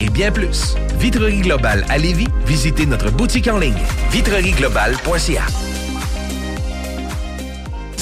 Et bien plus. Vitrerie Globale à Lévis, visitez notre boutique en ligne vitrerieglobale.ca.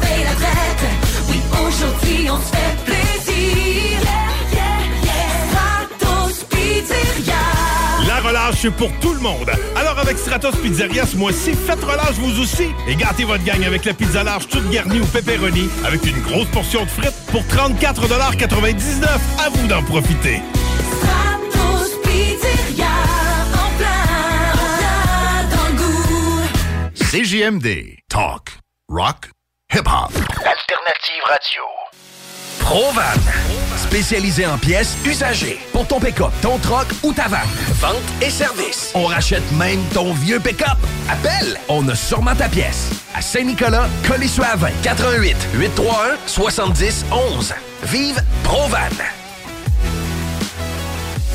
Paye la traite. Oui, aujourd'hui, on se fait plaisir. Relâche pour tout le monde. Alors avec Stratos Pizzeria ce mois-ci, faites relâche vous aussi et gâtez votre gang avec la pizza large toute garnie au pepperoni avec une grosse portion de frites pour 34,99 À vous d'en profiter. CJMD. Talk. Rock. Hip-hop. Alternative Radio. Provan. Spécialisé en pièces usagées. Pour ton pick-up, ton troc ou ta vanne. Vente et service. On rachète même ton vieux pick-up. Appelle, on a sûrement ta pièce. À Saint-Nicolas, Colissois à 20. 88 831 70 11. Vive Provan.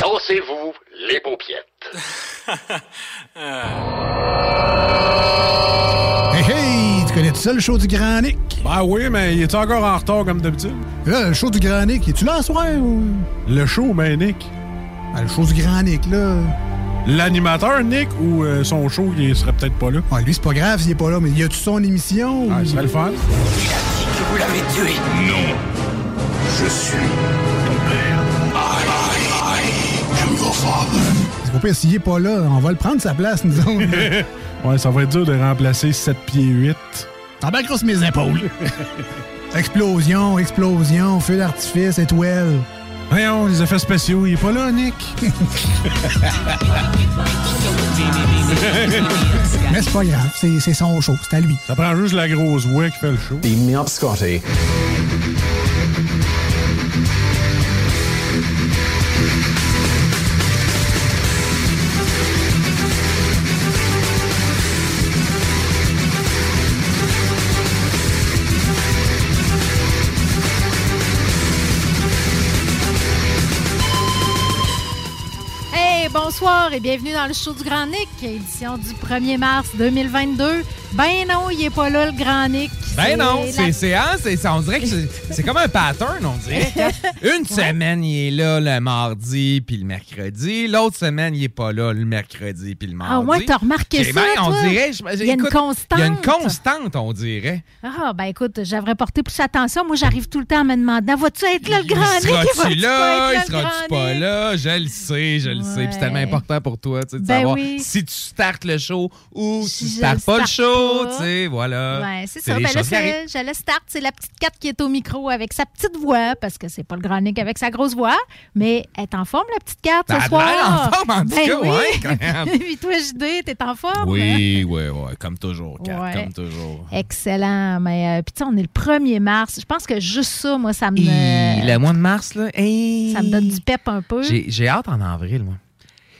Dansez-vous les paupiettes. Hey, hey! Tu connais tout ça, le show du Grand Nick? Ben oui, mais il est encore en retard comme d'habitude? Là, le show du Grand Nick, es-tu là ce soir? Ou... Le show, ben Nick. Ben, le show du Grand Nick, là. L'animateur, Nick, ou euh, son show, il serait peut-être pas là? Ouais, lui, c'est pas grave s'il est pas là, mais y a-tu son émission? Ah, c'est le fun. Que vous l'avez tué. Non. Je suis Qu'au pire, s'il est pas là, on va le prendre sa place, nous autres. Ouais, ça va être dur de remplacer 7 pieds 8. T'en bats grosse mes épaules. explosion, explosion, feu d'artifice, étoile. Voyons, les effets spéciaux, il est pas là, Nick. Mais c'est pas grave, c'est c'est son show, c'est à lui. Ça prend juste la grosse voix qui fait le show. Beam me up, Scotty. Bienvenue dans le show du Grand Nick, édition du 1er mars 2022. Ben non, il est pas là, le Grand Nick. Ben non, c'est hein, on dirait que c'est- comme un pattern, on dirait. Une semaine, il est là le mardi puis le mercredi. L'autre semaine, il est pas là le mercredi puis le mardi. Ah ouais, t'as remarqué ça, ben, on toi? dirait, je- Il y a une constante. Il y a une constante, on dirait. Ah, ben écoute, j'aimerais porter plus attention. Moi, j'arrive tout le temps à me demander vas-tu être là, le Grand Nick Seras-tu là? Il sera-tu pas là? Je le sais, je le sais. C'est tellement important pour toi tu sais, de Ben savoir oui. si tu startes le show ou tu Si je startes pas le show. tu sais, voilà. Ouais, c'est ça. Ben là, c'est- je laisse start. C'est la petite 4 qui est au micro avec sa petite voix, parce que c'est pas le grand Nick avec sa grosse voix, mais elle est en forme, la petite 4, Ben, ce elle soir. a l'air en forme, en tout Ben cas, oui. ouais, quand même. Puis toi, JD, t'es en forme? Oui, oui, oui, comme toujours, Kat, Ouais. comme toujours. Excellent. Mais euh, puis tu on est le 1er mars. Je pense que juste ça, moi, ça me, Hi, le mois de mars, là, hey, ça me donne du pep un peu. j'ai hâte en avril, moi.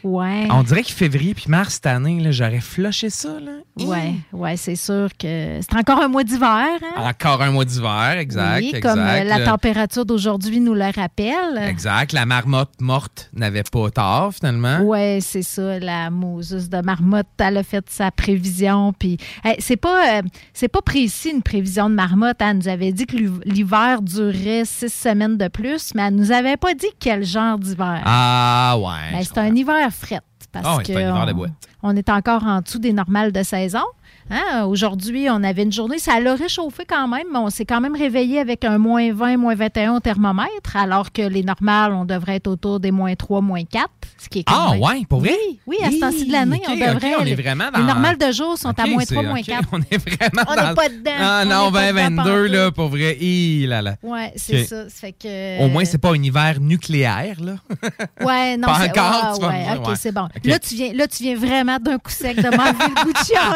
Ouais. On dirait que février puis mars cette année, j'aurais flushé ça. Là. Ouais, ouais, c'est sûr que c'est encore un mois d'hiver. Hein? Encore un mois d'hiver, exact. oui, exact, comme euh, la température d'aujourd'hui nous le rappelle. Exact. La marmotte morte n'avait pas tort, finalement. Ouais, c'est ça. La Moses de Marmotte, elle a fait sa prévision. Puis, hey, c'est pas, euh, c'est pas précis une prévision de Marmotte. Elle nous avait dit que l'hiv- l'hiver durerait six semaines de plus, mais elle nous avait pas dit quel genre d'hiver. Ah, ouais. Ben, c'est un hiver fret. Parce Ah ouais, que c'est un hiver de on- boîte. on est encore en dessous des normales de saison. Hein? Aujourd'hui, on avait une journée, ça l'a réchauffé quand même, mais on s'est quand même réveillé avec un moins 20, moins 21 au thermomètre, alors que les normales, on devrait être autour des moins 3, moins 4, ce qui est Ah, même- ouais, pour vrai? Oui, oui, à ce temps-ci de l'année, Ok, on devrait... on est les- vraiment dans- Les normales de jour sont à moins c'est- 3, moins ok, 4. On est vraiment On dans... n'est pas dedans. Ah On non, n'est pas dedans 2022, là, pour vrai. Hi, là, là. Ouais, c'est ça. Fait que... Au moins, c'est pas un hiver nucléaire, là. Ouais, non, Pas encore, ouais, tu ouais, OK, ouais. c'est bon. Là, tu viens, là, tu viens vraiment d'un coup sec de m'enlever le goût de chialer.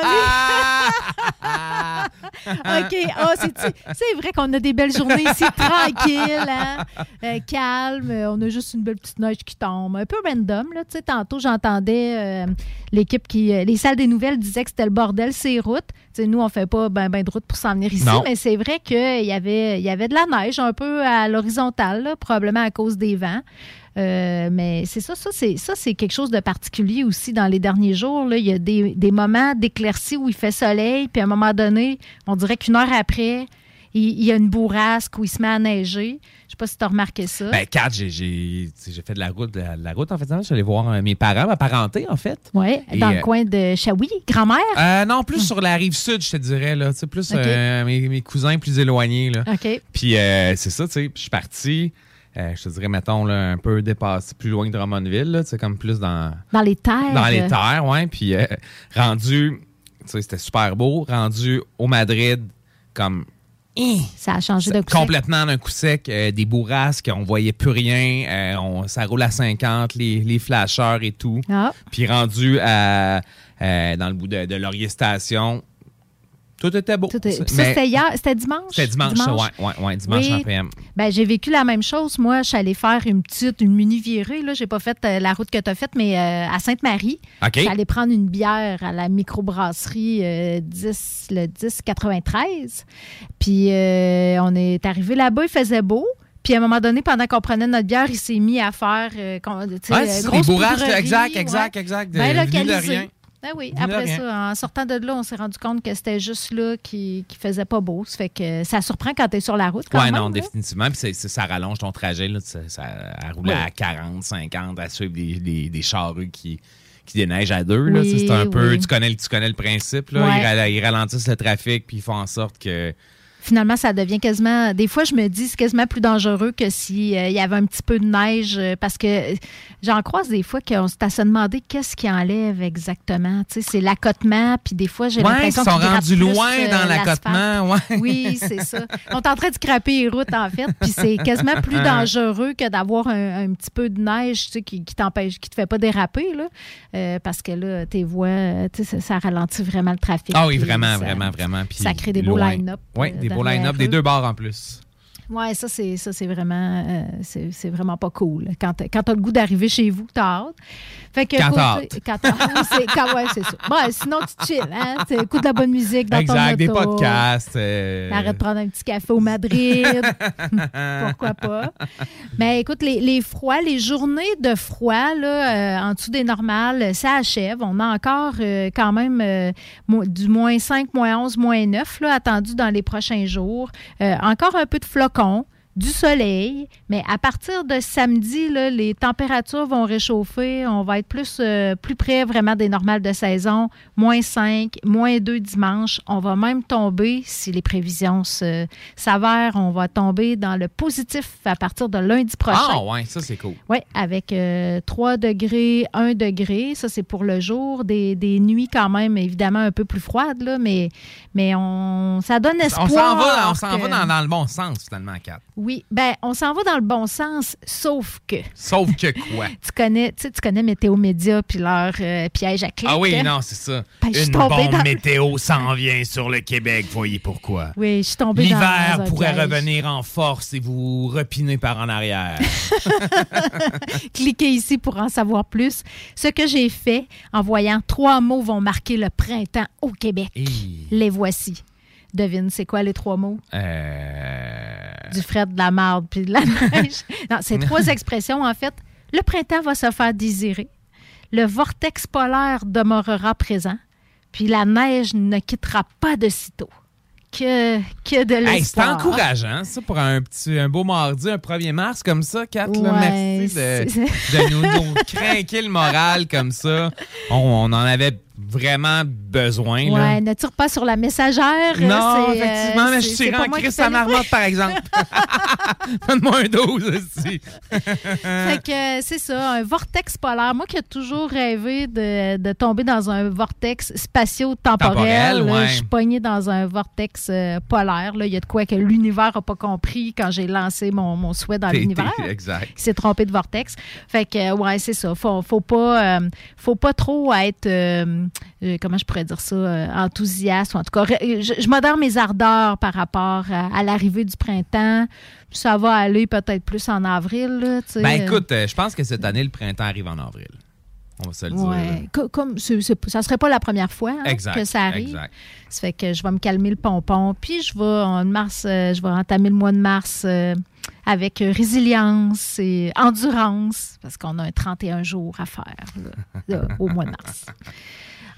OK. Ah, c'est, c'est vrai qu'on a des belles journées ici, tranquilles, hein? Euh, calme. On a juste une belle petite neige qui tombe. Un peu random, là. Tu sais, tantôt, j'entendais euh, l'équipe qui... euh, les salles des nouvelles disaient que c'était le bordel, ces routes. Tu sais, nous, on fait pas ben, ben de route pour s'en venir ici, Non. mais c'est vrai qu'il y avait, il y avait de la neige un peu à l'horizontale, probablement à cause des vents. Euh, mais c'est ça, ça c'est, ça, c'est quelque chose de particulier aussi dans les derniers jours. Là. Il y a des, des moments d'éclaircie où il fait soleil, puis à un moment donné, on dirait qu'une heure après, il, il y a une bourrasque où il se met à neiger. Pas si tu as remarqué ça. Ben, Kat, j'ai- j'ai fait de la route, de la, de la route en fait. Je suis allé voir euh, mes parents, ma parenté, en fait. oui, dans euh, le coin de Shawi, grand-mère? Euh, non, plus sur la rive sud, je te dirais. Là. Plus euh, mes, mes cousins plus éloignés. Là. OK. Puis euh, c'est ça, tu sais. Puis je suis parti, euh, je te dirais, mettons, là, un peu dépassé, plus loin que Drummondville, sais, comme plus dans, Dans les terres. dans les terres, ouais. Puis euh, rendu, tu sais, c'était super beau. Rendu au Madrid, comme Ça a changé de coup complètement d'un coup sec, euh, des bourrasques, on voyait plus rien, euh, on- ça roule à 50, les, les flasheurs et tout. Ah. Puis rendu à, euh, dans le bout de, de Laurier Station, tout était beau. Tout est- puis ça, c'était hier, c'était dimanche? C'était dimanche, ça, ouais, ouais, ouais, dimanche Oui. en PM. Ben, j'ai vécu la même chose. Moi, je suis allée faire une petite, une mini virée. Là, j'ai pas fait euh, la route que tu as faite, mais euh, à Sainte-Marie. OK. Je suis allée prendre une bière à la microbrasserie euh, 10, le 1093. Puis euh, on est arrivé là-bas, il faisait beau. Puis à un moment donné, pendant qu'on prenait notre bière, il s'est mis à faire euh, Ouais, c'est ça, des poudrerie, exact, exact, exact, de- Bien venu de localisé. rien. Ben oui, après rien. ça, en sortant de là, on s'est rendu compte que c'était juste là qui, qui faisait pas beau. Ça fait que ça surprend quand tu es sur la route même. non, là. définitivement. Puis ça rallonge ton trajet. Là, ça, ça, à rouler Ouais. à 40, 50, à suivre des, des, des charrues qui, qui déneigent à deux. Oui, c'est un peu, oui. tu, connais, le- tu connais le principe. Là. Ouais. Ils, ils ralentissent le trafic puis ils font en sorte que. Finalement, ça devient quasiment. Des fois, je me dis c'est quasiment plus dangereux que s'il y avait un petit peu de neige, euh, parce que euh, j'en croise des fois qu'on s'est à se demander qu'est-ce qui enlève exactement. Tu sais, c'est l'accotement, puis des fois, j'ai Ouais, l'impression ils sont qu'ils grattent rendus plus, loin euh, dans l'accotement. Ouais. Oui, c'est ça. On est en train de scraper les routes, en fait, puis c'est quasiment plus dangereux que d'avoir un, un petit peu de neige tu sais, qui, qui t'empêche, qui te fait pas déraper, là, Euh, parce que là, tes voies, euh, tu sais, ça, ça ralentit vraiment le trafic. Ah oui, vraiment, ça- vraiment, vraiment. Puis ça crée des beaux line-up, Oui, euh, des beaux line-up, des deux bars en plus. Ouais, ça c'est ça c'est vraiment euh, c'est vraiment pas cool. Quand t'as- quand t'as le goût d'arriver chez vous, t'as hâte. Fait que Quand t'as quand c'est quand ouais, c'est ça. Bon, sinon tu chill, hein, tu écoutes de la bonne musique dans exact, ton des auto. podcasts. euh, T'arrêtes de prendre un petit café au Madrid. Pourquoi pas? Mais écoute, les, les froids, les journées de froid, là, euh, en dessous des normales, ça achève. On a encore euh, quand même euh, du moins 5, moins 11, moins 9 là, attendu dans les prochains jours. Euh, encore un peu de flocons con du soleil, mais à partir de samedi, là, les températures vont réchauffer. On va être plus, euh, plus près vraiment des normales de saison. Moins 5, moins 2 dimanche. On va même tomber, si les prévisions se- s'avèrent, on va tomber dans le positif à partir de lundi prochain. Ah, ouais, ça, c'est cool. Oui, avec euh, 3 degrés, 1 degré. Ça, c'est pour le jour. Des, des nuits quand même, évidemment, un peu plus froides, là, mais, mais on, ça donne espoir. On s'en va, on s'en que- va dans, dans le bon sens, finalement, Kat. Oui, ben on s'en va dans le bon sens, sauf que Sauf que quoi? tu connais, tu connais Météo Média puis leur euh, piège à clic. Ah oui, hein? non, c'est ça. Ben, Une bombe dans- météo s'en vient sur le Québec, voyez pourquoi. Oui, je suis tombée L'hiver pourrait piège. revenir en force et vous repiner par en arrière. Cliquez ici pour en savoir plus. Ce que j'ai fait en voyant trois mots vont marquer le printemps au Québec. Les voici. Devine, c'est quoi les trois mots? Euh... Du fret, de la marde puis de la neige. non, c'est trois expressions, en fait. Le printemps va se faire désirer. Le vortex polaire demeurera présent. Puis la neige ne quittera pas de sitôt. Que, que de Hey, c'est l'espoir. encourageant, ça, pour un petit un beau mardi, un 1er mars comme ça, Kat. là. Merci de, de nous, nous craquer le moral comme ça. On, on en avait vraiment besoin. là. Ouais, ne tire pas sur la messagère. Non, c'est, euh, effectivement, mais je tire en fais à marmotte, par exemple. Donne-moi un 12 aussi. Fait que euh, c'est ça, un vortex polaire. Moi qui ai toujours rêvé de, de tomber dans un vortex spatio-temporel, ouais. je suis pognée dans un vortex euh, polaire. là. Il y a de quoi que l'univers n'a pas compris quand j'ai lancé mon, mon souhait dans l'univers. Exact. qui s'est trompé de vortex. Fait que, ouais, c'est ça. Faut, faut pas, euh, faut pas trop être, comment je pourrais dire ça, euh, enthousiaste. ou En tout cas, je, je modère mes ardeurs par rapport à, à l'arrivée du printemps. Ça va aller peut-être plus en avril, là. Ben écoute, euh, je pense que cette année, le printemps arrive en avril. On va se le dire. comme c'est- c'est- ça serait pas la première fois hein, Exact, que ça arrive. exact. Ça fait que je vais me calmer le pompon, puis je vais en mars, euh, je vais entamer le mois de mars euh, avec euh, résilience et endurance, parce qu'on a un 31 jours à faire là, là, au mois de mars.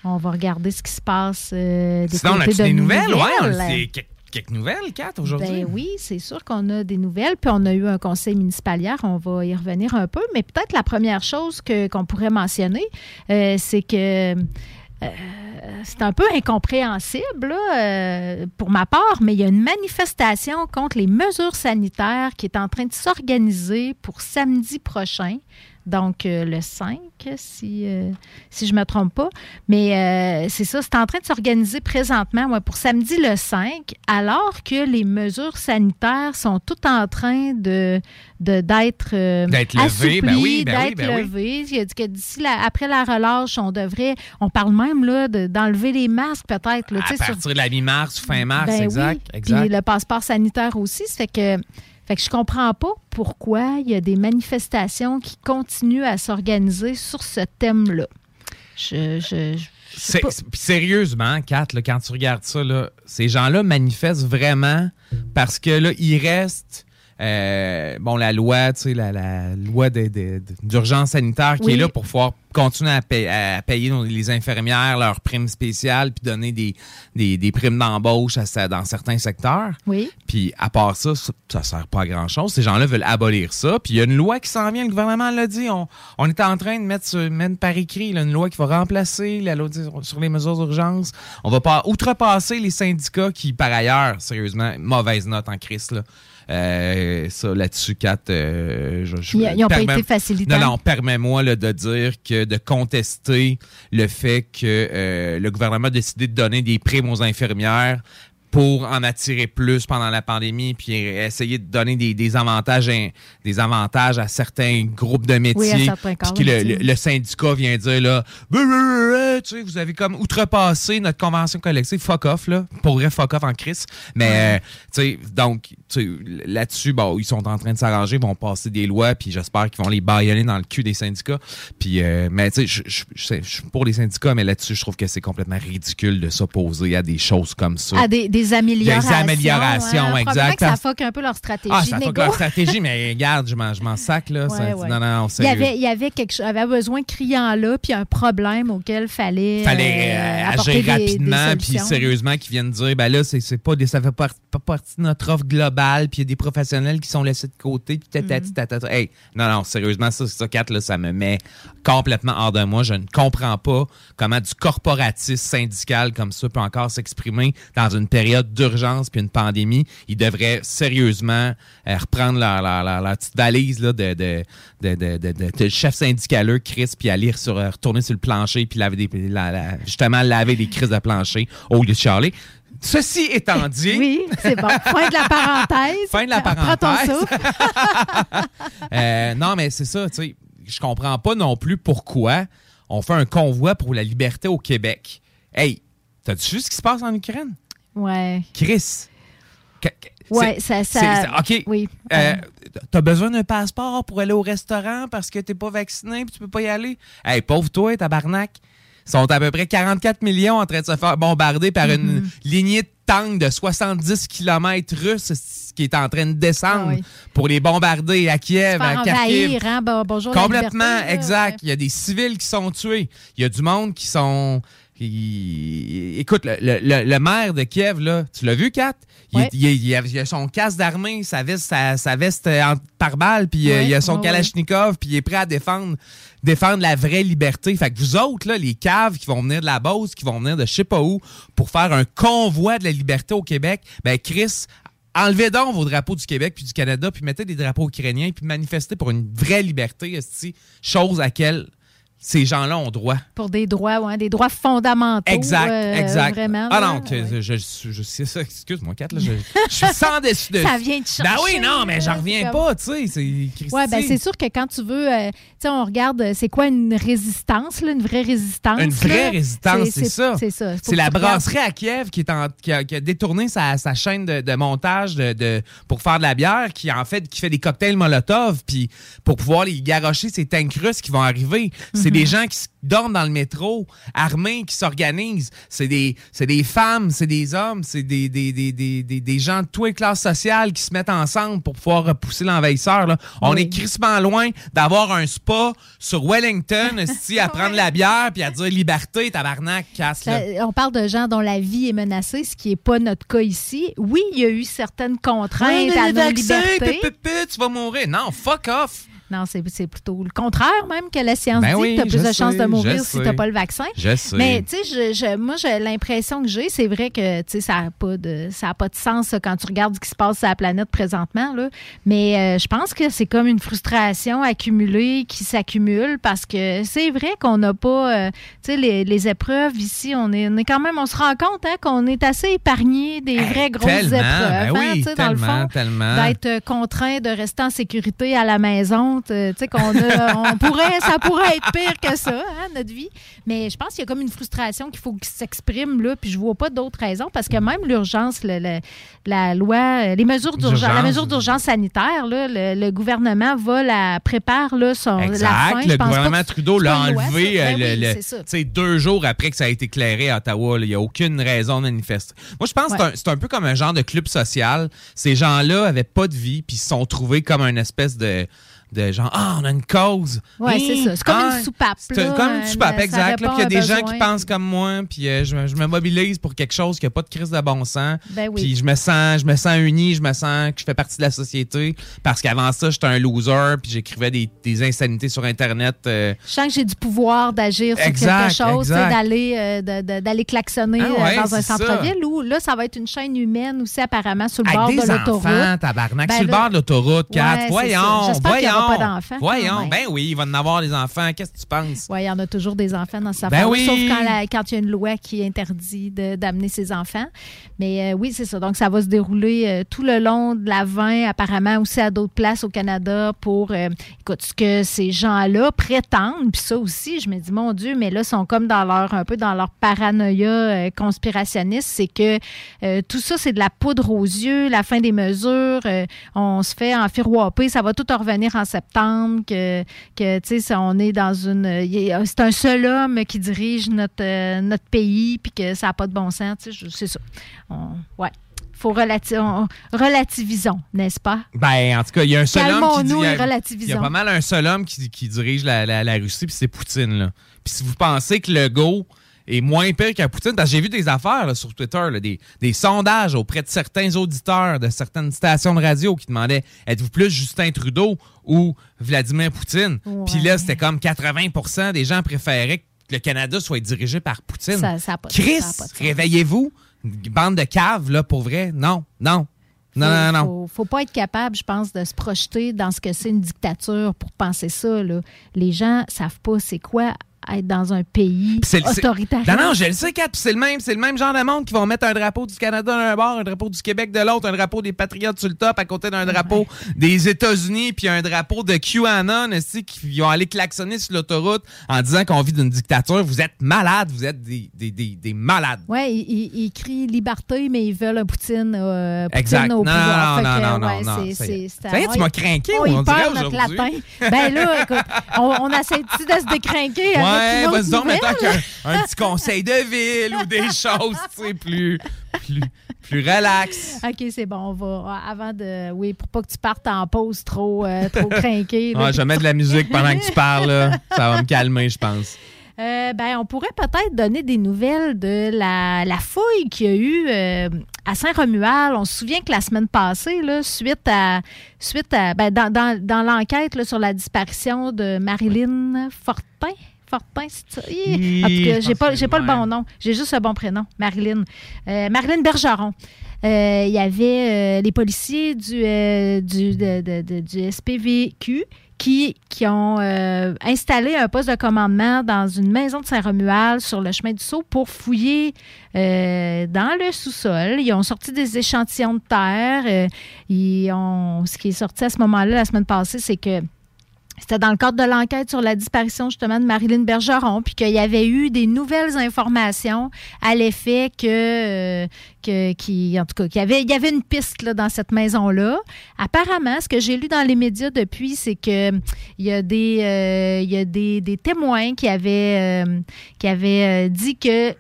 On va regarder ce qui se passe euh, des Sinon, on a-tu de des nouvelles? Ouais, on a nouvelles. des- quelques, quelques nouvelles, Kat, aujourd'hui? Ben oui, c'est sûr qu'on a des nouvelles. Puis on a eu un conseil municipal hier, on va y revenir un peu. Mais peut-être la première chose que- qu'on pourrait mentionner, euh, c'est que euh, c'est un peu incompréhensible là, euh, pour ma part, mais il y a une manifestation contre les mesures sanitaires qui est en train de s'organiser pour samedi prochain. Donc, euh, le 5, si, euh, si je ne me trompe pas. Mais euh, c'est ça, c'est en train de s'organiser présentement ouais, pour samedi le 5, alors que les mesures sanitaires sont toutes en train de d'être D'être levées, ben assouplies, oui, ben oui, d'être ben oui. levées. Il a dit que d'ici, la- après la relâche, on devrait, on parle même là, de- d'enlever les masques peut-être. là, À sur- partir de la mi-mars, fin mars, exact. oui. exact. Puis le passeport sanitaire aussi. Ça fait que, fait que je comprends pas pourquoi il y a des manifestations qui continuent à s'organiser sur ce thème-là. Je, je, sérieusement, Kat, là, quand tu regardes ça, là, ces gens-là manifestent vraiment parce que là, il reste euh, bon la loi, tu sais, la, la loi d'urgence sanitaire qui Oui. est là pour pouvoir continuer à, payer, à payer nos- les infirmières leurs primes spéciales puis donner des, des, des primes d'embauche dans certains secteurs. Oui. Puis à part ça, ça, ça sert pas à grand chose. Ces gens-là veulent abolir ça. Puis il y a une loi qui s'en vient, le gouvernement l'a dit. On, on est en train de mettre, sur- mettre par écrit là, une loi qui va remplacer la loi sur- sur les mesures d'urgence. On va pas outrepasser les syndicats qui, par ailleurs, sérieusement, mauvaise note en crise. Là. Euh, ça, là-dessus, Kat, euh, je, je- Ils- ils ont pas été facilitants. Non, non, permets-moi de dire que de contester le fait que euh, le gouvernement a décidé de donner des primes aux infirmières pour en attirer plus pendant la pandémie, puis essayer de donner des, des avantages in- des avantages à certains groupes de métiers. Oui, à corps puis le, le- le syndicat vient dire là, tu sais, vous avez comme outrepassé notre convention collective, fuck off là, pour vrai fuck off en crise. Mais euh, tu sais, donc tu sais, là-dessus, bon, ils sont en train de s'arranger, ils vont passer des lois, puis j'espère qu'ils vont les baïonner dans le cul des syndicats. Puis, euh, mais tu sais, je- suis pour les syndicats, mais là-dessus, je trouve que c'est complètement ridicule de s'opposer à des choses comme ça. À des, des des améliorations. Des améliorations, hein. Probablement exact. que ça fuck un peu leur stratégie. Ah, ça négo. leur stratégie, mais regarde, je m'en, sac, là. Ouais, ça- ouais. Non, non, non, Il y avait, il y avait quelque chose, avait besoin criant là, puis un problème auquel fallait, fallait euh, euh, apporter agir des- rapidement, puis sérieusement, qui viennent dire, ben là, c'est, pas des, ça fait pas, pas partie de notre offre globale, puis il y a des professionnels qui sont laissés de côté, puis tatati, Mm. tatata. Hey, non, non, sérieusement, ça, ça, Kat, là, ça me met complètement hors de moi. Je ne comprends pas comment du corporatisme syndical comme ça peut encore s'exprimer dans une période d'urgence puis une pandémie. Ils devraient sérieusement euh, reprendre leur, leur- leur- leur petite valise là, de, de, de, de, chef syndicaleux, Chris, puis aller sur, euh, retourner sur le plancher puis laver des, la- la- justement laver des crises de plancher au lieu de charler. Ceci étant dit, Oui, c'est bon. Fin de la parenthèse. Fin de la Prends ton parenthèse. souffle. Euh, non, mais c'est ça, tu sais. Je comprends pas non plus pourquoi on fait un convoi pour la liberté au Québec. Hey, t'as-tu vu ce qui se passe en Ukraine? Ouais. Chris. Ouais, ça- ça- OK. oui. Euh, T'as besoin d'un passeport pour aller au restaurant parce que t'es pas vacciné puis tu peux pas y aller? Hey, pauvre toi, tabarnak. Ils sont à peu près 44 millions en train de se faire bombarder par une Mm-hmm. lignée de tanks de 70 km russes qui est en train de descendre Ah oui. pour les bombarder à Kiev, à Kharkiv. hein? Bon- bonjour la Complètement, liberté, exact. Il y a des civils qui sont tués. Il y a du monde qui sont. Écoute, le, le- le- le maire de Kiev, là, tu l'as vu, Kat? Il, Ouais. il- il a, son casque d'armée, sa veste, sa, sa veste euh, en par balle, puis euh, Ouais, il a son ouais. Kalachnikov, puis il est prêt à défendre, défendre la vraie liberté. Fait que vous autres, là, les caves qui vont venir de la Beauce, qui vont venir de je sais pas où, pour faire un convoi de la liberté au Québec, ben Chris, enlevez donc vos drapeaux du Québec puis du Canada, puis mettez des drapeaux ukrainiens, puis manifestez pour une vraie liberté, chose à laquelle ces gens-là ont droit. Pour des droits, ouais, des droits fondamentaux. Exact, euh, exact. Vraiment. ah non, que je, je, je, sais ça, excuse-moi, Kat, là, je, je suis sans dessus de Ça vient de Ben oui, non, mais j'en reviens comme- pas, tu sais, c'est. Ouais, ben c'est sûr que quand tu veux, euh, tu sais, on regarde, euh, c'est quoi une résistance, là, une vraie résistance. Une vraie là? résistance, c'est ça. C'est ça. C'est la brasserie à Kiev qui, est en- qui a, qui a détourné sa, sa chaîne de, de montage de, de- pour faire de la bière, qui en fait qui fait des cocktails Molotov, puis pour pouvoir les garocher ces tanks russes qui vont arriver. C'est. Des gens qui dorment dans le métro, armés, qui s'organisent. C'est des, des femmes, c'est des hommes, c'est des, des, des, des, gens de toutes les classes sociales qui se mettent ensemble pour pouvoir repousser l'envahisseur. On est crissement loin d'avoir un spa sur Wellington, à prendre la bière puis à dire liberté, tabarnak, casse on parle de gens dont la vie est menacée, ce qui n'est pas notre cas ici. Oui, il y a eu certaines contraintes à nos libertés. tu vas mourir. Non, fuck off. Non, c'est c'est plutôt le contraire même que la science Ben dit oui, que tu as plus de chances de mourir si tu sais. pas le vaccin. Je sais. Mais tu sais, je- je- moi, j'ai l'impression que j'ai, c'est vrai que tu sais, ça n'a pas, de, ça a pas de sens quand tu regardes ce qui se passe sur la planète présentement. Là. Mais euh, je pense que c'est comme une frustration accumulée qui s'accumule parce que c'est vrai qu'on n'a pas, euh, tu sais, les, les épreuves ici, on est, on est quand même, on se rend compte hein, qu'on est assez épargné des vraies grosses tellement, épreuves. ben hein, oui, tu sais, dans le fond, d'être euh, contraint de rester en sécurité à la maison. Tu sais, qu'on a, on pourrait, ça pourrait être pire que ça, hein, notre vie. Mais je pense qu'il y a comme une frustration qu'il faut qu'il s'exprime là, puis je vois pas d'autres raisons parce que même l'urgence, le- le- la loi, euh, les mesures d'urgence, la mesure d'urgence sanitaire, là, le, le gouvernement va la prépare là, son, la fin. Le gouvernement Trudeau l'a loi, enlevé euh, oui, deux jours après que ça a été éclairé à Ottawa. Il n'y a aucune raison de manifester. Moi, je pense que c'est Ouais. un- c'est un, peu comme un genre de club social. Ces gens-là avaient pas de vie, puis ils se sont trouvés comme une espèce de, de genre, ah, on a une cause. Hi, c'est ça. C'est comme ah, une soupape, C'est comme une euh, soupape, ça exact. Puis il y a des gens qui pensent comme moi, puis euh, je, me- je me mobilise pour quelque chose qui n'a pas de crise de bon sens. Ben oui. Puis je me sens, je me sens uni, je me sens que je fais partie de la société. Parce qu'avant ça, j'étais un loser, puis j'écrivais des, des insanités sur Internet. euh, Je sens que j'ai du pouvoir d'agir sur Exact, quelque chose, d'aller euh, d'aller klaxonner Ah euh, ouais, dans un centre-ville où là, ça va être une chaîne humaine aussi apparemment sur le Avec bord des de l'autoroute. tabarnak, Ben sur le bord de l'autoroute, Kat. Ouais, c'est voyons, voyons. Pas d'enfants, Voyons, même. ben oui, il va en avoir des enfants. Qu'est-ce que tu penses? Oui, il y en a toujours des enfants dans cette Ben oui. sauf quand, la- quand il y a une loi qui interdit d'amener ses enfants. Mais euh, oui, c'est ça. Donc, ça va se dérouler euh, tout le long de la 20, apparemment aussi à d'autres places au Canada pour, euh, écoute, ce que ces gens-là prétendent. Puis ça aussi, je me dis, mon Dieu, mais là, ils sont comme dans leur, un peu dans leur paranoïa conspirationniste. C'est que tout ça, c'est de la poudre aux yeux, la fin des mesures. on se fait enfirouaper, ça va tout en revenir en septembre, que, que tu sais, on est dans une. C'est un seul homme qui dirige notre, euh, notre pays, puis que ça n'a pas de bon sens. tu sais, C'est ça. On- ouais. Faut relati- on- relativisons, n'est-ce pas? Ben, en tout cas, il y a un seul homme qui dit... Y a- relativisons. Y a pas mal un seul homme qui, qui dirige la, la- la Russie, puis c'est Poutine, là. Puis si vous pensez que le go est moins pire qu'à Poutine, parce que j'ai vu des affaires là, sur Twitter, là, des, des sondages auprès de certains auditeurs de certaines stations de radio qui demandaient êtes-vous plus Justin Trudeau ou Vladimir Poutine? Puis là, c'était comme 80% des gens préféraient que le Canada soit dirigé par Poutine. Ça- ça pas- Chris, réveillez-vous. Bande de caves, là, pour vrai. Non, non. Non, non, non. Faut, faut pas être capable, je pense, de se projeter dans ce que c'est une dictature pour penser ça. Là. Les gens savent pas c'est quoi être dans un pays le- autoritaire. Non, non, je le sais, Kat, puis c'est le même, c'est le même genre de monde qui vont mettre un drapeau du Canada d'un bord, un drapeau du Québec de l'autre, un drapeau des Patriotes sur le top à côté d'un drapeau des États-Unis, puis un drapeau de QAnon, aussi, qui vont aller klaxonner sur l'autoroute en disant qu'on vit d'une dictature. Vous êtes malades, vous êtes des, des, des, des malades. Oui, ils, ils- crient liberté, mais ils veulent un Poutine, euh, Poutine Exact. au Non, pouvoir. non, non, non, ouais, non, c'est- ça y est. c'est- Ça y est, tu m'as craqué, Oh, on il dirait, notre aujourd'hui. latin. Ben là, écoute, on, on essaie-tu de se décrinquer Ouais, nouvelle? mettons qu'un un petit conseil de ville ou des choses, tu sais, plus, plus, plus relax. OK, c'est bon, on va. Avant de. Oui, pour pas que tu partes en pause trop, euh, trop crinqué. là. Ouais, je vais mettre de la musique pendant que tu parles, là. Ça va me calmer, je pense. Euh, ben, on pourrait peut-être donner des nouvelles de la, la fouille qu'il y a eu euh, à Saint-Romuald. On se souvient que la semaine passée, là, suite à, suite à ben, dans, dans- dans l'enquête sur la disparition de Marilyn Fortin. Fortin, c'est ça? Hi! En tout cas, je j'ai pas, j'ai pas le bon nom. J'ai juste le bon prénom, Marilyn. Euh, Marilyn Bergeron. Euh, Il y avait euh, les policiers du, du, de- de- de- du SPVQ qui, qui ont euh, installé un poste de commandement dans une maison de Saint-Romuald sur le chemin du Sceau pour fouiller euh, dans le sous-sol. Ils ont sorti des échantillons de terre. euh, ils ont, ce qui est sorti à ce moment-là, la semaine passée, c'est que c'était dans le cadre de l'enquête sur la disparition justement de Marilyn Bergeron, puis qu'il y avait eu des nouvelles informations à l'effet que, euh, que qui, en tout cas, qu'il y avait, il y avait une piste là, dans cette maison-là. Apparemment, ce que j'ai lu dans les médias depuis, c'est que il y a des, euh, il y a des, des témoins qui avaient, euh, qui avaient euh, dit que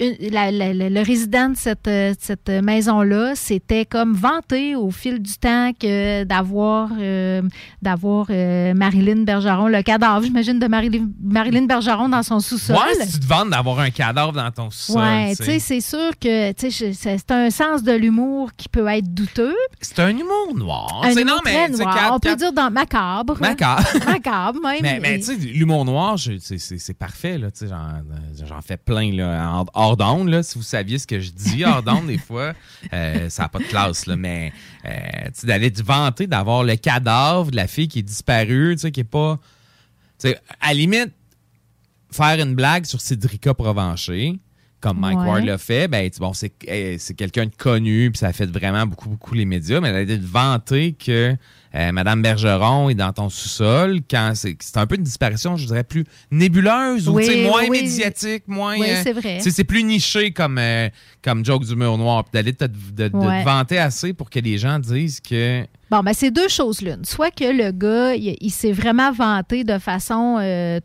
la- la- la- le résident de cette, euh, cette maison-là s'était comme vanté au fil du temps que d'avoir euh, d'avoir euh, Marilyn Bergeron, le cadavre, j'imagine, de Marilyn, Marilyn Bergeron dans son sous-sol. Ouais, si tu te vantes d'avoir un cadavre dans ton sous-sol. Ouais, tu sais. c'est sûr que tu sais, je- c'est un sens de l'humour qui peut être douteux. C'est un humour noir. Un C'est- humour non, mais, très noir. On peut dire dans macabre. Macabre. macabre, même. Mais, mais tu sais, l'humour noir, c'est- parfait. là, tu sais, J'en j'en fais plein là, en- hors d'onde. Si vous saviez ce que je dis hors d'onde, des fois, euh, ça n'a pas de classe. Là, mais euh, d'aller te vanter d'avoir le cadavre de la fille qui est disparue, qui est pas. à la limite, faire une blague sur Cédrica Provencher, comme Mike Ouais. Ward l'a fait, ben, bon, c'est eh, c'est quelqu'un de connu, puis ça fait vraiment beaucoup, beaucoup les médias, mais d'aller te vanter que euh, Madame Bergeron est dans ton sous-sol, quand c'est c'est un peu une disparition, je dirais, plus nébuleuse ou Oui, moins oui. médiatique, moins. Oui, euh, c'est vrai. C'est plus niché comme, euh, comme joke d'humour noir, puis d'aller te, de, de te vanter assez pour que les gens disent que. Bon, ben c'est deux choses l'une. Soit que le gars, il, il s'est vraiment vanté de façon euh,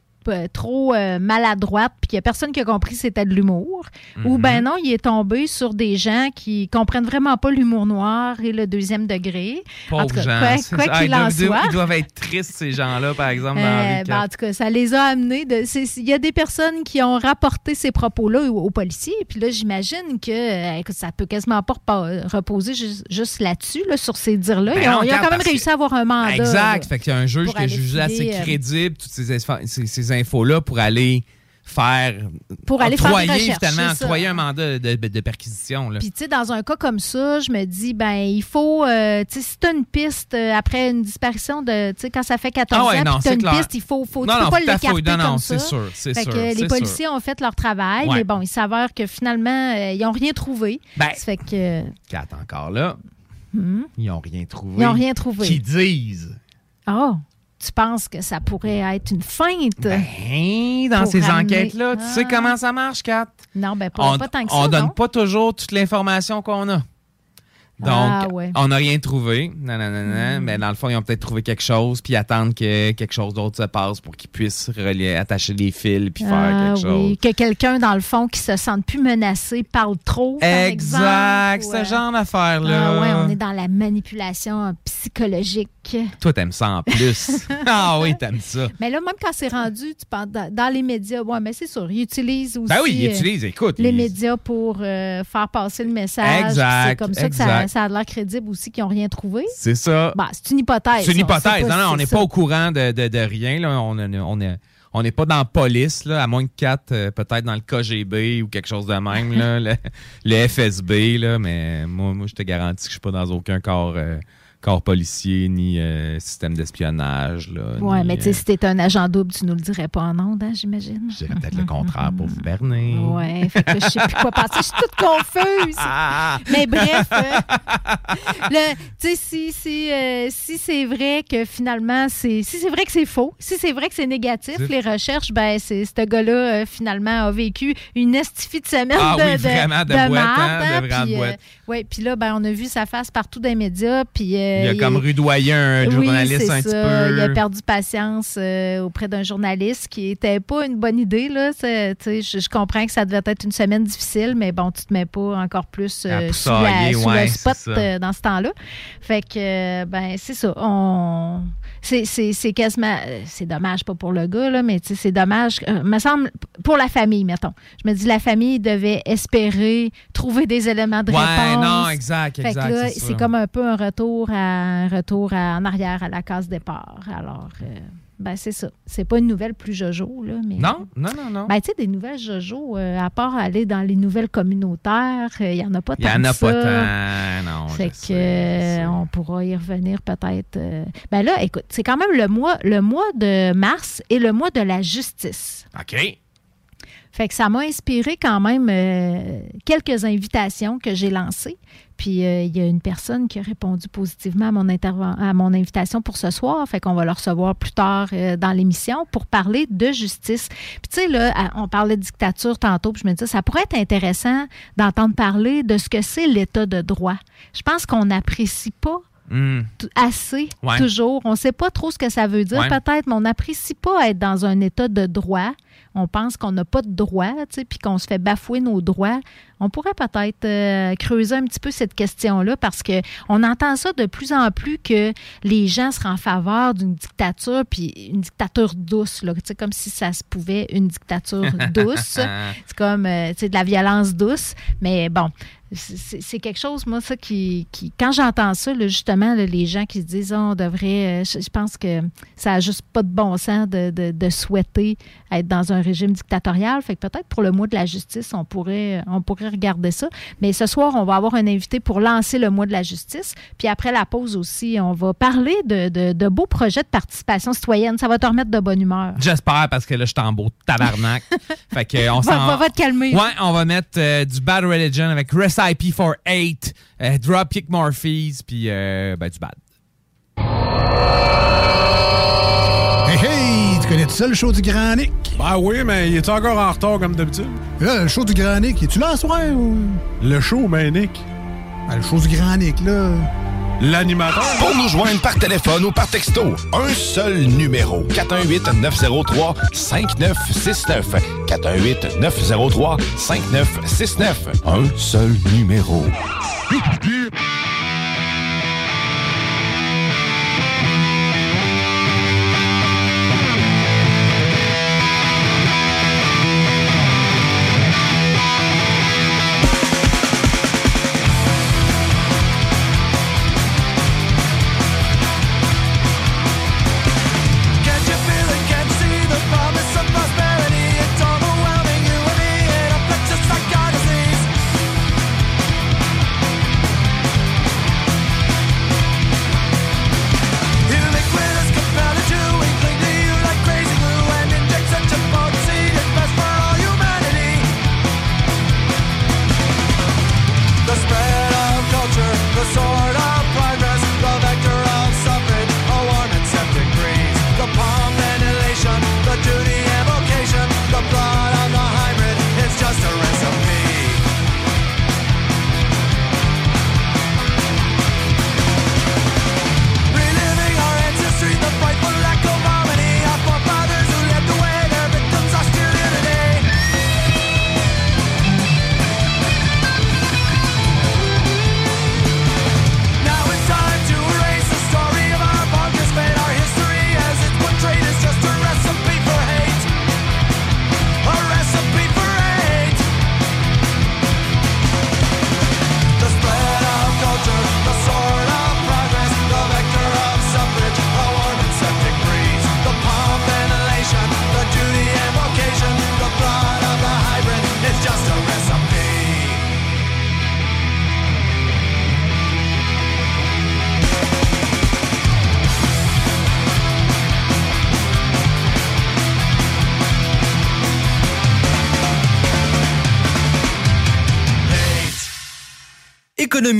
trop euh, maladroite, puis qu'il n'y a personne qui a compris que c'était de l'humour. Ou Mhm. ben non, il est tombé sur des gens qui comprennent vraiment pas l'humour noir et le deuxième degré. En tout Pauvres cas, gens. quoi-. Ah, qu'il en doivent, soit. ils doivent être tristes, ces gens-là, par exemple, dans Euh, ben, en tout cas, ça les a amenés. Il y a des personnes qui ont rapporté ces propos-là aux, aux policiers. Puis là, j'imagine que euh, écoute, ça peut quasiment pas reposer juste, juste là-dessus, là, sur ces dires-là. Ben ils ont, non, ils ont Kat, quand même que- réussi à avoir un mandat. Exact. là. Fait qu'il y a un juge qui a jugé assez euh, crédible toutes ces- ces infos-là pour aller faire. Pour aller faire des octroyer, recherches, finalement, octroyer un mandat de, de- de perquisition. Puis, tu sais, dans un cas comme ça, je me dis, ben, il faut, euh, tu sais, si tu as une piste euh, après une disparition de, tu sais, quand ça fait 14 Ah ouais, ans, non, une clair. piste, il faut, faut Non, tu peux non, pas l'écarter. Non, non, comme c'est ça. sûr, c'est Fait sûr, que les policiers ont fait leur travail, Ouais. mais bon, il s'avère que finalement, euh, ils n'ont rien trouvé. Ben, ça fait que. Kat, encore là, Hmm. ils n'ont rien trouvé. Ils n'ont rien trouvé. Qui disent. Oh, tu penses que ça pourrait être une feinte? Ben, dans ces enquêtes-là, tu sais Ah. comment ça marche, Kat? Non, ben, pas, on pas tant que on ça. donne non? pas toujours toute l'information qu'on a. Donc, Ah, ouais. on n'a rien trouvé. Non, non, non, non. Mais dans le fond, ils ont peut-être trouvé quelque chose, puis attendent que quelque chose d'autre se passe pour qu'ils puissent relier, attacher des fils, puis faire Ah, quelque chose. oui. Que quelqu'un, dans le fond, qui se sente plus menacé, parle trop. par Exact, exemple, ou, ce euh, genre d'affaire-là. Ah ouais, on est dans la manipulation euh, Toi, t'aimes ça en plus. ah oui, t'aimes ça. Mais là, même quand c'est rendu, tu penses, dans, dans les médias, ouais, mais c'est sûr, ils utilisent aussi Ben oui, ils euh, utilisent, écoute. les ils- médias pour euh, faire passer le message. Exact, C'est comme ça que ça, a l'air crédible aussi qu'ils n'ont rien trouvé. C'est ça. Bah, c'est une hypothèse. C'est une hypothèse. Non, non, on n'est pas au courant de, de- de rien. Là. On on est- on n'est pas dans la police, là, à moins que 4, peut-être dans le KGB ou quelque chose de même, là, le, le FSB, là, mais moi, moi je te garantis que je suis pas dans aucun corps, euh, corps policier ni euh, système d'espionnage. là, Ouais, ni, mais tu sais, euh, si t'étais un agent double, tu nous le dirais pas en ondes, hein, j'imagine. je dirais peut-être le contraire pour vous berner. Ouais, fait que je sais plus quoi penser. Je suis toute confuse. Mais bref, euh, le- tu sais, si, si, euh, si c'est vrai que finalement, c'est si c'est vrai que c'est faux, si c'est vrai que c'est négatif, les recherches, ben, c'est ce gars-là, euh, finalement, a vécu une estifie de semaine Ah de, oui, de, vraiment, de de boîte, marde, hein, de hein, puis, euh, ouais, puis là, ben, on a vu sa face partout dans les médias, puis... euh, Il a comme rudoyé un oui, journaliste un petit peu. Il a perdu patience euh, auprès d'un journaliste qui était pas une bonne idée. Là. Je, je comprends que ça devait être une semaine difficile, mais bon, tu te mets pas encore plus euh, sous, la- poussailler, sous ouais, le spot euh, dans ce temps-là. Fait que, euh, ben, c'est ça. On... C'est, quasiment. euh, C'est dommage, pas pour le gars, là, mais c'est dommage. euh, me semble, pour la famille, mettons. Je me dis, la famille devait espérer trouver des éléments de Ouais, réponse. non, exact, exact, c'est comme un peu un retour, à, un retour à- en arrière à la case départ. Alors, euh, ben c'est ça. C'est pas une nouvelle plus Jojo, là, mais... Non, non, non, non. Ben, tu sais, des nouvelles Jojo, euh, à part aller dans les nouvelles communautaires, il n'y en a pas Il y tant en a ça. pas tant, non. Fait que sais, euh, on pourra y revenir peut-être. euh. Ben là, écoute, c'est quand même le mois, le mois de mars et le mois de la justice. OK. Fait que ça m'a inspiré quand même euh, quelques invitations que j'ai lancées. Puis euh, il y a une personne qui a répondu positivement à mon, interven- à mon invitation pour ce soir. Fait qu'on va le recevoir plus tard euh, dans l'émission pour parler de justice. Puis tu sais, là, on parlait de dictature tantôt, puis je me disais, ça pourrait être intéressant d'entendre parler de ce que c'est l'état de droit. Je pense qu'on n'apprécie pas Hmm. assez Ouais. toujours. On ne sait pas trop ce que ça veut dire Ouais. peut-être, mais on n'apprécie pas être dans un état de droit. On pense qu'on n'a pas de droit, puis qu'on se fait bafouer nos droits. On pourrait peut-être euh, creuser un petit peu cette question-là parce que on entend ça de plus en plus que les gens seraient en faveur d'une dictature, puis une dictature douce, là, comme si ça se pouvait une dictature douce. C'est comme euh, de la violence douce. Mais bon, c'est quelque chose, moi, ça, qui. qui- quand j'entends ça, là, justement, là, les gens qui se disent Ah, on devrait. euh, je, je pense que ça n'a juste pas de bon sens de, de- de souhaiter être dans un régime dictatorial. Fait que peut-être pour le mois de la justice, on pourrait, on pourrait regarder ça. Mais ce soir, on va avoir un invité pour lancer le mois de la justice. Puis après la pause aussi, on va parler de, de- de beaux projets de participation citoyenne. Ça va te remettre de bonne humeur. J'espère parce que là, je suis en beau tabarnak. fait que, on Va- s'en va- va te calmer. Ouais, on va mettre euh, du Bad Religion avec Recipe for 8, euh, Dropkick Murphys, puis euh, ben, du Bad. Hey, hey! Tu connais tout ça, le show du Grand Nick? Ben oui, mais il est encore en retard comme d'habitude? Là, le show du Grand Nick, es-tu là ce soir? Ou... Le show, ben Nick. Ben, le show du Grand Nick, là. L'animateur. Pour nous joindre par téléphone ou par texto, un seul numéro. 418-903-5969. 418-903-5969. Un seul numéro.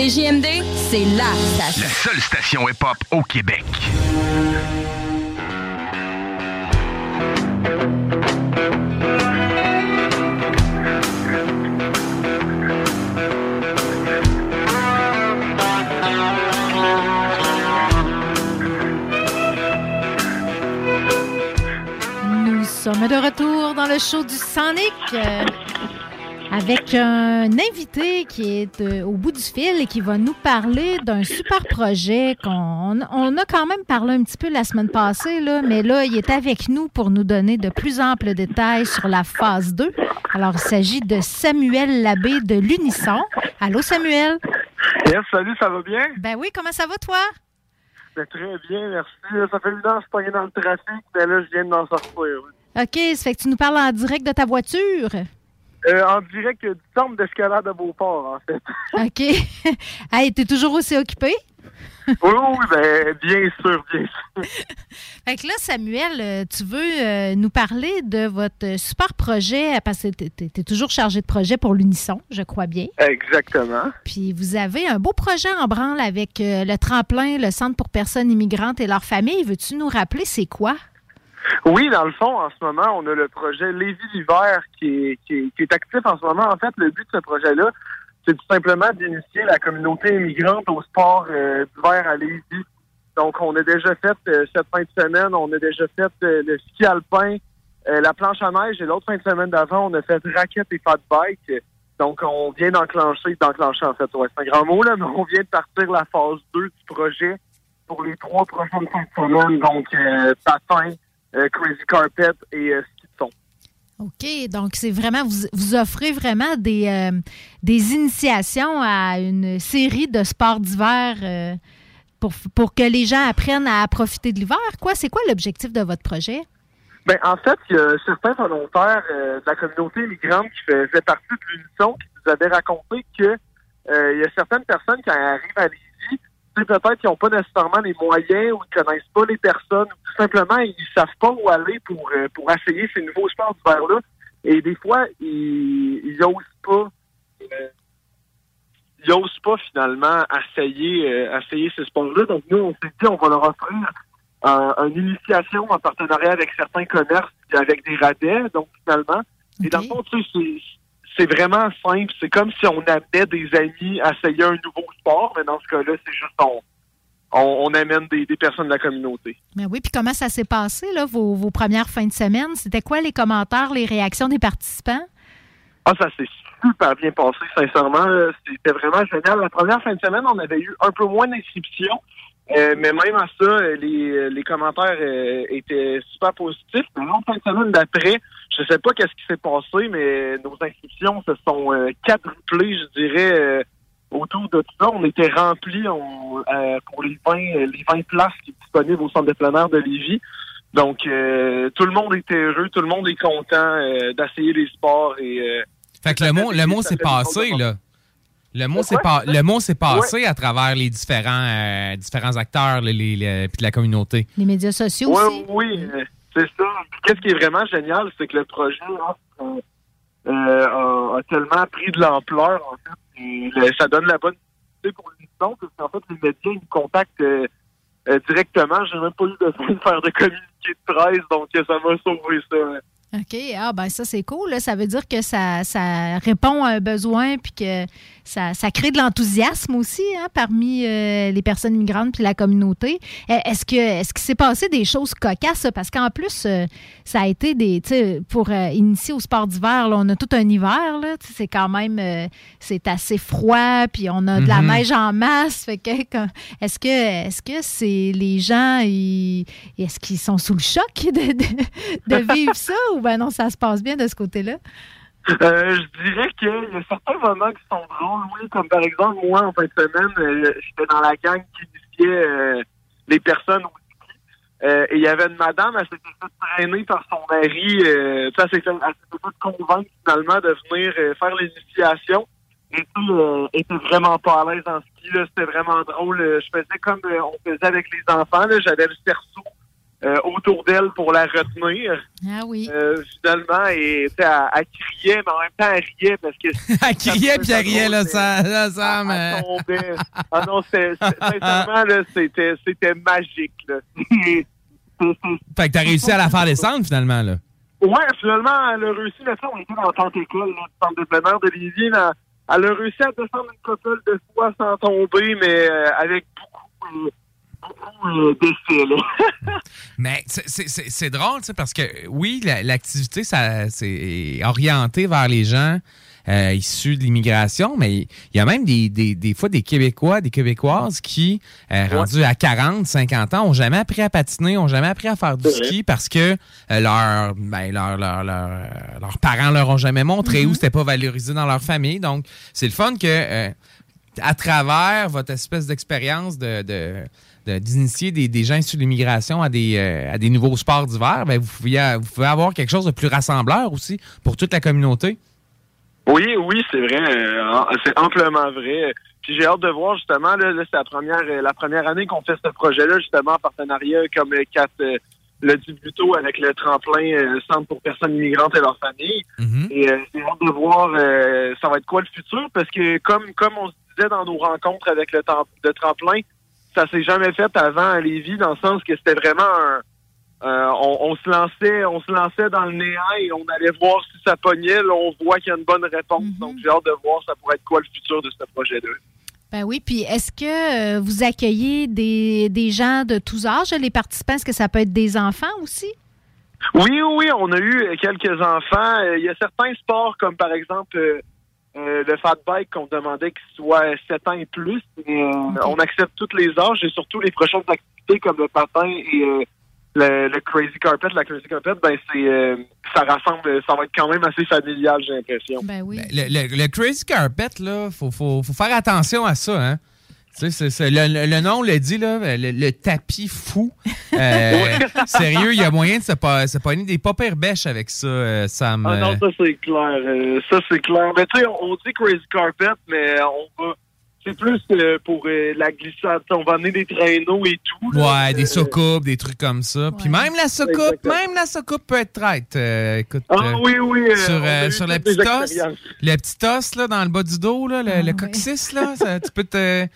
CJMD, c'est la station. La seule station hip-hop au Québec. Nous sommes de retour dans le show du Sonic euh, avec un invité qui est euh, au bout du fil et qui va nous parler d'un super projet qu'on on a quand même parlé un petit peu la semaine passée, là, mais là, il est avec nous pour nous donner de plus amples détails sur la phase 2. Alors, il s'agit de Samuel Labbé de l'Unisson. Allô, Samuel? Yes, salut, ça va bien? Ben oui, comment ça va, toi? Ben, très bien, merci. Ça fait une heure que je suis dans le trafic, mais là, je viens de m'en sortir. OK, ça fait que tu nous parles en direct de ta voiture? Euh, en direct du centre d'escalade de Beauport, en fait. OK. hey, t'es toujours aussi occupé? oui, oui, ben, bien sûr, bien sûr. Fait que là, Samuel, euh, tu veux euh, nous parler de votre super projet, parce que tu es, toujours chargé de projet pour l'Unisson, je crois bien. Exactement. Puis vous avez un beau projet en branle avec euh, le tremplin, le Centre pour personnes immigrantes et leurs familles. Veux-tu nous rappeler c'est quoi? Oui, dans le fond, en ce moment, on a le projet Lévis l'hiver qui est, qui, qui est actif en ce moment. En fait, le but de ce projet-là, c'est tout simplement d'initier la communauté immigrante au sport euh, d'hiver à Lévis. Donc, on a déjà fait euh, cette fin de semaine, on a déjà fait euh, le ski alpin, la planche à neige, et l'autre fin de semaine d'avant, on a fait raquette et fat bike. Donc, on vient d'enclencher, d'enclencher en fait, c'est un grand mot, là, mais on vient de partir la phase 2 du projet pour les trois prochaines fins de semaine. Donc, patin, crazy carpet et euh, ski de fond. OK, donc c'est vraiment, vous, vous offrez vraiment des, euh, des initiations à une série de sports d'hiver euh, pour, pour que les gens apprennent à profiter de l'hiver. Quoi, c'est quoi l'objectif de votre projet? Ben, en fait, il y a certains volontaires euh, de la communauté immigrante qui faisaient partie de l'unisson qui nous avaient raconté que euh, il y a certaines personnes qui arrivent à peut-être qu'ils n'ont pas nécessairement les moyens ou ils connaissent pas les personnes ou tout simplement ils savent pas où aller pour euh, pour essayer ces nouveaux sports d'hiver-là. Et des fois, ils, ils osent pas euh, ils osent pas finalement essayer euh, essayer ces sports-là. Donc nous, on s'est dit on va leur offrir un- une initiation en partenariat avec certains commerces et avec des radais, donc finalement. Et dans le fond, tu sais, c'est- vraiment simple. C'est comme si on amenait des amis à essayer un nouveau sport, mais dans ce cas-là, c'est juste on, on, on amène des, des personnes de la communauté. Ben oui, puis comment ça s'est passé, là, vos, vos premières fins de semaine? C'était quoi les commentaires, les réactions des participants? Ah, ça s'est super bien passé, sincèrement. là. C'était vraiment génial. La première fin de semaine, on avait eu un peu moins d'inscriptions. Euh, mais même à ça, euh, les, les commentaires euh, étaient super positifs. L'autre fin de semaine d'après, je sais pas qu'est-ce qui s'est passé, mais nos inscriptions se sont euh, quadruplées, je dirais, euh, autour de tout ça. On était remplis on- euh, pour les 20, euh, les 20 places qui sont disponibles au centre de plein air de Lévis. Donc, euh, tout le monde était heureux, tout le monde est content euh, d'essayer les sports et euh, Fait que le mot, le mot s'est passé, là. Le mot s'est pas, le mot s'est passé à travers les différents, euh, différents acteurs, les, les- les- puis de la communauté. Les médias sociaux Ouais, aussi? oui, euh, c'est ça. Puis Qu'est-ce qui est vraiment génial, c'est que le projet là, euh, euh, a, a tellement pris de l'ampleur, en fait. et le- ça donne la bonne idée pour l'émission, parce qu'en fait, les médias ils nous contactent euh, euh, directement. J'ai même pas eu besoin de faire de communiqué de presse, donc ça m'a sauvé ça. OK. Ah, ben ça, c'est cool. là. Ça veut dire que ça, ça répond à un besoin puis que ça, ça crée de l'enthousiasme aussi hein, parmi euh, les personnes migrantes puis la communauté. Euh, Est-ce que est-ce qu'il s'est passé des choses cocasses? Parce qu'en plus, euh, ça a été des. Pour euh, initier au sport d'hiver, on a tout un hiver. là. C'est quand même. c'est assez froid, puis on a de la Mhm. neige en masse. Fait que, quand- est-ce que est-ce que c'est les gens, est-ce qu'ils sont sous le choc de, de- de vivre ça? Ou ben non, ça se passe bien de ce côté-là? Euh, je dirais qu'il y a certains moments qui sont drôles, oui, comme par exemple, moi, en fin de semaine, euh, j'étais dans la gang qui accueillait euh, les personnes au ski. Euh, et il y avait une madame, elle s'était fait traîner par son mari. Elle s'était fait, convaincre finalement de venir faire l'initiation. Et puis, était vraiment pas à l'aise en ski. là. C'était vraiment drôle. Je faisais comme on faisait avec les enfants. là. J'avais le cerceau euh, autour d'elle pour la retenir. Ah oui. Euh, finalement, et elle, elle criait, mais en même temps, elle riait parce que. Elle criait puis elle riait, là, ça, là, ça, mais... Elle tombait. Ah non, c'était, sincèrement, là, c'était, c'était magique, là. Fait que t'as réussi à la faire descendre, finalement, là. Ouais, finalement, elle a réussi, mais ça, on était dans le centre école, là, le centre de plein air de Lévis, là. Elle a réussi à descendre une couple de fois sans tomber, mais euh, avec beaucoup, beaucoup euh. Mais c'est- drôle, parce que oui, la- l'activité, ça c'est orienté vers les gens euh, issus de l'immigration, mais il y a même des, des, des fois des Québécois, des Québécoises qui, euh, rendus à 40, 50 ans, ont jamais appris à patiner, ont jamais appris à faire du ski parce que euh, leur, ben, leur, leur- leur- leurs parents leur ont jamais montré ou c'était pas valorisé dans leur famille. Donc, c'est le fun que à travers votre espèce d'expérience de, de- de- d'initier des, des gens issus de l'immigration à des, euh, à des nouveaux sports d'hiver, ben, vous, pouvez, vous pouvez avoir quelque chose de plus rassembleur aussi pour toute la communauté. Oui, oui, c'est vrai. euh, c'est amplement vrai. Puis j'ai hâte de voir justement, là, là, c'est la première euh, la première année qu'on fait ce projet-là, justement, en partenariat comme Kat euh, l'a dit plus tôt avec le tremplin euh, Centre pour personnes immigrantes et leurs familles. Et euh, j'ai hâte de voir ça va être quoi le futur, parce que comme comme on se disait dans nos rencontres avec le, le tremplin, ça s'est jamais fait avant à Lévis, dans le sens que c'était vraiment un euh, on, on se lançait, on se lançait dans le néant et on allait voir si ça pognait. Là, on voit qu'il y a une bonne réponse. Donc, j'ai hâte de voir ça pourrait être quoi le futur de ce projet-là. Ben oui, puis est-ce que euh, vous accueillez des, des gens de tous âges, les participants? Est-ce que ça peut être des enfants aussi? Oui, oui, oui, on a eu quelques enfants. Euh, Il y a certains sports comme par exemple euh, le fat bike qu'on demandait qu'il soit 7 ans et plus. Mais, euh, On accepte tous les âges et surtout les prochaines activités comme le patin et euh, le, le crazy carpet. La crazy carpet, ben c'est euh, ça rassemble, ça va être quand même assez familial, j'ai l'impression. Ben oui. Le, le- le Crazy Carpet, là, faut, faut, faut faire attention à ça, hein. Tu sais, c'est- c'est- le, le- nom le dit, là, le, le tapis fou. Euh, sérieux, il y a moyen de se, pa- se pogner des pas pires bêches avec ça, euh, Sam. Ah non, Euh, ça c'est clair. euh, ça c'est clair. Mais tu sais, on, on dit crazy carpet, mais on va. C'est plus euh, pour euh, la glissade. On va amener des traîneaux et tout. là. Ouais, des soucoupes, des trucs comme ça. Puis même la soucoupe, Exactement. même la soucoupe peut être traite. euh, écoute, Ah euh, oui, oui. sur, euh, sur la petite os, expériences. le petit os là, dans le bas du dos, là, le, Ah le coccyx, là, ça- tu peux te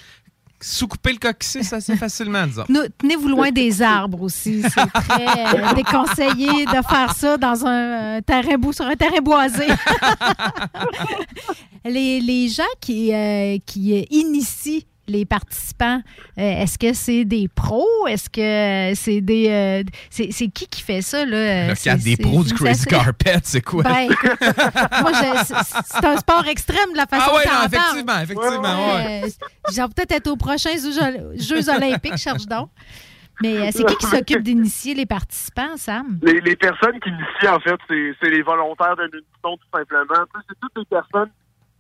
sous-couper le coccyx assez facilement, disons. Tenez-vous loin des arbres aussi. C'est très euh, déconseillé de faire ça dans un euh, terrain bou- sur un terrain boisé. les, les gens qui, euh, qui euh, initient les participants, euh, est-ce que c'est des pros? Est-ce que c'est des. euh, c'est qui qui fait ça? Là? Le cadre des pros du Crazy Carpet, c'est quoi? Ben, écoute, moi, je- c'est- un sport extrême de la façon Ah ouais, non, t'en effectivement, effectivement, ouais. Euh, J'ai peut-être être aux prochains Jeux, Jeux olympiques, cherche donc. Mais euh, c'est qui qui s'occupe d'initier les participants, Sam? Les, les personnes qui initient, en fait, c'est les volontaires de l'Unisson, tout simplement. C'est toutes les personnes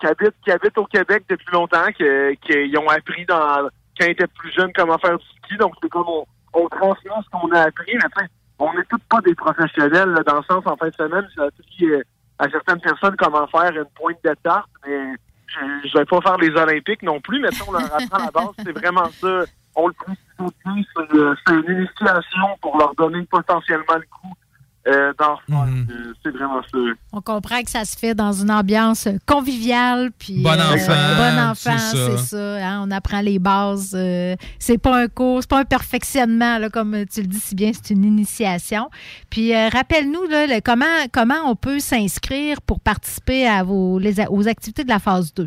qui habitent, qui habitent au Québec depuis longtemps, qui, qui ont appris dans, quand ils étaient plus jeunes comment faire du ski. Donc, c'est comme on, on transmet ce qu'on a appris. Mais on n'est tous pas des professionnels, dans le sens, en fin de semaine, j'ai appris euh, à certaines personnes comment faire une pointe de tarte, mais je, je vais pas faire les Olympiques non plus, mais on leur apprend la base. C'est vraiment ça. On le précise c'est euh, c'est une initiation pour leur donner potentiellement le coup euh, d'en refaire. Euh, c'est vraiment ça. On comprend que ça se fait dans une ambiance conviviale. Puis, Bon euh, enfant, bon enfant, c'est ça. hein, on apprend les bases. euh, c'est pas un cours, c'est pas un perfectionnement, là, comme tu le dis si bien, c'est une initiation. Puis euh, rappelle-nous comment, comment on peut s'inscrire pour participer à vos, les, aux activités de la phase 2.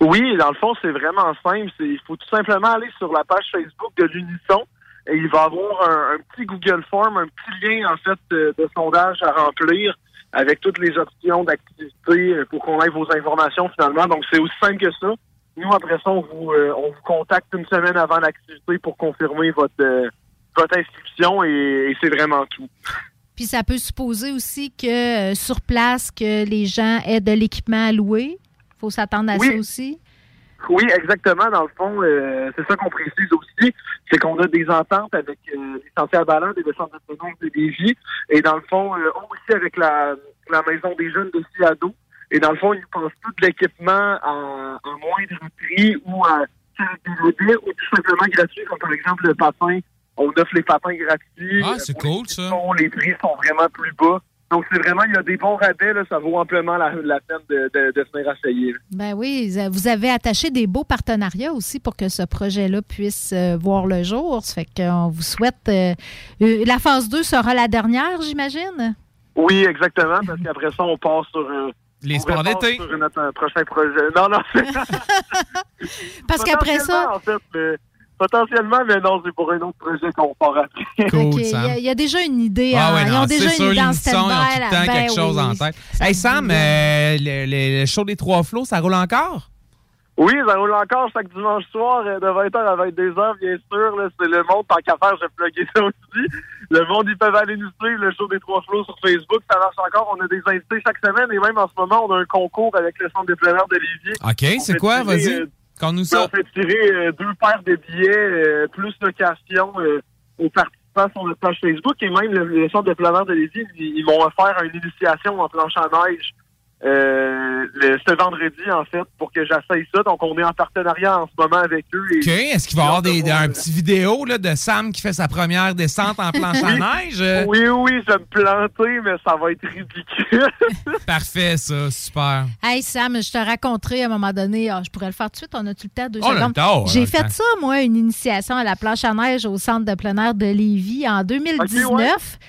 Oui, dans le fond, c'est vraiment simple. C'est- Il faut tout simplement aller sur la page Facebook de l'Unisson et il va avoir un, un petit Google Form, un petit lien en fait de, de sondage à remplir avec toutes les options d'activité pour qu'on ait vos informations finalement. Donc c'est aussi simple que ça. Nous, après ça, on vous, euh, on vous contacte une semaine avant l'activité pour confirmer votre, euh, votre inscription et, et c'est vraiment tout. Puis ça peut supposer aussi que euh, sur place, que les gens aient de l'équipement à louer. faut s'attendre à Oui. ça aussi. Oui, exactement. Dans le fond, euh, c'est ça qu'on précise aussi, c'est qu'on a des ententes avec euh, les sentiers ballons et le centre de de Lévis, et dans le fond, euh, aussi avec la, la maison des jeunes de Ciado. Et dans le fond, ils nous pensent tout l'équipement en, en moindre prix ou à des ou tout simplement gratuit, comme par exemple le patin. On offre les patins gratuits. Ah, c'est Pour cool, ça. Les prix sont vraiment plus bas. Donc, c'est vraiment, il y a des bons rabais, là, ça vaut amplement la, la peine de, de, de venir essayer. là. Ben oui, vous avez attaché des beaux partenariats aussi pour que ce projet-là puisse euh, voir le jour. Ça fait qu'on vous souhaite. euh, euh, la phase 2 sera la dernière, j'imagine? Oui, exactement, parce qu'après ça, on passe sur... euh, Les on sports d'été. sur notre prochain projet. Non, non, c'est... Parce qu'après ça- En fait, mais- potentiellement, mais non, c'est pour un autre projet qu'on part après. OK, Il y, a- il y a déjà une idée. Ah hein. ouais, Ils non, ont déjà c'est une idée en ils ont tout le temps. Ben quelque chose en tête. Hey Sam, euh, le, le- le show des trois flots, ça roule encore? Oui, ça roule encore chaque dimanche soir euh, de 20h à 22h, bien sûr. là, C'est le monde, tant qu'à faire, je vais plugger ça aussi. Le monde, ils peuvent aller nous suivre, le show des trois flots sur Facebook. Ça marche encore. On a des invités chaque semaine et même en ce moment, on a un concours avec le Centre des plein de Lévis. OK, c'est quoi? Vas-y, euh, conte-nous on ça. fait tirer euh, deux paires de billets, euh, plus location euh, aux participants sur notre page Facebook. Et même le, le Centre de plein air de Lévis, ils, ils m'ont offert une initiation en planche à neige euh, le, ce vendredi, en fait, pour que j'essaye ça. Donc, on est en partenariat en ce moment avec eux. et- OK, est-ce qu'il va y avoir des, un petit vidéo là, de Sam qui fait sa première descente en planche à neige? Euh, Oui, oui, je vais me planter, mais ça va être ridicule. Parfait, ça, super. Hey Sam, je te raconterai à un moment donné. ah, je pourrais le faire tout de suite. On a-tu le temps? Deux On a le secondes. temps, on a J'ai le fait temps. ça, moi, une initiation à la planche à neige au centre de plein air de Lévis en 2019. Ok, ouais.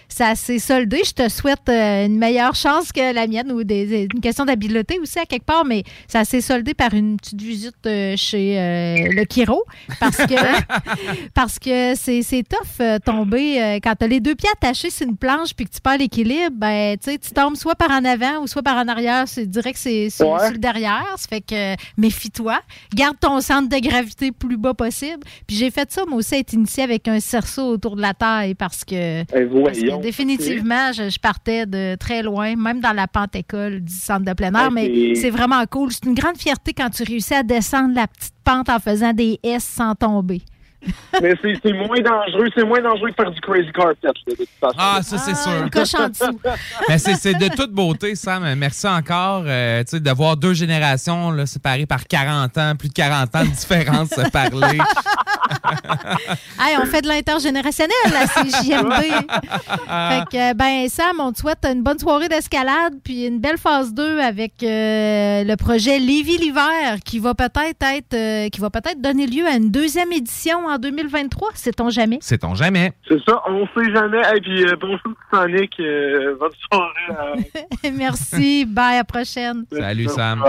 Ça s'est soldé. Je te souhaite euh, une meilleure chance que la mienne ou des, des- une question d'habileté aussi à quelque part, mais ça s'est soldé par une petite visite euh, chez euh, le Kiro parce que parce que c'est c'est tough euh, tomber euh, quand tu as les deux pieds attachés sur une planche puis que tu perds l'équilibre, ben tu tu tombes soit par en avant ou soit par en arrière, c'est que c'est sur, Ouais. sur le derrière, ça fait que méfie-toi, garde ton centre de gravité plus bas possible. Puis j'ai fait ça moi aussi être initié avec un cerceau autour de la taille parce que, parce que voyons. définitivement je, je partais de très loin, même dans la pente école centre de plein air, mais c'est vraiment cool. C'est une grande fierté quand tu réussis à descendre la petite pente en faisant des S sans tomber. mais c'est c'est moins dangereux. C'est moins dangereux que faire du crazy carpet, là, de toute façon. Ah, ça, c'est sûr. En dessous. Mais c'est c'est de toute beauté, Sam. Merci encore euh, tu sais, de voir deux générations là, séparées par 40 ans, plus de 40 ans de différence se parler. Hey, on fait de l'intergénérationnel à CJMD. fait que, ben, Sam, on te souhaite une bonne soirée d'escalade, puis une belle phase 2 avec euh, le projet Lévis l'hiver, qui va peut-être être, euh, qui va peut-être donner lieu à une deuxième édition en 2023, sait-on jamais. Sait-on jamais? C'est ça, on sait jamais. Et puis, euh, bonjour, Sonic. euh, bonne soirée. euh. Merci, bye, à la prochaine. Salut, Sam.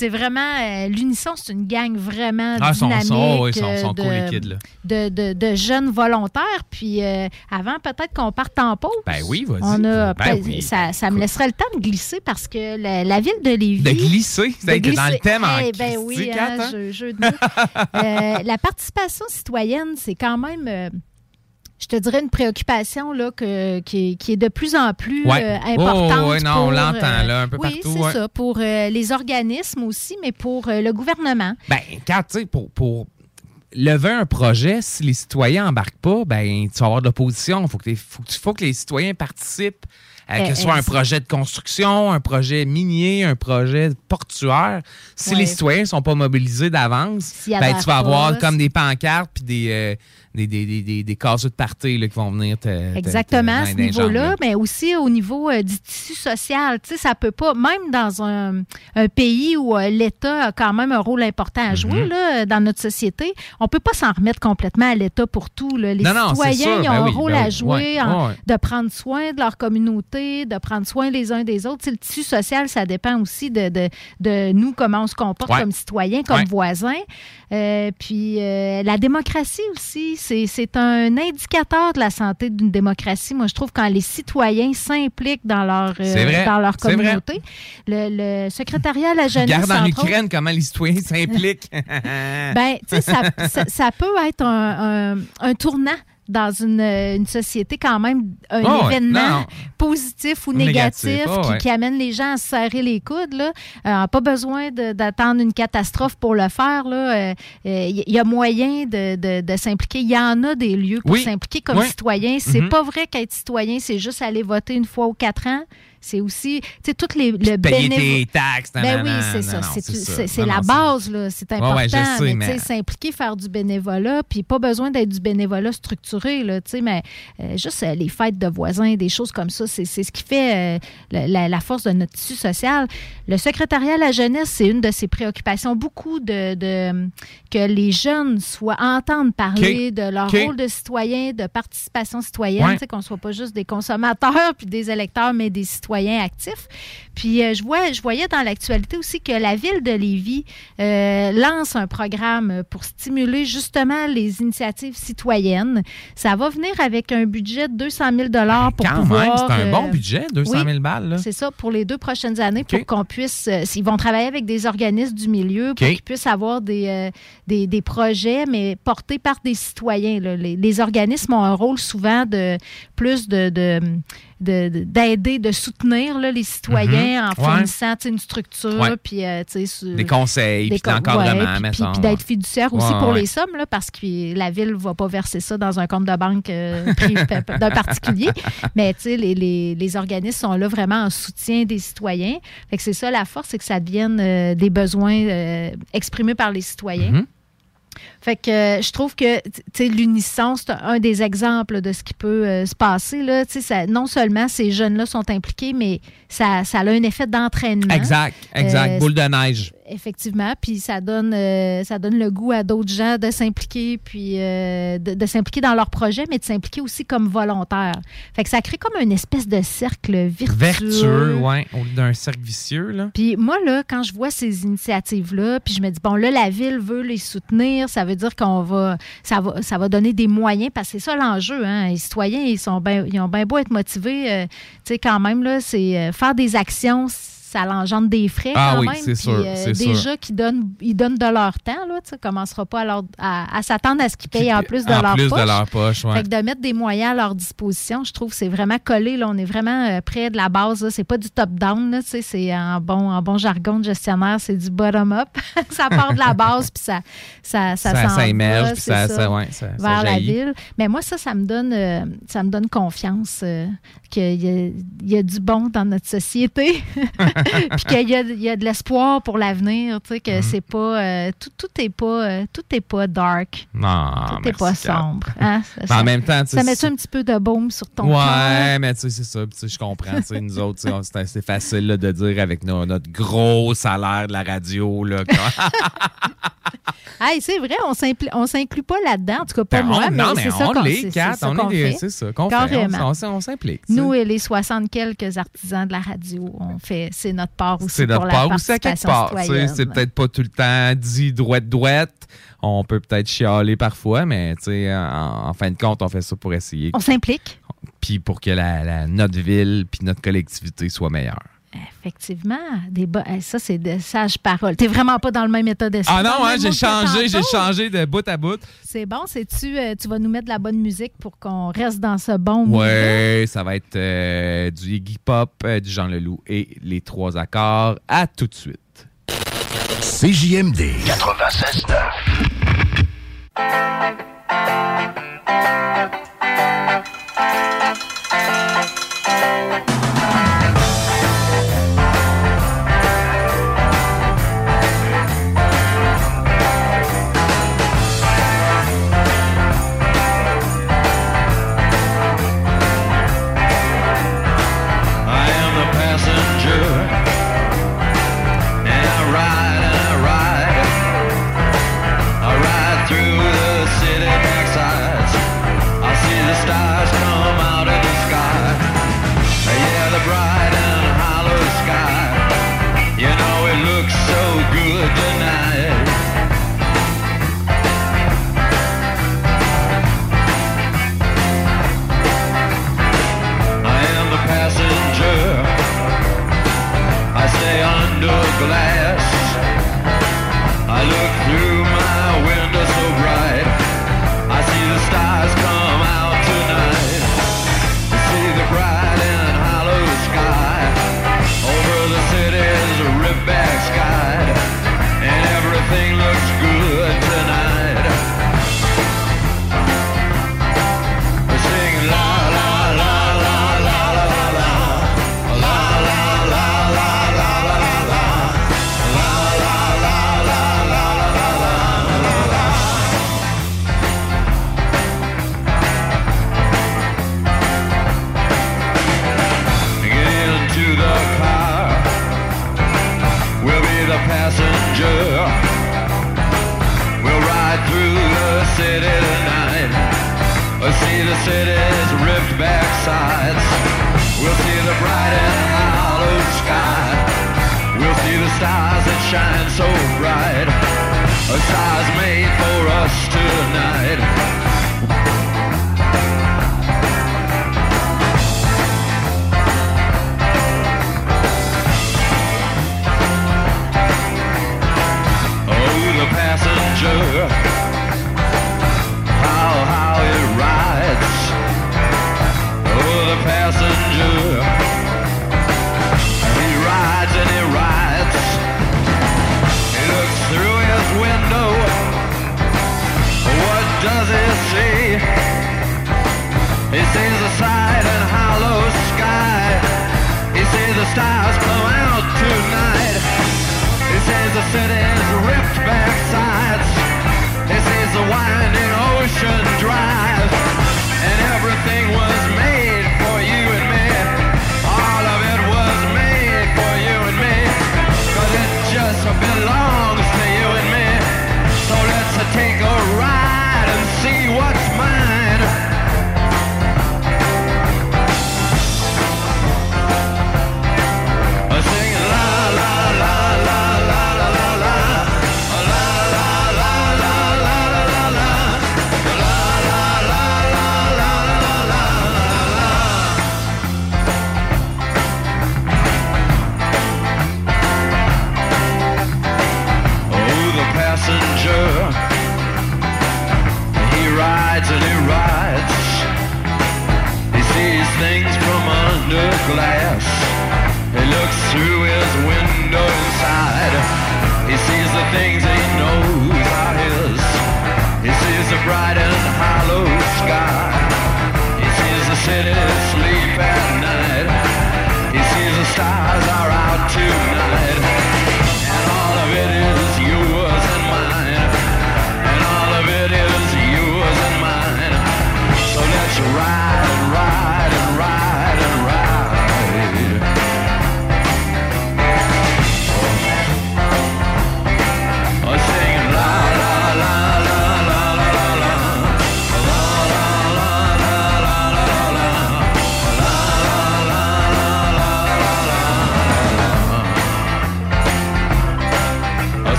C'est vraiment, euh, l'Unisson, c'est une gang vraiment Ah, oui, de, cool, les kids. Là. de, de- de jeunes volontaires. Puis euh, avant, peut-être qu'on parte en pause. Ben oui, vas-y. On a, Ben oui. ça, ça me laisserait le temps de glisser parce que la, la ville de Lévis. De glisser? de dans le thème en Eh ben oui, hein, hein? jeu- jeu de mots. Euh, la participation citoyenne, c'est quand même, je te dirais, une préoccupation là, que, qui, est, qui est de plus en plus Ouais. euh, importante. Oh, non, on pour, l'entend, euh, là, un peu oui, partout, c'est ouais. ça, pour euh, les organismes aussi, mais pour euh, le gouvernement. Ben, quand, tu sais, pour, pour lever un projet, si les citoyens embarquent pas, ben, tu vas avoir de l'opposition. Il faut, que les- faut, que- faut que les citoyens participent. euh, Eh, que ce soit un exact. projet de construction, un projet minier, un projet portuaire. Si Ouais. les citoyens sont pas mobilisés d'avance, ben, tu vas avoir comme des pancartes puis des, euh, des, des, de party là, qui vont venir te. te- te- Exactement, à ce niveau-là, là. mais aussi au niveau euh, du tissu social. Tu sais, ça peut pas, même dans un, un pays où euh, l'État a quand même un rôle important à jouer Mhm. là, dans notre société, on peut pas s'en remettre complètement à l'État pour tout. là. Les Non, non, c'est citoyens, sûr, ils ont ben un oui, rôle ben à jouer, en- de prendre soin de leur communauté, de prendre soin les uns des autres. Tu sais, le tissu social, ça dépend aussi de, de, de nous, comment on se comporte Ouais. comme citoyens, comme Ouais. voisins. Euh, puis la démocratie aussi, c'est c'est un indicateur de la santé d'une démocratie. Moi, je trouve quand les citoyens s'impliquent dans leur, euh, vrai, dans leur communauté. Le, le secrétariat à la jeunesse, Regarde en autres, Ukraine comment les citoyens s'impliquent. ben, tu sais, ça, ça, ça peut être un, un- un tournant dans une, une société quand même un Oh, ouais. événement Non, positif ou Négatif, négatif, oh, qui, ouais. qui amène les gens à se serrer les coudes. Là. Euh, pas besoin d'attendre une catastrophe pour le faire. là. Euh, euh, Il y a moyen de, de- de s'impliquer. Il y en a des lieux pour Oui. s'impliquer comme Oui. citoyen. C'est Mhm. pas vrai qu'être citoyen, c'est juste aller voter une fois ou quatre ans. C'est aussi, tu sais, toutes les le payer tes taxes, Ben oui, c'est ça. C'est la base, là. C'est Ouais, important. ouais, je sais, mais, s'impliquer, faire du bénévolat, puis pas besoin d'être du bénévolat structuré, là, tu sais, mais euh, juste euh, les fêtes de voisins, des choses comme ça, c'est ce qui fait euh, la, force de notre tissu social. Le secrétariat à la jeunesse, c'est une de ses préoccupations. Beaucoup de, de- que les jeunes soient entendent parler de leur rôle de citoyen, de participation citoyenne, Ouais. tu sais, qu'on soit pas juste des consommateurs puis des électeurs, mais des citoyens actifs. Puis euh, je, vois, je voyais dans l'actualité aussi que la ville de Lévis euh, lance un programme pour stimuler justement les initiatives citoyennes. Ça va venir avec un budget de 200 000 pour Quand pouvoir... même, c'est un euh, bon budget, 200 000 oui, balles. C'est ça, pour les deux prochaines années, pour qu'on puisse... euh, ils vont travailler avec des organismes du milieu pour qu'ils puissent avoir des, euh, des, des projets, mais portés par des citoyens. là. Les, les organismes ont un rôle souvent de plus de... de de- de- d'aider, de, soutenir là, les citoyens En fournissant une structure, puis euh, Des conseils, puis con- l'encadrement, ouais, puis- d'être fiduciaire aussi pour les sommes, là, parce que la ville ne va pas verser ça dans un compte de banque euh, d'un particulier. Mais tu sais, les, les- les organismes sont là vraiment en soutien des citoyens. Fait que c'est ça la force, c'est que ça devienne euh, des besoins exprimés par les citoyens. Mhm. Fait que euh, je trouve que l'unisson, c'est un des exemples de ce qui peut euh, se passer. Là. Tu sais, Ça, non seulement ces jeunes-là sont impliqués, mais ça, ça a un effet d'entraînement. Exact, exact. Euh, Boule de neige. Effectivement, puis ça donne, ça donne le goût à d'autres gens de s'impliquer, puis de, de s'impliquer dans leur projet, mais de s'impliquer aussi comme volontaire. Fait que ça crée comme une espèce de cercle virtueux. Vertueux, lieu d'un cercle vicieux, là. Puis moi, là, quand je vois ces initiatives-là, puis je me dis, bon, là, la ville veut les soutenir, ça veut dire qu'on va ça, va, ça va donner des moyens, parce que c'est ça l'enjeu, hein. Les citoyens, ils, sont ben, ils ont bien beau être motivés, euh, tu sais, quand même, là, c'est euh, faire des actions, ça l'engendre des frais Ah quand oui, même. c'est Puis, sûr, euh, déjà qu'ils donnent, ils donnent de leur temps, là, tu sais, commencera pas à, leur- à, à s'attendre à ce qu'ils payent en plus de en leur plus poche. de leur poche, ouais. Fait que de mettre des moyens à leur disposition, je trouve que c'est vraiment collé. Là. On est vraiment euh, près de la base. C'est pas du top-down. là, tu sais, C'est en bon, en bon jargon de gestionnaire, c'est du bottom-up. ça part de la base, puis ça, ça, ça, Ça- émerge, puis ça- ça- ouais, ça- vers la ville. Mais moi, ça, ça me donne, euh, ça me donne confiance euh, qu'il y, y a du bon dans notre société, puis qu'il y a, il y a de l'espoir pour l'avenir. Tu sais, que c'est pas, euh, tout, tout est pas, euh, tout est pas dark. Non, Tout est merci, pas sombre. hein? Ça- Mais en même temps, ça met un petit peu de baume sur ton? Ouais, mais tu sais, c'est ça. Puis, tu sais, je comprends. tu sais, nous autres, c'est assez facile là, de dire avec nos- notre gros salaire de la radio. Là, Hey, c'est vrai, on s'inclut pas là-dedans, en tout cas pas Ben, moi, on- mais c'est ça qu'on c'est ça on est c'est ça qu'on fait, on s'implique. Nous et les 60 quelques artisans de la radio, on fait, c'est notre part aussi C'est notre pour la part aussi à quelque part. C'est peut-être pas tout le temps dit droite-droite. On peut peut-être chialer parfois, mais tu sais, en, en fin de compte, on fait ça pour essayer. On s'implique. Puis pour que la, la- notre ville puis notre collectivité soit meilleure. Effectivement, des hey, ça c'est de sages paroles. T'es vraiment pas dans le même état d'esprit. Ah non, hein, j'ai changé, j'ai changé de bout à bout. C'est bon, c'est-tu, euh, tu vas nous mettre de la bonne musique pour qu'on reste dans ce bon Ouais, ça va être euh, du Iggy Pop, euh, du Jean Leloup et les trois accords. À tout de suite. CJMD 96.9.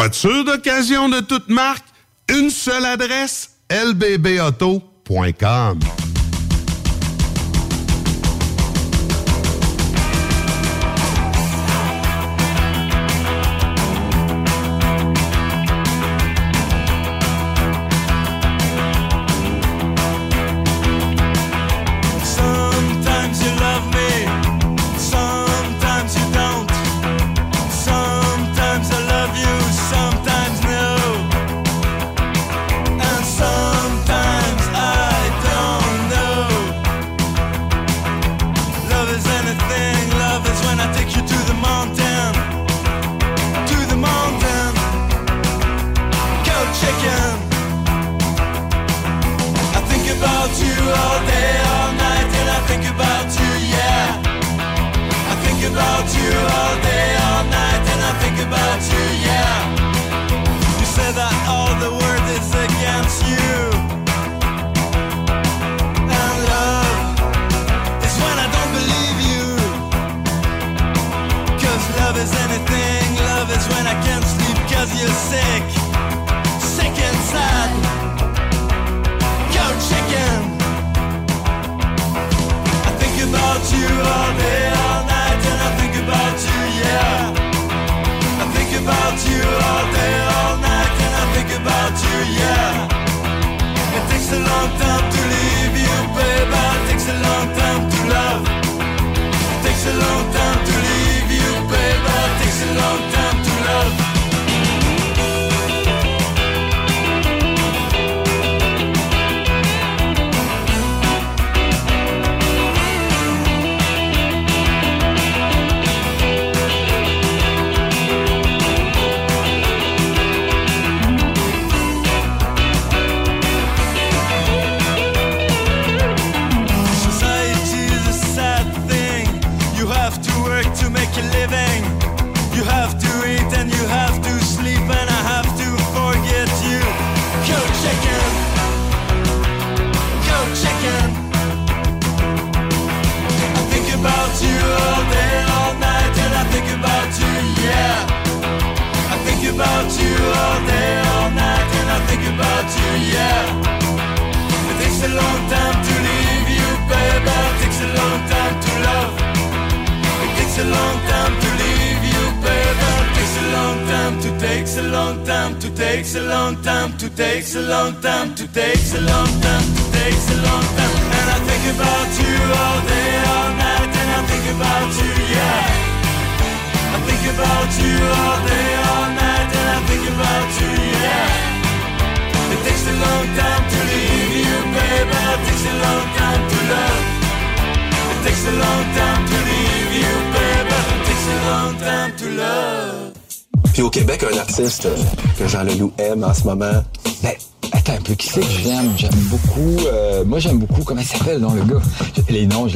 Voiture d'occasion de toute marque, une seule adresse, lbbauto.com.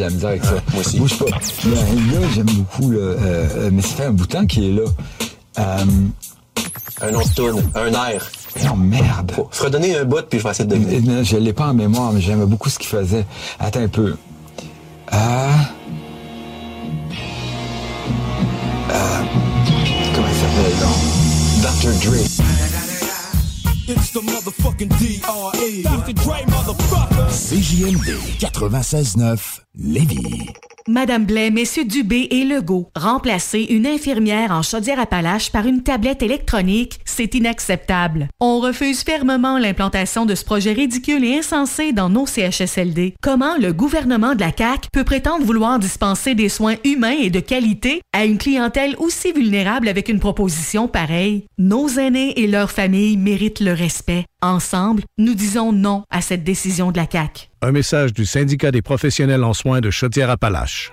la misère avec ça. moi aussi. Bouge pas. Il y a un gars, j'aime beaucoup, là, euh, euh, mais ça fait un bout de temps qu'il est là. Euh, Un de tune, un air. Non, merde. Se redonner un bout, puis je vais essayer de deviner. Je l'ai pas en mémoire, mais j'aimais beaucoup ce qu'il faisait. Attends un peu. Ah. Euh, comment il s'appelle, donc? Dr. Dre. It's the motherfucking D.R.E. Dr. Dre, motherfucker. CJMD 96.9 Madame Blais, Messieurs Dubé et Legault, remplacer une infirmière en Chaudière-Appalaches par une tablette électronique, c'est inacceptable. On refuse fermement l'implantation de ce projet ridicule et insensé dans nos CHSLD. Comment le gouvernement de la CAQ peut prétendre vouloir dispenser des soins humains et de qualité à une clientèle aussi vulnérable avec une proposition pareille? Nos aînés et leurs familles méritent le respect. Ensemble, nous disons non à cette décision de la CAQ. Un message du syndicat des professionnels en soins de Chaudière-Appalaches.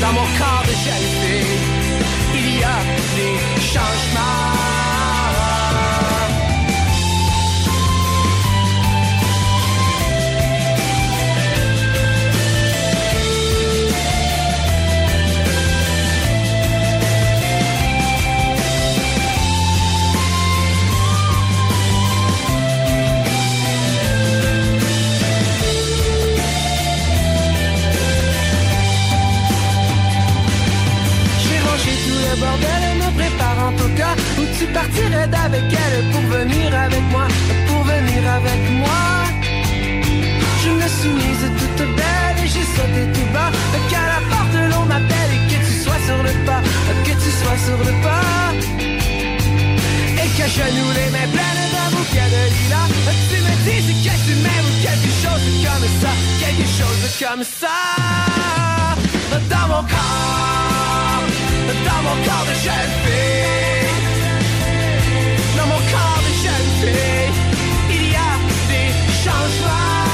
dans mon corps de jeune fille, il y a des changements. Tout bordel me préparant au cas où tu partirais d'avec elle pour venir avec moi, pour venir avec moi. Je me suis mise toute belle et j'ai sauté tout bas, qu'à la porte l'on m'appelle et que tu sois sur le pas, que tu sois sur le pas. Et que je nous les mains pleines d'un bouquet de lilas, tu me dises que tu m'aimes ou quelque chose comme ça, quelque chose comme ça. Dans mon corps, dans mon corps jeune dans mon corps il y a des changements.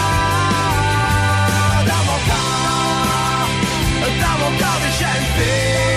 Dans mon corps, dans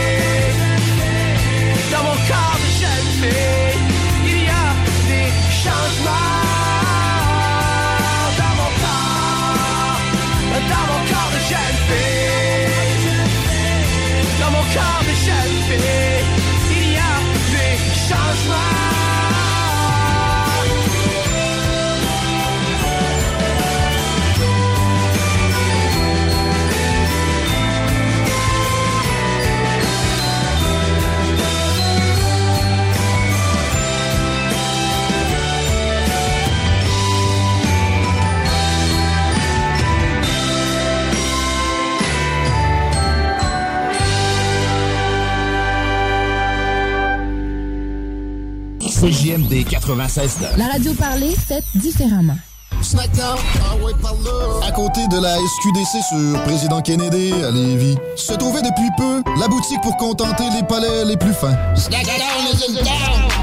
CJMD 96.9. La radio parlée, faite différemment. Snackdown, ah ouais, par là. À côté de la SQDC sur Président Kennedy à Lévis, se trouvait depuis peu la boutique pour contenter les palais les plus fins.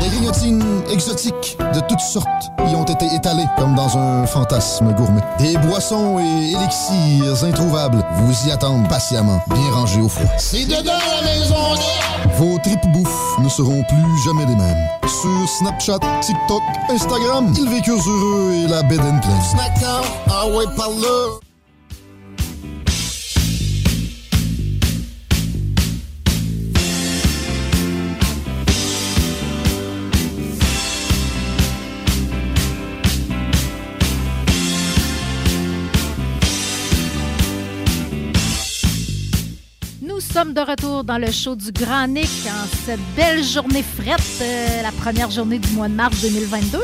Des grignotines exotiques de toutes sortes y ont été étalées comme dans un fantasme gourmet. Des boissons et élixirs introuvables vous y attendent patiemment, bien rangés au froid. C'est dedans la maison Vos tripes bouffe ne seront plus jamais les mêmes. Sur Snapchat, TikTok, Instagram, ils vécurent heureux et la bed and. Snackdown, ah ouais, par sommes de retour dans le show du Grand Nick en cette belle journée frette, euh, la première journée du mois de mars 2022.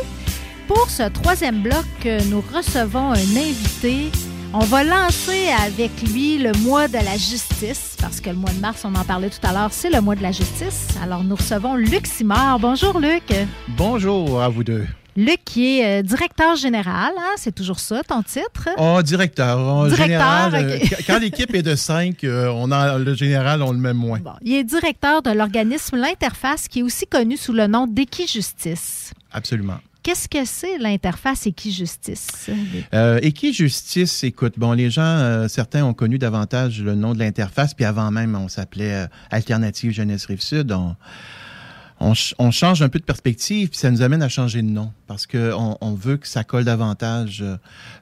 Pour ce troisième bloc, euh, nous recevons un invité. On va lancer avec lui le mois de la justice, parce que le mois de mars, on en parlait tout à l'heure, c'est le mois de la justice. Alors, nous recevons Luc Simard. Bonjour, Luc. Bonjour à vous deux. Luc, qui est euh, directeur général, hein, c'est toujours ça, ton titre? Oh, directeur. En Directeur, général, euh, quand l'équipe est de cinq, euh, on a, le général, on le met moins. Il est directeur de l'organisme L'Interface, qui est aussi connu sous le nom d'Equijustice. Absolument. Qu'est-ce que c'est l'Interface Equijustice? Euh, Equijustice, écoute, bon, les gens, euh, certains ont connu davantage le nom de l'interface, puis avant même, on s'appelait euh, Alternative Jeunesse Rive-Sud. On, on, on change un peu de perspective, puis ça nous amène à changer de nom, parce qu'on on veut que ça colle davantage euh,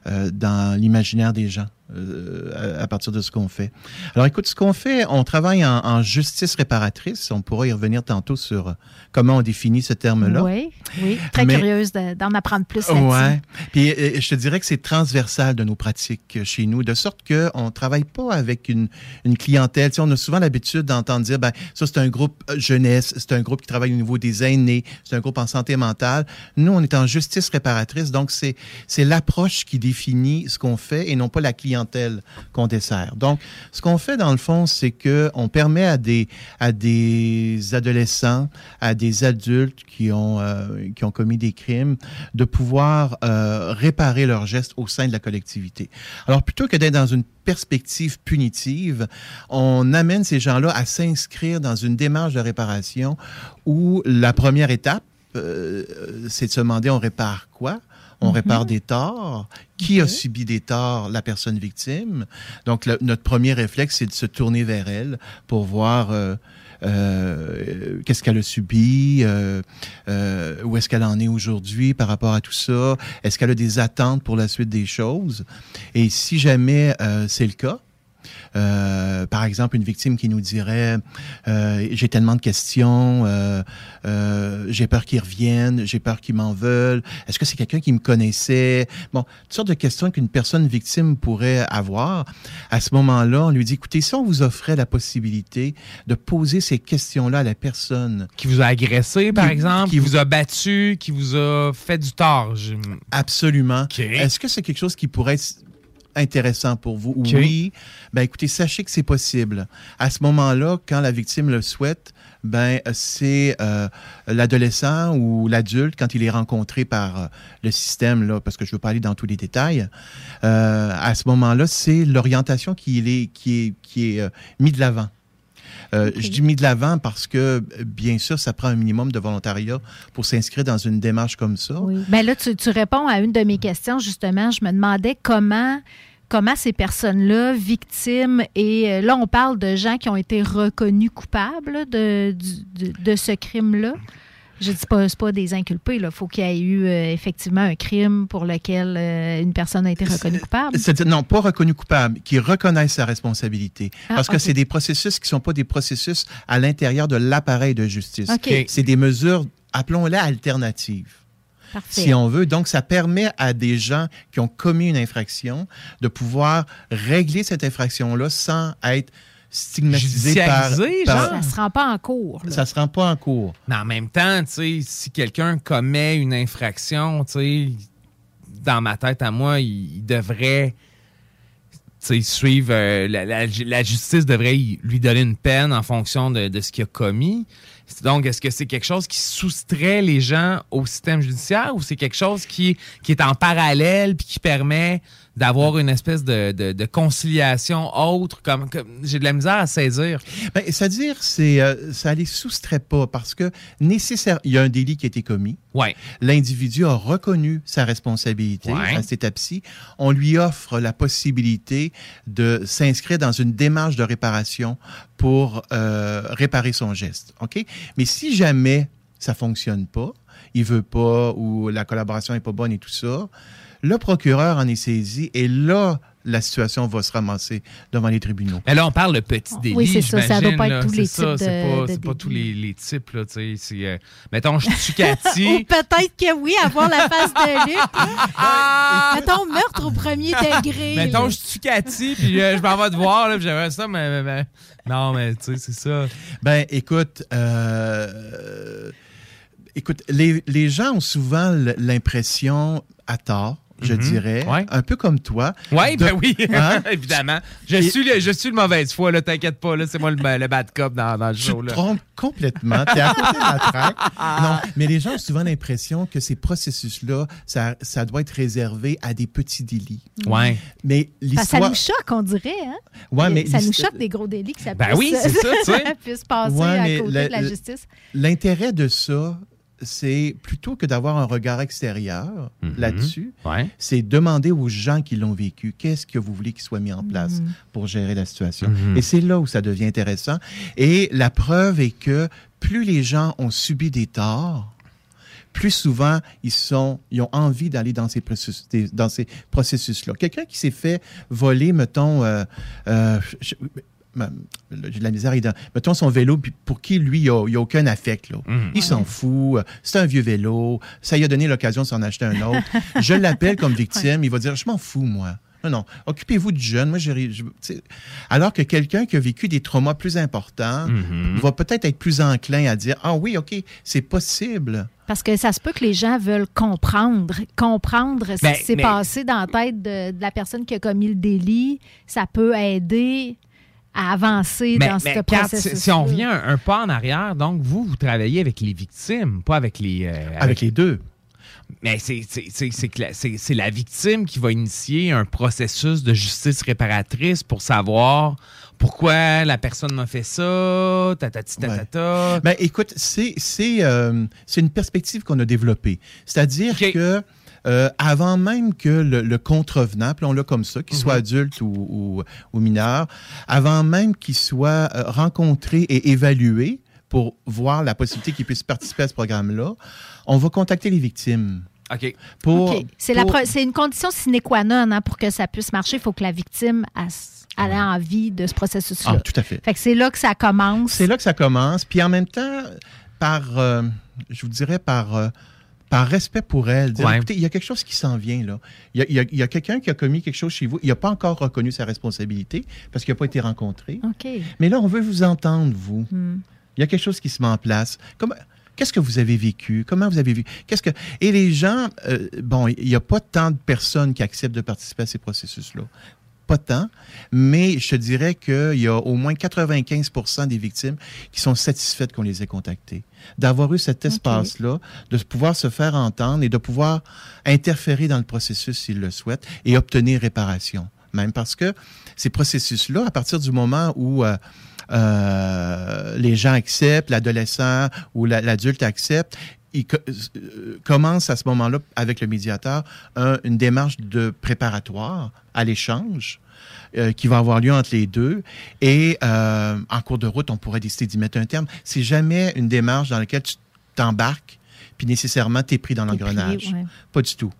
euh, dans l'imaginaire des gens. Euh, à, à partir de ce qu'on fait. Alors écoute, ce qu'on fait, on travaille en, en justice réparatrice. On pourra y revenir tantôt sur euh, comment on définit ce terme-là. Oui, oui. Très Mais- curieuse de- d'en apprendre plus. Ouais. Puis euh, je te dirais que c'est transversal de nos pratiques chez nous, de sorte qu'on ne travaille pas avec une, une clientèle. Tu sais, on a souvent l'habitude d'entendre dire, ben, ça c'est un groupe jeunesse, c'est un groupe qui travaille au niveau des aînés, c'est un groupe en santé mentale. Nous, on est en justice réparatrice, donc c'est l'approche qui définit ce qu'on fait et non pas la clientèle qu'on dessert. Donc, ce qu'on fait dans le fond, c'est que on permet à des à des adolescents, à des adultes qui ont euh, qui ont commis des crimes, de pouvoir euh, réparer leurs gestes au sein de la collectivité. Alors, plutôt que d'être dans une perspective punitive, on amène ces gens-là à s'inscrire dans une démarche de réparation où la première étape, euh, c'est de se demander on répare quoi? On Mhm. répare des torts. Qui a subi des torts? La personne victime. Donc, le- notre premier réflexe, c'est de se tourner vers elle pour voir euh, euh, qu'est-ce qu'elle a subi, euh, euh, où est-ce qu'elle en est aujourd'hui par rapport à tout ça, est-ce qu'elle a des attentes pour la suite des choses? Et si jamais euh, c'est le cas, euh, par exemple, une victime qui nous dirait euh, j'ai tellement de questions, euh, j'ai peur qu'ils reviennent, j'ai peur qu'ils m'en veulent. Est-ce que c'est quelqu'un qui me connaissait? Bon, toutes sortes de questions qu'une personne victime pourrait avoir. À ce moment-là, on lui dit écoutez, si on vous offrait la possibilité de poser ces questions-là à la personne Qui vous a agressé, par Qui- exemple, qui vous a battu, qui vous a fait du tort. Absolument. Est-ce que c'est quelque chose qui pourrait être intéressant pour vous? Oui. Ben, écoutez, sachez que c'est possible. À ce moment-là, quand la victime le souhaite, ben, c'est euh, l'adolescent ou l'adulte, quand il est rencontré par euh, le système, là, parce que je ne veux pas aller dans tous les détails, euh, à ce moment-là, c'est l'orientation qui est, qui est, qui est mis de l'avant. Euh, Je dis mis de l'avant parce que, bien sûr, ça prend un minimum de volontariat pour s'inscrire dans une démarche comme ça. Oui. Ben là, tu, tu réponds à une de mes questions, justement. Je me demandais comment, comment ces personnes-là, victimes, et euh, là, on parle de gens qui ont été reconnus coupables de ce crime-là. Je dis pas, pas des inculpés. Il faut qu'il y ait eu euh, effectivement un crime pour lequel euh, une personne a été reconnue coupable. Non, pas reconnu coupable, qui reconnaissent sa responsabilité. Ah, Parce que c'est des processus qui sont pas des processus à l'intérieur de l'appareil de justice. C'est des mesures, appelons-les alternatives. Parfait. Si on veut. Donc, ça permet à des gens qui ont commis une infraction de pouvoir régler cette infraction-là sans être stigmatisés par... Ça se rend pas en cours. là. Ça se rend pas en cours. Mais en même temps, tu sais, si quelqu'un commet une infraction, tu sais, dans ma tête à moi, il, il devrait tu sais, suivre. euh, la, la- la justice devrait lui donner une peine en fonction de, de ce qu'il a commis. Donc, est-ce que c'est quelque chose qui soustrait les gens au système judiciaire ou c'est quelque chose qui, qui est en parallèle puis qui permet d'avoir une espèce de, de- de conciliation autre? Comme, comme- J'ai de la misère à saisir. Ben, C'est-à-dire, c'est, euh, ça ne les soustrait pas parce que nécessaire, il y a un délit qui a été commis. Ouais. L'individu a reconnu sa responsabilité Ouais. à cette étape-ci. On lui offre la possibilité de s'inscrire dans une démarche de réparation pour euh, réparer son geste. OK? Mais si jamais ça fonctionne pas, il veut pas ou la collaboration est pas bonne et tout ça, le procureur en est saisi et là, la situation va se ramasser devant les tribunaux. Mais là, on parle de petits délits. Oui, c'est ça, ça doit j'imagine, pas être tous les types C'est de- pas, de pas tous les, types, là, tu sais. c'est, euh, mettons, je tue Cathy. Ou peut-être que oui, avoir la face de Luc. Ah! Mettons meurtre au premier degré. Mettons, là. je tue Cathy, puis euh, je m'en vais te voir, là, puis j'aimerais ça, mais, mais- mais- Non, mais tu sais, c'est ça. Ben, écoute, euh, écoute, les, les gens ont souvent l'impression, à tort, je Mhm. dirais, Ouais. un peu comme toi. Oui, de- ben oui, Hein? évidemment. Je Et- suis, le, je suis le mauvaise foi, là, t'inquiète pas, là, c'est moi le, le bad cop dans, dans le Tu show. te Là. trompes complètement. Tu es à côté de la traque. Non, mais les gens ont souvent l'impression que ces processus-là, ça, ça doit être réservé à des petits délits. Ouais. Mais Ça, ça l'histoire. nous choque, on dirait. Hein? Ouais, mais ça nous choque des gros délits que ça Ben puisse, oui, c'est ça, tu sais. puisse passer Ouais, à côté de la justice. L'intérêt de ça, c'est plutôt que d'avoir un regard extérieur là-dessus, c'est demander aux gens qui l'ont vécu qu'est-ce que vous voulez qu'il soit mis en place Mhm. pour gérer la situation. Mhm. Et c'est là où ça devient intéressant. Et la preuve est que plus les gens ont subi des torts, plus souvent ils sont, ils ont envie d'aller dans ces processus, des- dans ces processus-là. Quelqu'un qui s'est fait voler, mettons, euh, euh, je- j'ai de la misère, mettons son vélo, pour qui lui, il n'y a, aucun affect. Là. Mhm. Il s'en fout, euh, c'est un vieux vélo, ça lui a donné l'occasion de s'en acheter un autre. je l'appelle comme victime, il va dire, je m'en fous, moi. Non, non, occupez-vous du jeune. Moi, j'ai. Alors que quelqu'un qui a vécu des traumas plus importants Mhm. va peut-être être plus enclin à dire, ah oui, OK, c'est possible. Parce que ça se peut que les gens veulent comprendre, comprendre ce Ben, qui s'est mais- passé dans la tête de, de la personne qui a commis le délit. Ça peut aider à avancer Mais, dans mais ce processus. si, si on revient un, un pas en arrière, donc vous, vous travaillez avec les victimes, pas avec les... euh, Avec les deux. Mais c'est c'est- c'est- c'est que la- c'est- c'est la victime qui va initier un processus de justice réparatrice pour savoir pourquoi la personne m'a fait ça, tatati tatata. Ben, écoute, c'est c'est euh, c'est une perspective qu'on a développée. C'est-à-dire que euh, avant même que le, le contrevenant, appelons-le comme ça, qu'il soit Mhm. adulte ou, ou- ou mineur, avant même qu'il soit euh, rencontré et évalué pour voir la possibilité qu'il puisse participer à ce programme-là, on va contacter les victimes. OK. Pour, OK. C'est la pour- une condition sine qua non hein, pour que ça puisse marcher. Il faut que la victime a- ait envie de ce processus-là. Ah, tout à fait. Fait que c'est là que ça commence. C'est là que ça commence. Puis en même temps, par, euh, je vous dirais, par, euh, par respect pour elle, dire, Ouais. écoutez, il y a quelque chose qui s'en vient là. Il y a, quelqu'un qui a commis quelque chose chez vous. Il n'a pas encore reconnu sa responsabilité parce qu'il n'a pas été rencontré. OK. Mais là, on veut vous entendre, vous. Hmm. Il y a quelque chose qui se met en place. Comment- Qu'est-ce que vous avez vécu? Comment vous avez vu? Qu'est-ce que... Et les gens, euh, bon, il n'y a pas tant de personnes qui acceptent de participer à ces processus-là. Pas tant, mais je te dirais qu'il y a au moins 95% des victimes qui sont satisfaites qu'on les ait contactées. D'avoir eu cet espace-là, de pouvoir se faire entendre et de pouvoir interférer dans le processus s'ils le souhaitent et obtenir réparation. Même parce que ces processus-là, à partir du moment où euh, euh, les gens acceptent, l'adolescent ou la- l'adulte accepte, il euh, commence à ce moment-là, avec le médiateur, un- une démarche de préparatoire à l'échange euh, qui va avoir lieu entre les deux. Et euh, en cours de route, on pourrait décider d'y mettre un terme. C'est jamais une démarche dans laquelle tu t'embarques, puis nécessairement, tu es pris dans l'engrenage. ouais. Pas du tout.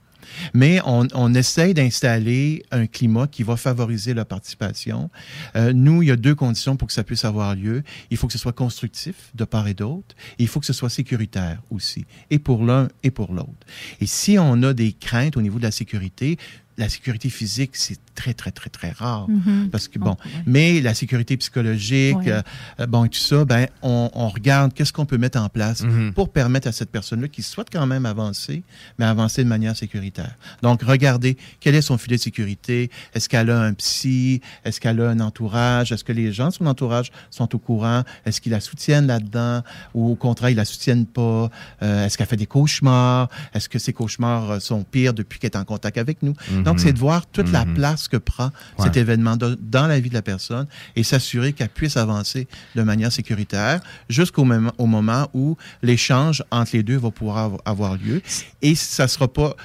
Mais on, on essaye d'installer un climat qui va favoriser la participation. Euh, nous, il y a deux conditions pour que ça puisse avoir lieu. Il faut que ce soit constructif de part et d'autre. Et il faut que ce soit sécuritaire aussi, et pour l'un et pour l'autre. Et si on a des craintes au niveau de la sécurité, la sécurité physique, c'est très, très, très, très rare. Mhm. Parce que, bon, mais la sécurité psychologique, Ouais. euh, bon, et tout ça, ben, on, on regarde qu'est-ce qu'on peut mettre en place pour permettre à cette personne-là qui souhaite quand même avancer, mais avancer de manière sécuritaire. Donc, regardez quel est son filet de sécurité? Est-ce qu'elle a un psy? Est-ce qu'elle a un entourage? Est-ce que les gens de son entourage sont au courant? Est-ce qu'ils la soutiennent là-dedans? Ou au contraire, ils la soutiennent pas? Euh, est-ce qu'elle fait des cauchemars? Est-ce que ces cauchemars euh, sont pires depuis qu'elle est en contact avec nous? Mhm. Donc, c'est de voir toute la Mhm. place que prend cet événement de- dans la vie de la personne et s'assurer qu'elle puisse avancer de manière sécuritaire jusqu'au moment, au moment où l'échange entre les deux va pouvoir av- avoir lieu. Et ça sera pas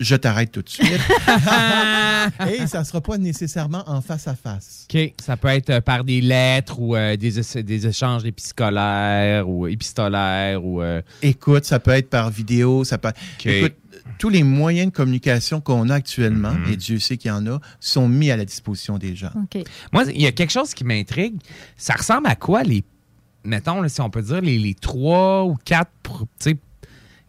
je t'arrête tout de suite. et ça sera pas nécessairement en face à face. OK. Ça peut être euh, par des lettres ou euh, des échanges épiscolaires ou épistolaires ou. euh, Écoute, ça peut être par vidéo, ça peut. Écoute, tous les moyens de communication qu'on a actuellement, Mm-hmm. et Dieu sait qu'il y en a, sont mis à la disposition des gens. Moi, il y a quelque chose qui m'intrigue. Ça ressemble à quoi les. Mettons, là, si on peut dire, les, les trois ou quatre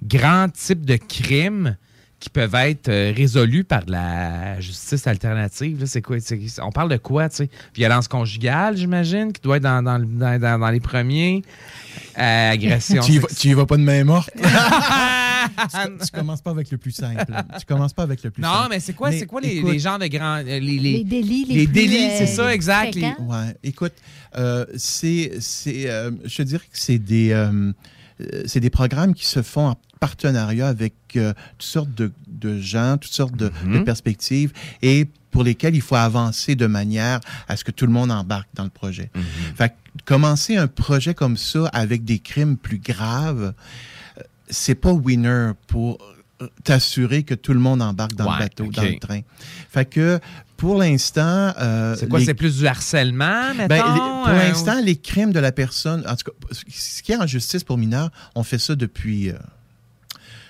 grands types de crimes qui peuvent être euh, résolus par de la justice alternative. là, C'est quoi? c'est- on parle de quoi? tu sais? Violence conjugale, j'imagine, qui doit être dans, dans le- dans- dans- dans les premiers. Euh, agression. Tu y, vas, sex- tu y vas pas de main morte? tu, tu commences pas avec le plus simple. Tu commences pas avec le plus Non, simple. mais c'est quoi, c'est quoi les, écoute, les genres de grands. euh, Les, les- Les délits les les plus, délits, euh, c'est ça, exact. Ouais. Écoute, euh, c'est, c'est, euh, je te dirais que c'est des, euh, euh, c'est des programmes qui se font en partenariat avec euh, toutes sortes de, de gens, toutes sortes de, de perspectives et pour lesquels il faut avancer de manière à ce que tout le monde embarque dans le projet. Fait que commencer un projet comme ça avec des crimes plus graves, euh, c'est pas winner pour euh, t'assurer que tout le monde embarque dans Ouais, le bateau, dans le train. Fait que pour l'instant, euh, C'est quoi? les- C'est plus du harcèlement, mettons? ben, les- pour euh, l'instant, les crimes de la personne, en tout cas, ce qui est en justice pour mineurs, on fait ça depuis, euh,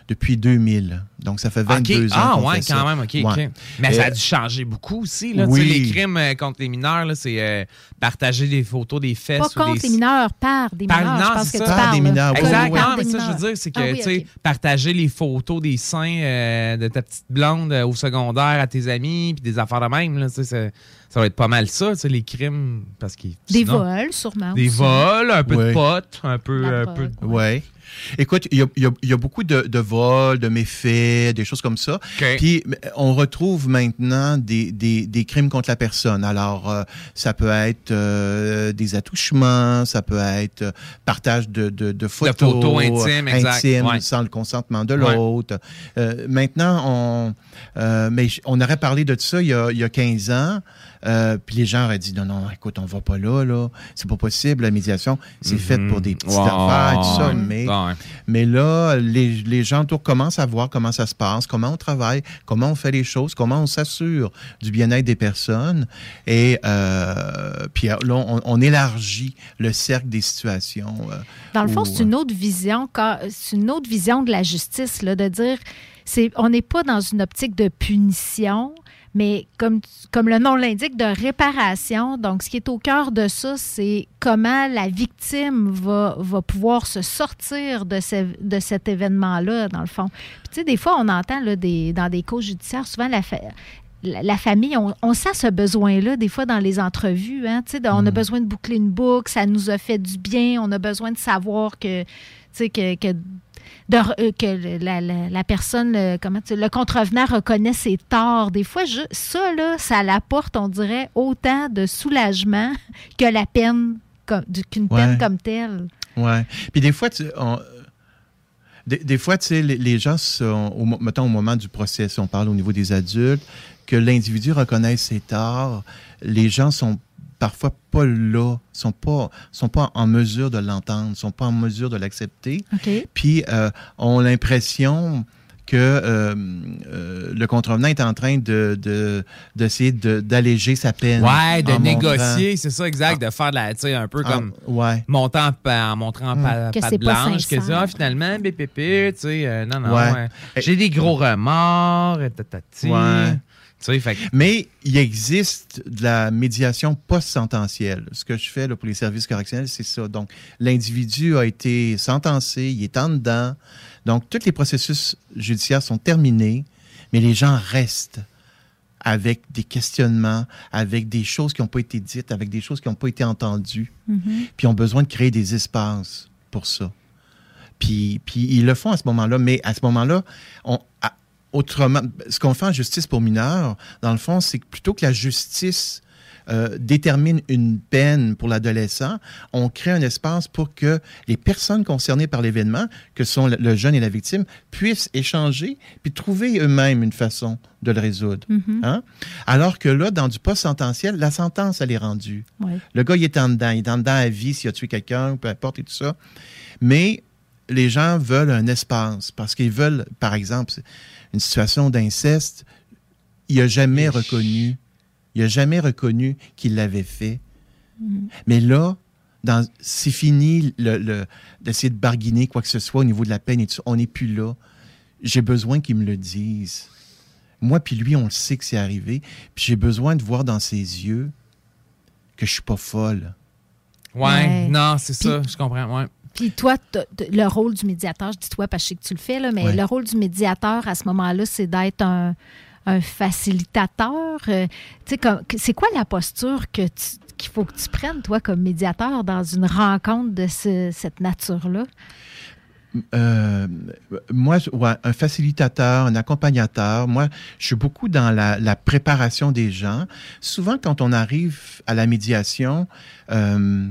depuis 2000. Donc, ça fait 22 OK. ans. Ah, ouais, fait ça. quand même, OK. Ouais. OK. Mais ça a Euh, dû changer beaucoup aussi. Là. oui. Tu sais, Les crimes euh, contre les mineurs, c'est euh, partager des photos des fesses Pas contre des... les mineurs, par des Par- mineurs. non, je pense c'est que ça. tu Par des mineurs, oui, Exact. oui, oui. Non, Par mais ça, je veux dire, c'est que, Ah oui, tu sais, partager les photos des seins euh, de ta petite blonde euh, au secondaire à tes amis, puis des affaires de même, là, tu sais, ça, ça va être pas mal ça, tu sais, les crimes, parce qu'ils... Des sinon- vols, sûrement. Des aussi. vols, un peu de potes, un peu... La un peu de- Ouais. Écoute, il y a, y y beaucoup de, de vols, de méfaits, des choses comme ça. Puis on retrouve maintenant des, des, des crimes contre la personne. Alors, euh, ça peut être euh, des attouchements, ça peut être euh, partage de, de, de photos, photos intimes, Ouais. sans le consentement de Ouais. l'autre. Euh, maintenant, on, mais on aurait parlé de ça il y a, il y a 15 ans. Euh, puis les gens auraient dit non, non, écoute, on va pas là, là. C'est pas possible, la médiation. C'est fait pour des petites Ouais, affaires, tout ça. Mais, mais là, les, les gens autour commencent à voir comment ça se passe, comment on travaille, comment on fait les choses, comment on s'assure du bien-être des personnes. Et euh, puis là, on, on élargit le cercle des situations. euh, Dans le fond, c'est une autre vision, c'est une autre vision de la justice, là, de dire, c'est, on n'est pas dans une optique de punition, mais comme, comme le nom l'indique, de réparation. Donc, ce qui est au cœur de ça, c'est comment la victime va, va pouvoir se sortir de, ce- de cet événement-là, dans le fond. Puis, tu sais, des fois, on entend là, des, dans des causes judiciaires, souvent la, fa- la, la famille, on, on sent ce besoin-là, des fois, dans les entrevues. Hein, tu sais, de- on a besoin de boucler une boucle, ça nous a fait du bien, on a besoin de savoir que, tu sais, que, que de euh, que la, la- la personne, le, comment tu- le contrevenant reconnaît ses torts. Des fois, je- ça, là, ça l'apporte, on dirait, autant de soulagement que la peine, qu'une Ouais. peine comme telle. Ouais. Puis des fois, tu, on- des, des fois, tu sais, les, les gens sont, au, mettons au moment du procès, si on parle au niveau des adultes, que l'individu reconnaisse ses torts, les gens sont parfois pas là, sont pas, sont pas en mesure de l'entendre, sont pas en mesure de l'accepter. Puis euh, ont l'impression que euh, euh, le contrevenant est en train de de- d'essayer de, d'alléger sa peine. Ouais, de négocier, c'est ça, exact, de faire de la, tu sais, un peu Ah, comme ouais. montant en, montrant c'est pas blanche, que finalement, bépépé, tu sais, euh, non, non, Ouais. ouais. j'ai des gros remords, et tatati. Ouais. Fait que- Mais il existe de la médiation post-sententielle. Ce que je fais là, pour les services correctionnels, c'est ça. Donc, l'individu a été sentencé, il est en dedans. Donc, tous les processus judiciaires sont terminés, mais les gens restent avec des questionnements, avec des choses qui n'ont pas été dites, avec des choses qui n'ont pas été entendues, Mhm. puis ont besoin de créer des espaces pour ça. Puis, puis ils le font à ce moment-là, mais à ce moment-là, on, à- autrement, ce qu'on fait en justice pour mineurs, dans le fond, c'est que plutôt que la justice euh, détermine une peine pour l'adolescent, on crée un espace pour que les personnes concernées par l'événement, que sont le- jeune et la victime, puissent échanger puis trouver eux-mêmes une façon de le résoudre. Mhm. Hein? Alors que là, dans du post-sententiel, la sentence, elle est rendue. Ouais. Le gars, il est en dedans. Il est en dedans à vie s'il a tué quelqu'un, peu importe et tout ça. Mais les gens veulent un espace parce qu'ils veulent, par exemple, une situation d'inceste. Il n'a jamais reconnu. Il n'a jamais reconnu qu'il l'avait fait. Mhm. Mais là, dans- c'est fini le, le- d'essayer de barguiner quoi que ce soit au niveau de la peine et tout ça. On n'est plus là. J'ai besoin qu'ils me le disent. Moi puis lui, on le sait que c'est arrivé. Puis j'ai besoin de voir dans ses yeux que je suis pas folle. Ouais, Ouais. non, c'est ça, je comprends, ouais. Puis toi, le rôle du médiateur, je dis toi parce que je sais que tu le fais, là, mais Ouais. le rôle du médiateur à ce moment-là, c'est d'être un, un facilitateur. Euh, c'est quoi la posture que tu- qu'il faut que tu prennes, toi, comme médiateur, dans une rencontre de ce- cette nature-là? Euh, moi, ouais, un facilitateur, un accompagnateur. Moi, je suis beaucoup dans la, la préparation des gens. Souvent, quand on arrive à la médiation, euh,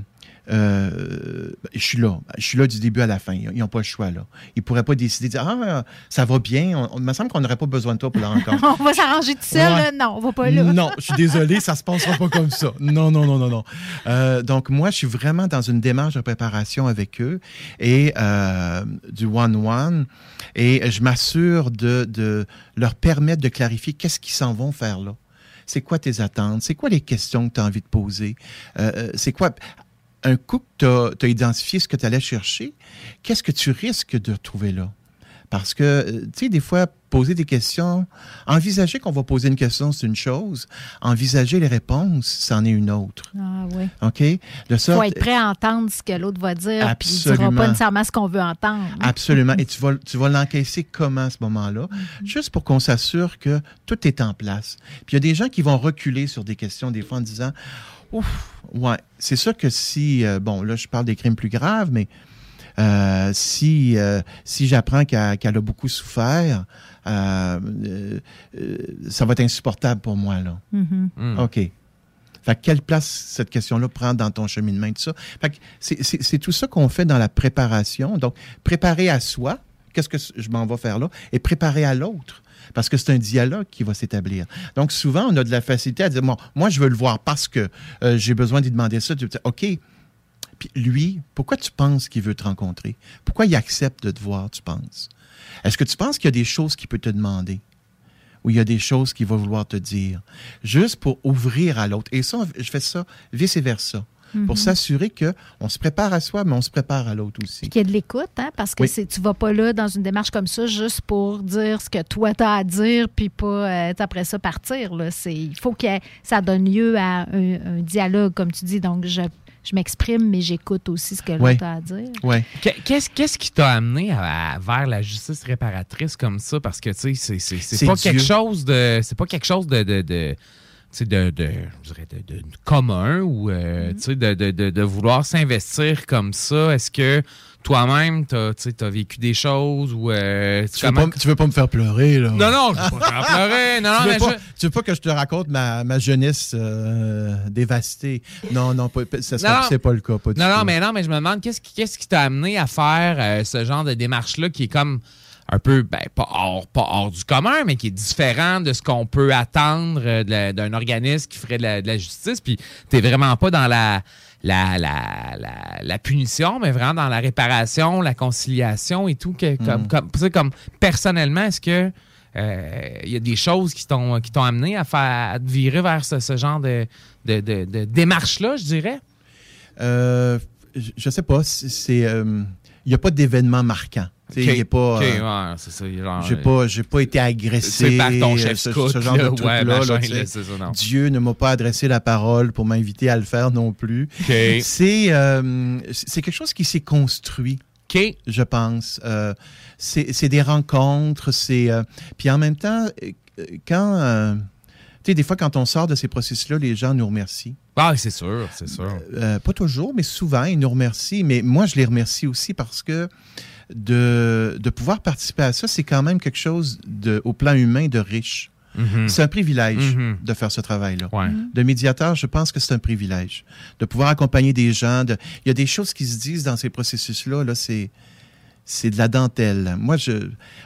euh, je suis là. Je suis là du début à la fin. Ils n'ont pas le choix, là. Ils ne pourraient pas décider de dire Ah, ça va bien. On- il me semble qu'on n'aurait pas besoin de toi pour la rencontre. on va s'arranger tout seul, Ouais. Non, on va pas là. Non, je suis désolé, ça se passera pas comme ça. Non, non, non, non, non. Euh, donc, moi, je suis vraiment dans une démarche de préparation avec eux et euh, du one-one. Et je m'assure de, de leur permettre de clarifier qu'est-ce qu'ils s'en vont faire là. C'est quoi tes attentes? C'est quoi les questions que tu as envie de poser? Euh, c'est quoi? Un coup que tu as, identifié ce que tu allais chercher, qu'est-ce que tu risques de trouver là? Parce que, euh, tu sais, des fois, poser des questions, envisager qu'on va poser une question, c'est une chose. Envisager les réponses, c'en est une autre. Ah oui. OK? Il sorte, faut être prêt à entendre ce que l'autre va dire, puis il ne dira Absolument. pas nécessairement ce qu'on veut entendre. Absolument. Et tu vas, tu vas l'encaisser comment à ce moment-là? Juste pour qu'on s'assure que tout est en place. Puis il y a des gens qui vont reculer sur des questions, des fois en disant Ouf, ouais, c'est sûr que si, euh, bon, là, je parle des crimes plus graves, mais euh, si, euh, si j'apprends qu'elle a beaucoup souffert, euh, euh, euh, ça va être insupportable pour moi, là. Mhm. Hmm. OK. Fait que quelle place cette question-là prend dans ton cheminement et tout ça? Fait que c'est tout ça qu'on fait dans la préparation. Donc, préparer à soi, qu'est-ce que je m'en vais faire là, et préparer à l'autre. Parce que c'est un dialogue qui va s'établir. Donc, souvent, on a de la facilité à dire, moi, je veux le voir parce que euh, j'ai besoin d'y demander ça. Tu dire, OK. Puis lui, pourquoi tu penses qu'il veut te rencontrer? Pourquoi il accepte de te voir, tu penses? Est-ce que tu penses qu'il y a des choses qu'il peut te demander? Ou il y a des choses qu'il va vouloir te dire? Juste pour ouvrir à l'autre. Et ça, je fais ça vice-versa. Pour Mhm. s'assurer qu'on se prépare à soi, mais on se prépare à l'autre aussi. Qu'il y ait de l'écoute, hein, parce que Oui. tu vas pas là dans une démarche comme ça juste pour dire ce que toi tu as à dire, puis pas euh, après ça partir. Là. C'est, il faut que ça donne lieu à un, un dialogue, comme tu dis. Donc, je, je m'exprime, mais j'écoute aussi ce que Ouais. l'autre a à dire. Ouais. Qu'est- Qu'est-ce qu'est-ce qui t'a amené à- à- vers la justice réparatrice comme ça? Parce que, tu sais, c'est- pas quelque chose de... C'est pas quelque chose de... de, de de, de, je dirais de, de commun ou euh, tu sais, de, de, de, de vouloir s'investir comme ça. Est-ce que toi-même, tu as, vécu des choses ou euh, Tu veux, pas, tu veux pas me faire pleurer, là? Non, non, je veux pas te faire pleurer. Non, non, tu, veux mais pas, je- tu veux pas que je te raconte ma, ma jeunesse euh, dévastée? Non, non, c'est pas le cas. Pas du Non, non, mais non, mais je me demande qu'est-ce qui qu'est-ce qui t'a amené à faire euh, ce genre de démarche-là qui est comme un peu, ben, pas hors, pas hors du commun, mais qui est différent de ce qu'on peut attendre euh, d'un organisme qui ferait de la, de la justice. Puis t'es vraiment pas dans la, la, la, la, la punition, mais vraiment dans la réparation, la conciliation et tout. Que, comme, Mm. comme, tu sais, comme personnellement, est-ce que euh, il y a des choses qui t'ont qui t'ont amené à faire à te virer vers ce, ce genre de, de, de, de démarche-là, je dirais? Euh, je, sais pas. c'est- euh, il n'y a pas d'événement marquant. Tu sais, Ok. il pas. Euh, ouais, c'est ça, genre, J'ai euh, pas, j'ai pas été agressé. c'est par ton chef euh, ce, scout, ce genre là, de ouais, là, là, ça, non. Dieu ne m'a pas adressé la parole pour m'inviter à le faire non plus. C'est, euh, c'est quelque chose qui s'est construit. Je pense. Euh, c'est des rencontres. C'est euh, puis en même temps, euh, quand euh, Tu sais, des fois, quand on sort de ces processus-là, les gens nous remercient. Ah, c'est sûr, c'est sûr. Euh, pas toujours, mais souvent, ils nous remercient. Mais moi, je les remercie aussi parce que de, de pouvoir participer à ça, c'est quand même quelque chose de, au plan humain de riche. Mhm. C'est un privilège Mhm. de faire ce travail-là. Ouais. De médiateur, je pense que c'est un privilège. De pouvoir accompagner des gens. de- Il y a des choses qui se disent dans ces processus-là. Là, c'est. C'est de la dentelle. Moi, je.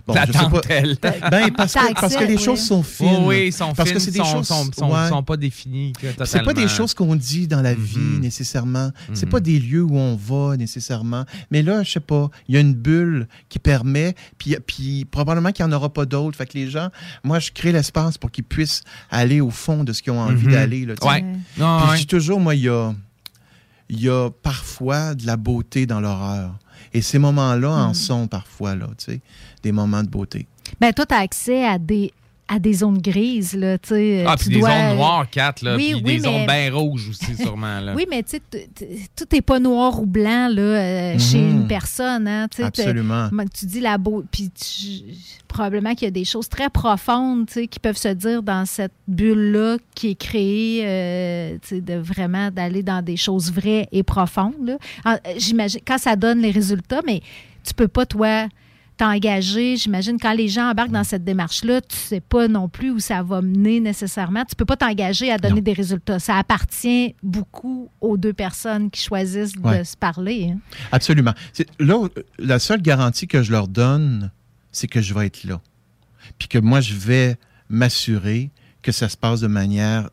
Bon, La je sais pas- dentelle. Ben, parce, T'as que, parce que les oui. choses sont fines. Oui, ils sont parce que c'est des sont, choses. sont, sont, ouais. sont pas totalement. C'est pas des choses qu'on dit dans la vie Mhm. nécessairement. C'est Mhm. pas des lieux où on va nécessairement. Mais là, je sais pas, il y a une bulle qui permet, puis, puis probablement qu'il n'y en aura pas d'autres. Fait que les gens, moi, je crée l'espace pour qu'ils puissent aller au fond de ce qu'ils ont envie Mhm. d'aller. Ouais. Non, Puis ouais. je dis toujours, moi, il y a, il y a parfois de la beauté dans l'horreur. Et ces moments-là en Mhm. sont parfois, là, tu sais, des moments de beauté. Ben, toi, tu as accès à des, à des zones grises, là, tu sais. Ah, tu puis des dois- zones noires, quatre, là. Oui, puis oui, des zones mais- bien rouges aussi, sûrement, là. Oui, mais tu tout n'est pas noir ou blanc là, euh, chez Mhm. une personne. Hein, tu sais, t'as- Absolument. Tu dis la beau. Puis tu- probablement qu'il y a des choses très profondes tu sais, qui peuvent se dire dans cette bulle-là qui est créée, euh, tu sais, de vraiment d'aller dans des choses vraies et profondes. là. J'imagine, quand ça donne les résultats, mais tu peux pas, toi, t'engager. J'imagine quand les gens embarquent dans cette démarche-là, tu sais pas non plus où ça va mener nécessairement. Tu peux pas t'engager à donner des résultats. Ça appartient beaucoup aux deux personnes qui choisissent de se parler. hein. Absolument. Là, où- la seule garantie que je leur donne, c'est que je vais être là. Puis que moi, je vais m'assurer que ça se passe de manière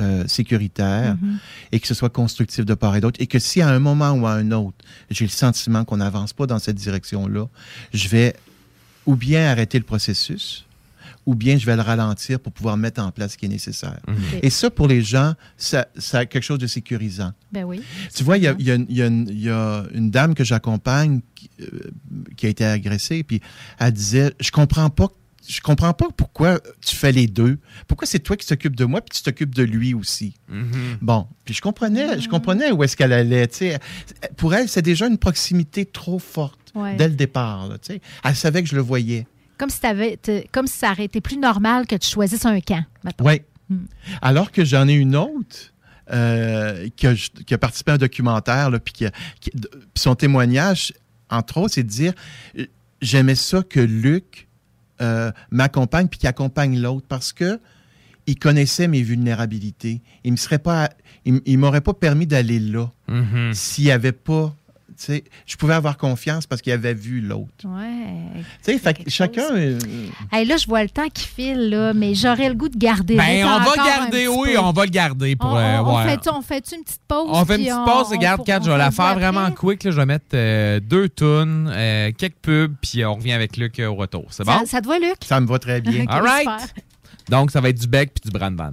euh, sécuritaire Mhm. et que ce soit constructif de part et d'autre. Et que si à un moment ou à un autre, j'ai le sentiment qu'on n'avance pas dans cette direction-là, je vais ou bien arrêter le processus, ou bien je vais le ralentir pour pouvoir mettre en place ce qui est nécessaire. Ok. Et ça, pour les gens, ça, ça a quelque chose de sécurisant. Ben oui. Tu vois, il y a, il y a une- il y a une- il y a une dame que j'accompagne qui, euh, qui a été agressée, puis elle disait, je comprends pas, je comprends pas pourquoi tu fais les deux. Pourquoi c'est toi qui t'occupes de moi, puis tu t'occupes de lui aussi? Mhm. Bon, puis je comprenais, je comprenais où est-ce qu'elle allait. tu sais. Pour elle, c'est déjà une proximité trop forte Ouais. dès le départ. là, tu sais. elle savait que je le voyais. Comme si, comme si ça aurait été plus normal que tu choisisses un camp. Oui. Hmm. Alors que j'en ai une autre euh, qui, a, qui a participé à un documentaire, là, puis qui a- qui- son témoignage, entre autres, c'est de dire euh, j'aimais ça que Luc euh, m'accompagne puis qu'il accompagne l'autre parce que il connaissait mes vulnérabilités. Il me serait pas, il, il m'aurait pas permis d'aller là Mhm. s'il n'y avait pas. Tu sais, je pouvais avoir confiance parce qu'il avait vu l'autre. Ouais. Tu sais, fait chacun. euh, Hey, là, je vois le temps qui file, là, mais j'aurais le goût de garder. Ben, on va garder, oui, peu. on va le garder pour. On, euh, on- ouais. fait une petite pause? On fait une petite pause. on- Regarde, on- Kat, je on vais la faire vraiment quick. là. Je vais mettre euh, deux tunes, euh, quelques pubs, puis on revient avec Luc euh, au retour. C'est bon? Ça, ça te va, Luc? Ça me va très bien. All right. super. Donc, ça va être du bec puis du brandvan.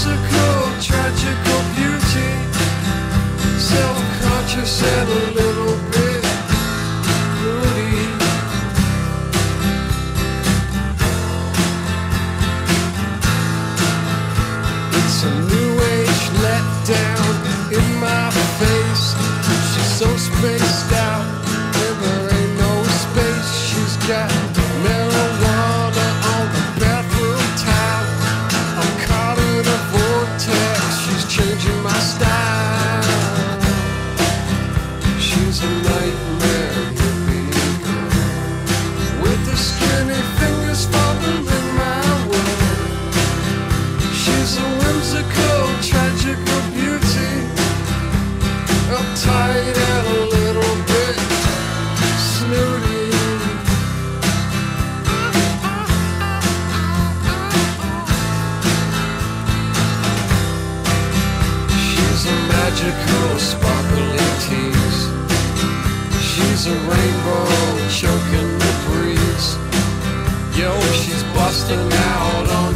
Whimsical, tragical beauty, self-conscious and a little bit moody. It's a new age letdown in my face. She's so spaced out,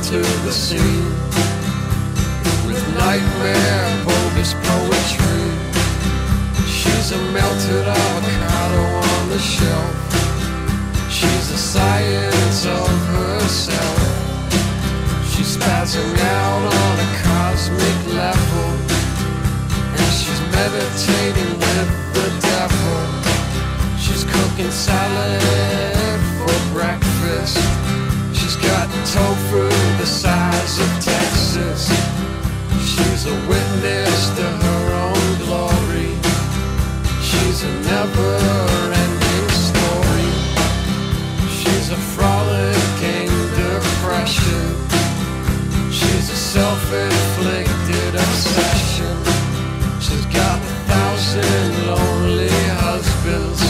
onto the scene with nightmare bogus poetry. She's a melted avocado on the shelf. She's the science of herself. She's spazzing out on a cosmic level. And she's meditating with the devil. She's cooking salad for breakfast. She's got tofu the size of Texas. She's a witness to her own glory. She's a never-ending story. She's a frolicking depression. She's a self-inflicted obsession. She's got a thousand lonely husbands.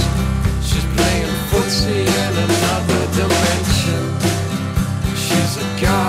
She's playing footsie in another dimension.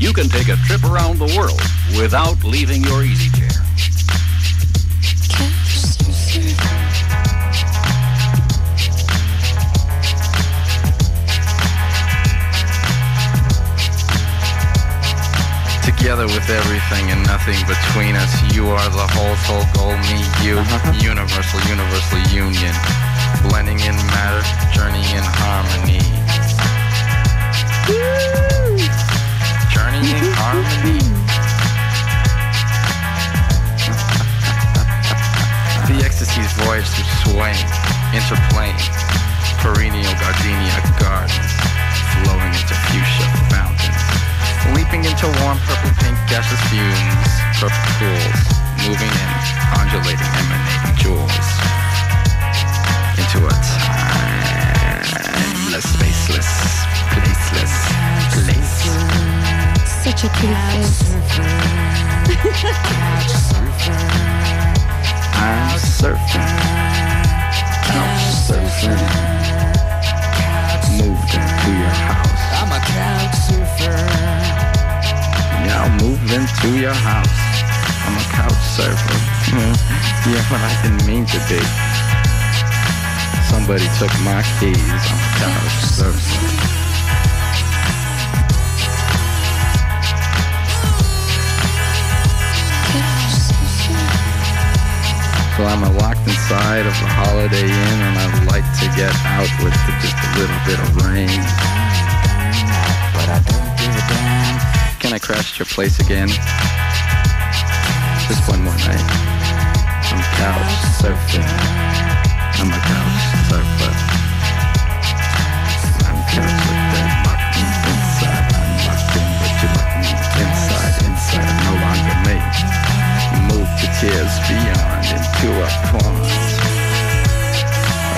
you can take a trip around the world without leaving your easy chair. Together together with everything and nothing between us. You are the whole soul goal, me, you. Uh-huh. Universal, universal union. Blending in matter, journey in harmony. Interplaying, perennial gardenia gardens, flowing into fuchsia fountains, leaping into warm purple pink gaseous fumes, purple pools, moving in, undulating, emanating jewels, into a timeless, spaceless, placeless place. Such a cute face. I'm surfing. I'm surfing. Moved into your house. I'm a couch surfer. Now move into your house. I'm a couch surfer. yeah, but I didn't mean to be. Somebody took my keys. I'm a couch surfer. So I'm locked inside of a Holiday Inn and I'd like to get out with just a little bit of rain. But I don't give a damn. Can I crash your place again? Just one more night. I'm couch surfing. I'm a couch surfer. I'm couch with mucking inside. I'm mucking, but you lock me inside, inside. I'm no longer me. Move to tears beyond a pond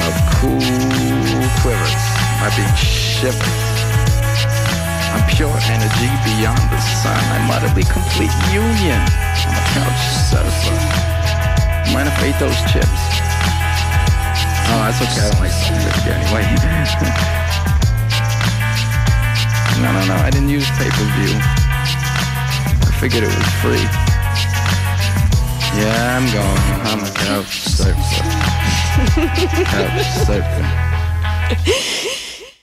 of cool quivers. My being shivers. I'm pure energy beyond the sun. I'm utterly complete union. I'm a couch surfer. Mind if I eat those chips? Oh, that's okay. I don't like chips anyway. no, no, no. I didn't use pay-per-view. I figured it was free. Yeah, I'm going. I'm a couch surfer. couch surfer.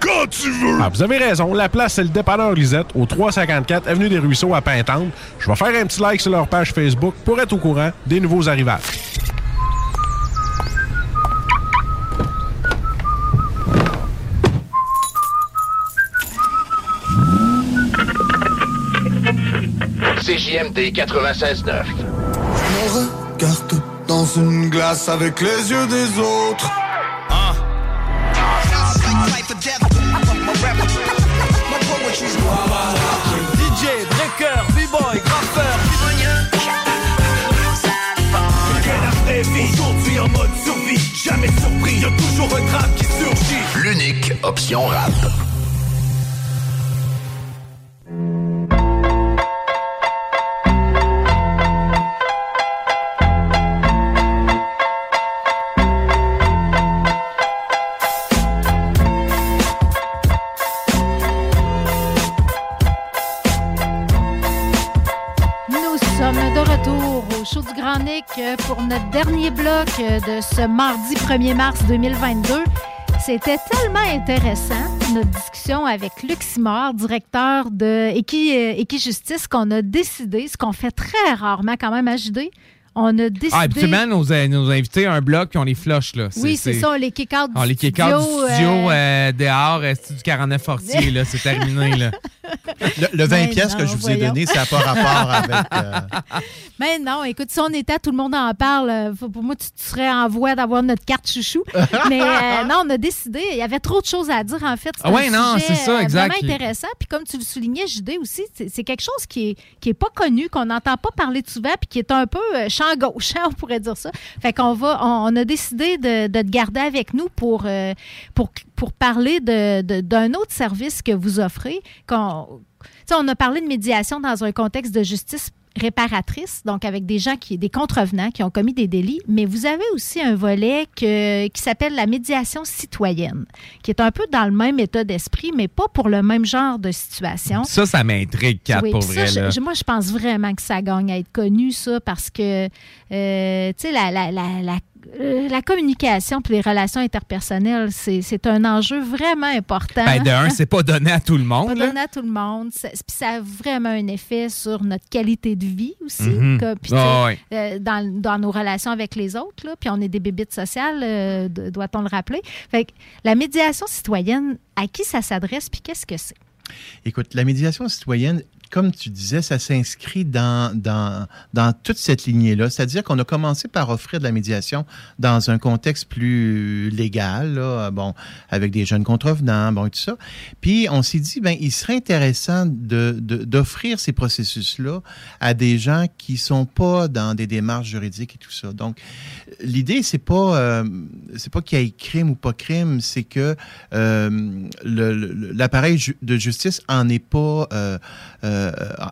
quand tu veux. Ah, vous avez raison. La place, c'est le dépanneur Lisette, au 354 Avenue des Ruisseaux à Pintante. Je vais faire un petit like sur leur page Facebook pour être au courant des nouveaux arrivages. CJMD 96.9 Me regarde dans une glace avec les yeux des autres DJ, breaker, b-boy, graffeur. Que la vraie vie, aujourd'hui en mode survie. Jamais surpris, y'a toujours un drame qui surgit. L'unique option rap. Pour notre dernier bloc euh, de ce mardi 1er mars 2022. C'était tellement intéressant, notre discussion avec Luc Simard, directeur de Équi, euh, Équijustice, qu'on a décidé, ce qu'on fait très rarement quand même à JD, on a décidé... Ah, habituellement, nos, nos invités un bloc puis on les flush. Là. oui, c'est ça, on les kick-out du les kick out studio, du studio euh, euh, dehors, euh, c'est du 49 fortier, là, c'est terminé. Là. Le, le 20 Mais pièces que je vous ai voyons. donné, ça n'a pas rapport avec... euh, Mais non, écoute, si on était, tout le monde en parle. euh, faut- Pour moi, tu, tu serais en voie d'avoir notre carte chouchou. Mais euh, non, on a décidé. Il y avait trop de choses à dire, en fait. Ah ouais, un non, c'est ça, euh, exact. Vraiment intéressant. Puis comme tu le soulignais, JD aussi, c'est quelque chose qui est, qui est pas connu, qu'on n'entend pas parler de souvent, puis qui est un peu euh, champ gauche, hein, on pourrait dire ça. Fait qu'on va, on, a décidé de, de te garder avec nous pour, euh, pour, pour parler de- de- d'un autre service que vous offrez. qu'on- on a parlé de médiation dans un contexte de justice réparatrice, donc avec des gens qui, des contrevenants qui ont commis des délits, mais vous avez aussi un volet que- qui s'appelle la médiation citoyenne, qui est un peu dans le même état d'esprit, mais pas pour le même genre de situation. Ça, ça m'intrigue, Kat, Oui, pour ça, vrai. je- là. je- moi, je pense vraiment que ça gagne à être connu, ça, parce que, euh, tu sais, la, la, la, la- la communication puis les relations interpersonnelles, c'est un enjeu vraiment important. Ben, de un, c'est pas donné à tout le pas monde. là. donné à tout le monde. Ça- Puis ça a vraiment un effet sur notre qualité de vie aussi. Euh, dans, dans nos relations avec les autres. Là, puis on est des bébites sociales, euh, doit-on le rappeler. Fait que la médiation citoyenne, à qui ça s'adresse puis qu'est-ce que c'est? Écoute, la médiation citoyenne, comme tu disais, ça s'inscrit dans, dans, dans toute cette lignée-là. C'est-à-dire qu'on a commencé par offrir de la médiation dans un contexte plus légal, là, bon, avec des jeunes contrevenants, bon, et tout ça. Puis on s'est dit, ben, il serait intéressant de, de- d'offrir ces processus-là à des gens qui sont pas dans des démarches juridiques et tout ça. Donc, l'idée, c'est pas, euh, c'est pas qu'il y ait crime ou pas crime, c'est que euh, l'appareil ju- de justice en est pas, euh,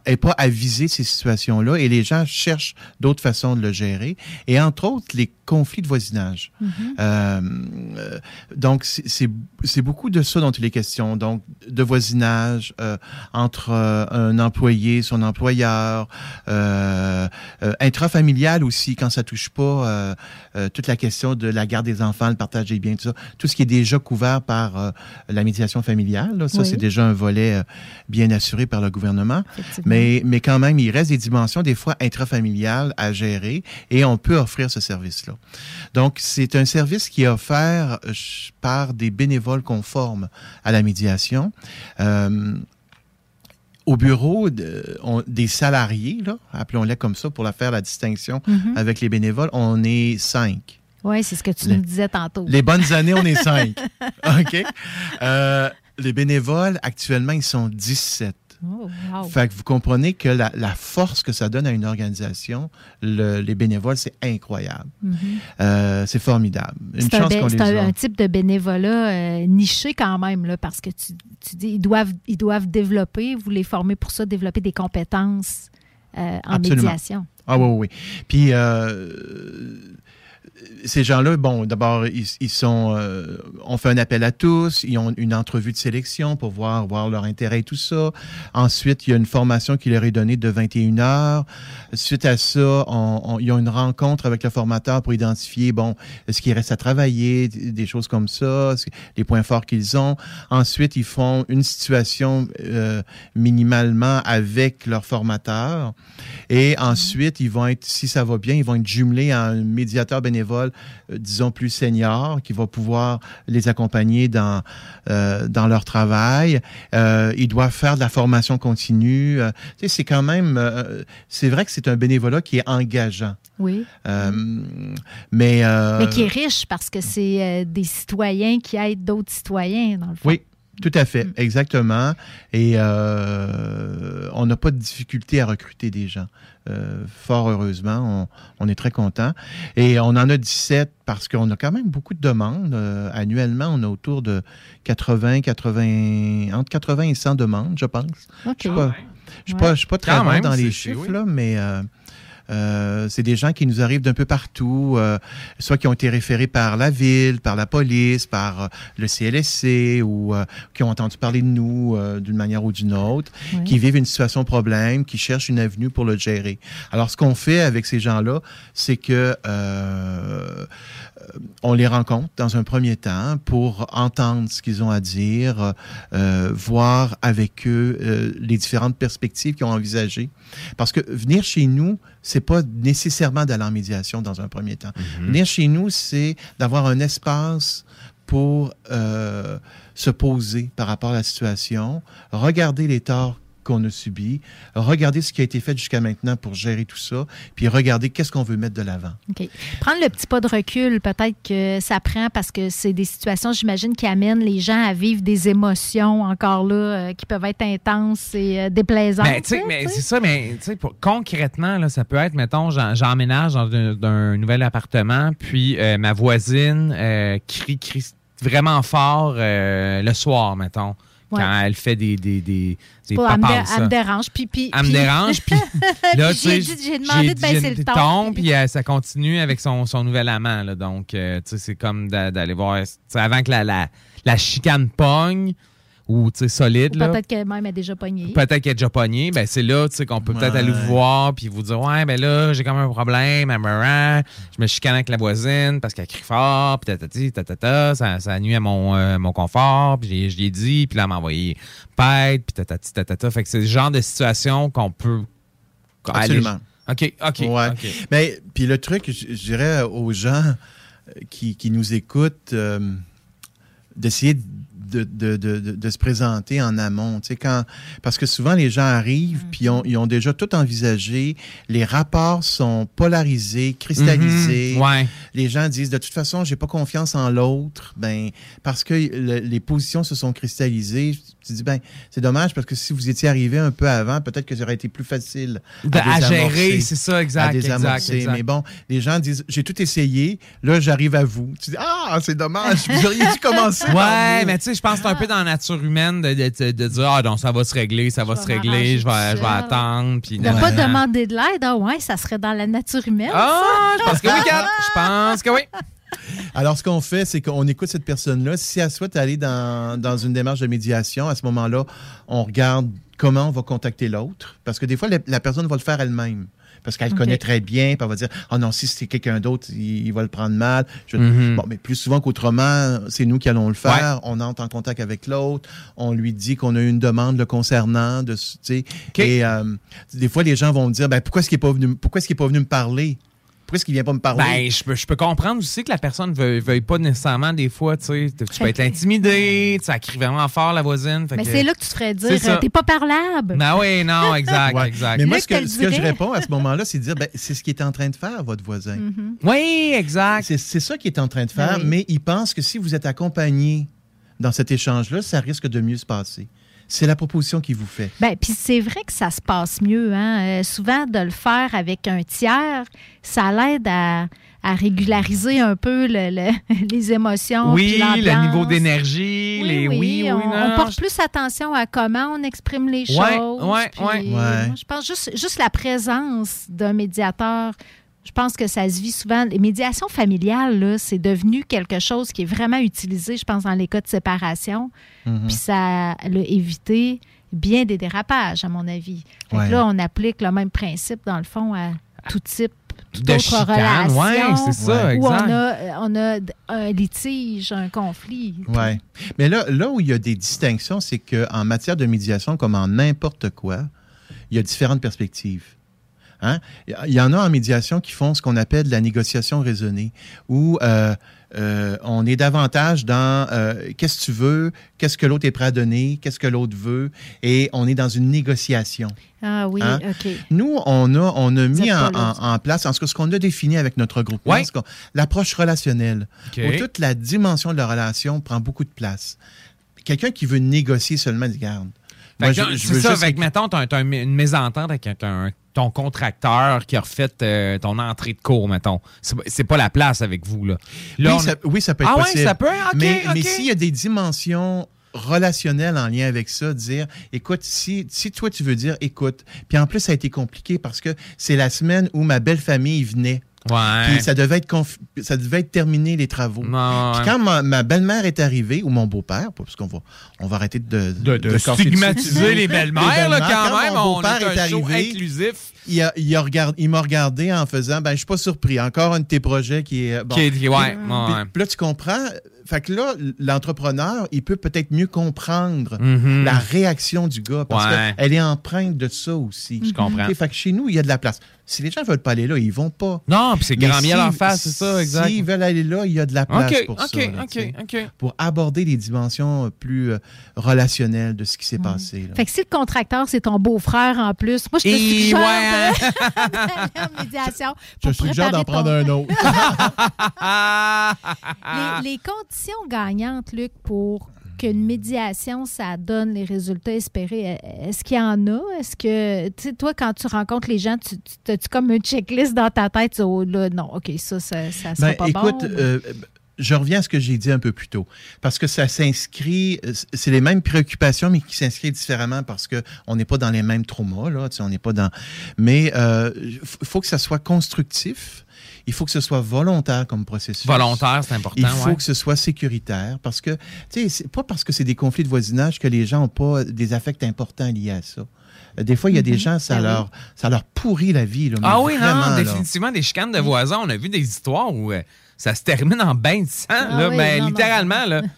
est pas avisé de ces situations-là et les gens cherchent d'autres façons de le gérer. Et entre autres, les conflits de voisinage. Euh, donc, c'est- c'est beaucoup de ça dont il est question. Donc, de voisinage euh, entre euh, un employé, son employeur, euh, euh, intrafamilial aussi, quand ça touche pas euh, toute la question de la garde des enfants, le partage des biens, tout ça, tout ce qui est déjà couvert par la médiation familiale. là. ça, Oui. c'est déjà un volet bien assuré par le gouvernement. Mais, mais quand même, il reste des dimensions, des fois intrafamiliales à gérer et on peut offrir ce service-là. Donc, c'est un service qui est offert par des bénévoles conformes à la médiation. Euh, au bureau de- on- des salariés, appelons-les comme ça pour la faire la distinction Mhm. avec les bénévoles, on est cinq. Oui, c'est ce que tu Les- nous disais tantôt. Les bonnes années, on est cinq. OK? Euh, les bénévoles, actuellement, ils sont 17. Oh, wow. Fait que vous comprenez que la, la force que ça donne à une organisation, le- les bénévoles, c'est incroyable. Mhm. Euh, c'est formidable. Une C'est un, chance qu'on les c'est un- type de bénévolat euh, niché quand même, là, parce que tu, tu dis ils doivent, ils doivent développer, vous les formez pour ça, développer des compétences euh, en Absolument. médiation. Ah oui, oui, oui. Puis ces gens-là, bon, d'abord, ils, ils sont, euh, on fait un appel à tous, ils ont une entrevue de sélection pour voir, voir leur intérêt et tout ça. Ensuite, il y a une formation qui leur est donnée de 21 heures. Suite à ça, on, on- ils ont une rencontre avec le formateur pour identifier, bon, ce qui reste à travailler, des choses comme ça, les points forts qu'ils ont. Ensuite, ils font une situation euh, minimalement avec leur formateur. Et ensuite, ils vont être, si ça va bien, ils vont être jumelés à un médiateur bénévole bénévole, euh, disons, plus senior, qui va pouvoir les accompagner dans, euh, dans leur travail. Euh, ils doivent faire de la formation continue. Tu sais, c'est quand même... c'est vrai que c'est un bénévolat qui est engageant. Oui. Mais... Mais qui est riche parce que c'est des citoyens qui aident d'autres citoyens, dans le fond. Oui, tout à fait, exactement. Et euh, on n'a pas de difficulté à recruter des gens. Euh, fort heureusement, on, on est très content. Et on en a 17 parce qu'on a quand même beaucoup de demandes. Euh, annuellement, on a autour de 80, 80, entre 80 et 100 demandes, je pense. OK. Je ne suis pas, je suis Ouais. pas, je suis pas très bon dans les chiffres, oui. là, mais c'est des gens qui nous arrivent d'un peu partout, euh, soit qui ont été référés par la ville, par la police, par euh, le CLSC, ou euh, qui ont entendu parler de nous euh, d'une manière ou d'une autre, Oui. qui vivent une situation problème, qui cherchent une avenue pour le gérer. Alors, ce qu'on fait avec ces gens-là, c'est que euh, on les rencontre dans un premier temps pour entendre ce qu'ils ont à dire, euh, voir avec eux euh, les différentes perspectives qu'ils ont envisagées. Parce que venir chez nous, c'est pas nécessairement d'aller en médiation dans un premier temps. Venir chez nous, c'est d'avoir un espace pour euh, se poser par rapport à la situation, regarder les torts qu'on a subis, regarder ce qui a été fait jusqu'à maintenant pour gérer tout ça, puis regarder qu'est-ce qu'on veut mettre de l'avant. OK. Prendre le petit pas de recul, peut-être que ça prend parce que c'est des situations, j'imagine, qui amènent les gens à vivre des émotions encore là, euh, qui peuvent être intenses et euh, déplaisantes. Ben, tu sais, mais c'est ça, mais pour- concrètement, là, ça peut être, mettons, j'emménage dans un, nouvel appartement, puis euh, ma voisine euh, crie, crie vraiment fort euh, le soir, mettons, Ouais. quand elle fait des, des, des, des Pas, elle, me elle me dérange. Puis, puis, Elle me dérange, puis là, j'ai j'ai demandé de baisser le ton. puis euh, ça continue avec son, son nouvel amant, là, donc, euh, c'est comme d'a- d'aller voir, avant que la, la, la chicane pogne, ou, tu sais, solide, Ou Peut-être qu'elle même est déjà pognée. peut-être qu'elle est déjà pognée, ben c'est là tu sais, qu'on peut peut-être aller vous voir puis vous dire ouais ben là j'ai comme un problème, amarrant, je me chicane avec la voisine parce qu'elle crie fort, puis tatati, tatata, ça, ça nuit à mon, euh, mon confort, puis je lui ai dit, puis là elle m'a envoyé pète, puis tatati, tatata, fait que c'est le genre de situation qu'on peut aller- Absolument. OK, OK. Ouais. OK. Mais puis le truc, je, dirais aux gens qui, qui nous écoutent, euh, d'essayer de, de, de, de- de se présenter en amont. Tu sais, quand, parce que souvent, les gens arrivent, puis ils ont, ils ont déjà tout envisagé. Les rapports sont polarisés, cristallisés. Mhm, ouais. Les gens disent, de toute façon, j'ai pas confiance en l'autre. Ben, parce que le- les positions se sont cristallisées. Tu dis, ben, c'est dommage parce que si vous étiez arrivé un peu avant, peut-être que ça aurait été plus facile De- à gérer, c'est ça, exact, à exact, exact. Mais bon, les gens disent, j'ai tout essayé, là, j'arrive à vous. Tu dis, ah, c'est dommage, vous auriez dû commencer. Ouais, mais tu sais, je pense que c'est un peu dans la nature humaine de, de- de dire Ah, non, ça va se régler, ça va se régler, je vais, je vais attendre. Puis De ne nan, pas demander de l'aide, ah ouais, ça serait dans la nature humaine. Ah, ça. je pense que oui, Kat. Je pense que oui. Alors, ce qu'on fait, c'est qu'on écoute cette personne-là. Si elle souhaite aller dans, dans une démarche de médiation, à ce moment-là, on regarde comment on va contacter l'autre. Parce que des fois, la, la personne va le faire elle-même. Parce qu'elle connaît très bien, puis elle va dire Ah non, si c'est quelqu'un d'autre, il, il va le prendre mal. Je- Mhm. Bon, mais plus souvent qu'autrement, c'est nous qui allons le faire. On entre en contact avec l'autre. On lui dit qu'on a eu une demande le concernant. De. Et euh, des fois, les gens vont me dire ben, Pourquoi est-ce qu'il n'est pas, venu- pourquoi est-ce qu'il est pas venu me parler? Pourquoi est-ce qu'il vient pas me parler Ben, je peux, je peux comprendre aussi que la personne ne veuille, veuille pas nécessairement, des fois, tu sais, tu peux être intimidé, elle crie vraiment fort, la voisine. fait Mais c'est là que tu te ferais dire, ça. euh, t'es pas parlable. Ben oui, non, exact, Ouais. exact. Mais moi, ce que, ce je réponds à ce moment-là, c'est de dire, ben, c'est ce qu'il est en train de faire, votre voisin. Mhm. Oui, exact. C'est ça qu'il est en train de faire, Ben oui. mais il pense que si vous êtes accompagné dans cet échange-là, ça risque de mieux se passer. C'est la proposition qu'il vous fait. Ben, puis c'est vrai que ça se passe mieux. Hein? Euh, souvent, de le faire avec un tiers, ça l'aide à, à régulariser un peu le- le- les émotions. Oui, le niveau d'énergie, Oui, les oui, oui, oui, on, non, on non, porte je- plus attention à comment on exprime les choses. Ouais, puis, ouais. Je pense juste, juste la présence d'un médiateur. Je pense que ça se vit souvent. Les médiations familiales, c'est devenu quelque chose qui est vraiment utilisé, je pense, dans les cas de séparation. Mhm. Puis ça a évité bien des dérapages, à mon avis. Ouais. là, on applique le même principe, dans le fond, à tout type, toute De autre chicane, relation. ouais, c'est ça, Où exact. on a, on a d- un litige, un conflit. Ouais. Mais là, là où il y a des distinctions, c'est qu'en matière de médiation, comme en n'importe quoi, il y a différentes perspectives. Hein? Il y en a en médiation qui font ce qu'on appelle de la négociation raisonnée, où euh, euh, on est davantage dans euh, qu'est-ce que tu veux, qu'est-ce que l'autre est prêt à donner, qu'est-ce que l'autre veut, et on est dans une négociation. Ah oui, Hein? OK. Nous, on a, on a mis en, place, en cas, ce qu'on a défini avec notre groupe, Ouais. l'approche relationnelle, où toute la dimension de la relation prend beaucoup de place. Quelqu'un qui veut négocier seulement, dit, garde. C'est veux ça, juste fait que, mettons, t'as, t'as une mésentente avec un- un- ton contracteur qui a refait euh, ton entrée de cours, mettons. C'est, pas la place avec vous, là. Là, oui, on- ça, oui, ça peut être Ah ouais, possible. ça peut? OK, mais s'il y a des dimensions relationnelles en lien avec ça, dire, écoute, si, si toi tu veux dire, écoute, puis en plus ça a été compliqué parce que c'est la semaine où ma belle famille venait. Ouais. Puis ça devait être conf- ça devait être terminé les travaux. Non, Puis quand ma, ma belle-mère est arrivée ou mon beau-père, parce qu'on va on va arrêter de De- de casser stigmatiser les belles-mères, quand Quand même, mon on beau-père est arrivé, inclusif. Il, a- il a regard- il m'a regardé en faisant ben je suis pas surpris, encore un de tes projets qui est bon. Qui ouais, Puis- ouais. puis là tu comprends fait que là, l'entrepreneur, il peut peut-être mieux comprendre Mhm. la réaction du gars parce Ouais. qu'elle est empreinte de ça aussi. Je comprends. Ok, fait que chez nous, il y a de la place. Si les gens veulent pas aller là, ils vont pas. Non, puis c'est grand miel si- en face, c'est ça, exact. S'ils veulent aller là, il y a de la place pour OK, ça. là, OK, tu sais, OK. Pour aborder les dimensions euh, plus euh, relationnelles de ce qui s'est passé. là. Fait que si le contracteur, c'est ton beau-frère en plus, moi, je te Et suggère ouais. de- d'aller en médiation Je pour suggère d'en prendre un autre. les, les conditions gagnantes, Luc, pour qu'une médiation, ça donne les résultats espérés, est-ce qu'il y en a? Est-ce que, tu sais, toi, quand tu rencontres les gens, tu, tu as-tu comme une checklist dans ta tête? tu dis, Oh, là, non, OK, ça, ça, ça sera Ben, pas écoute, bon. euh, je reviens à ce que j'ai dit un peu plus tôt. Parce que ça s'inscrit, euh, c'est les mêmes préoccupations, mais qui s'inscrivent différemment parce qu'on n'est pas dans les mêmes traumas, là. tu sais, On n'est pas dans. Mais il faut que ça soit constructif. Il faut que ce soit volontaire comme processus. Volontaire, c'est important, Il faut ouais. que ce soit sécuritaire parce que, tu sais, c'est pas parce que c'est des conflits de voisinage que les gens n'ont pas des affects importants liés à ça. Euh, Des fois, il y a des Mhm. gens, ça, Ben oui. leur, ça leur pourrit la vie. Là, Ah oui, vraiment, non, là. définitivement, des chicanes de voisins. On a vu des histoires où euh, ça se termine en bain de sang, Ah là, oui, ben, non, non, littéralement. Là.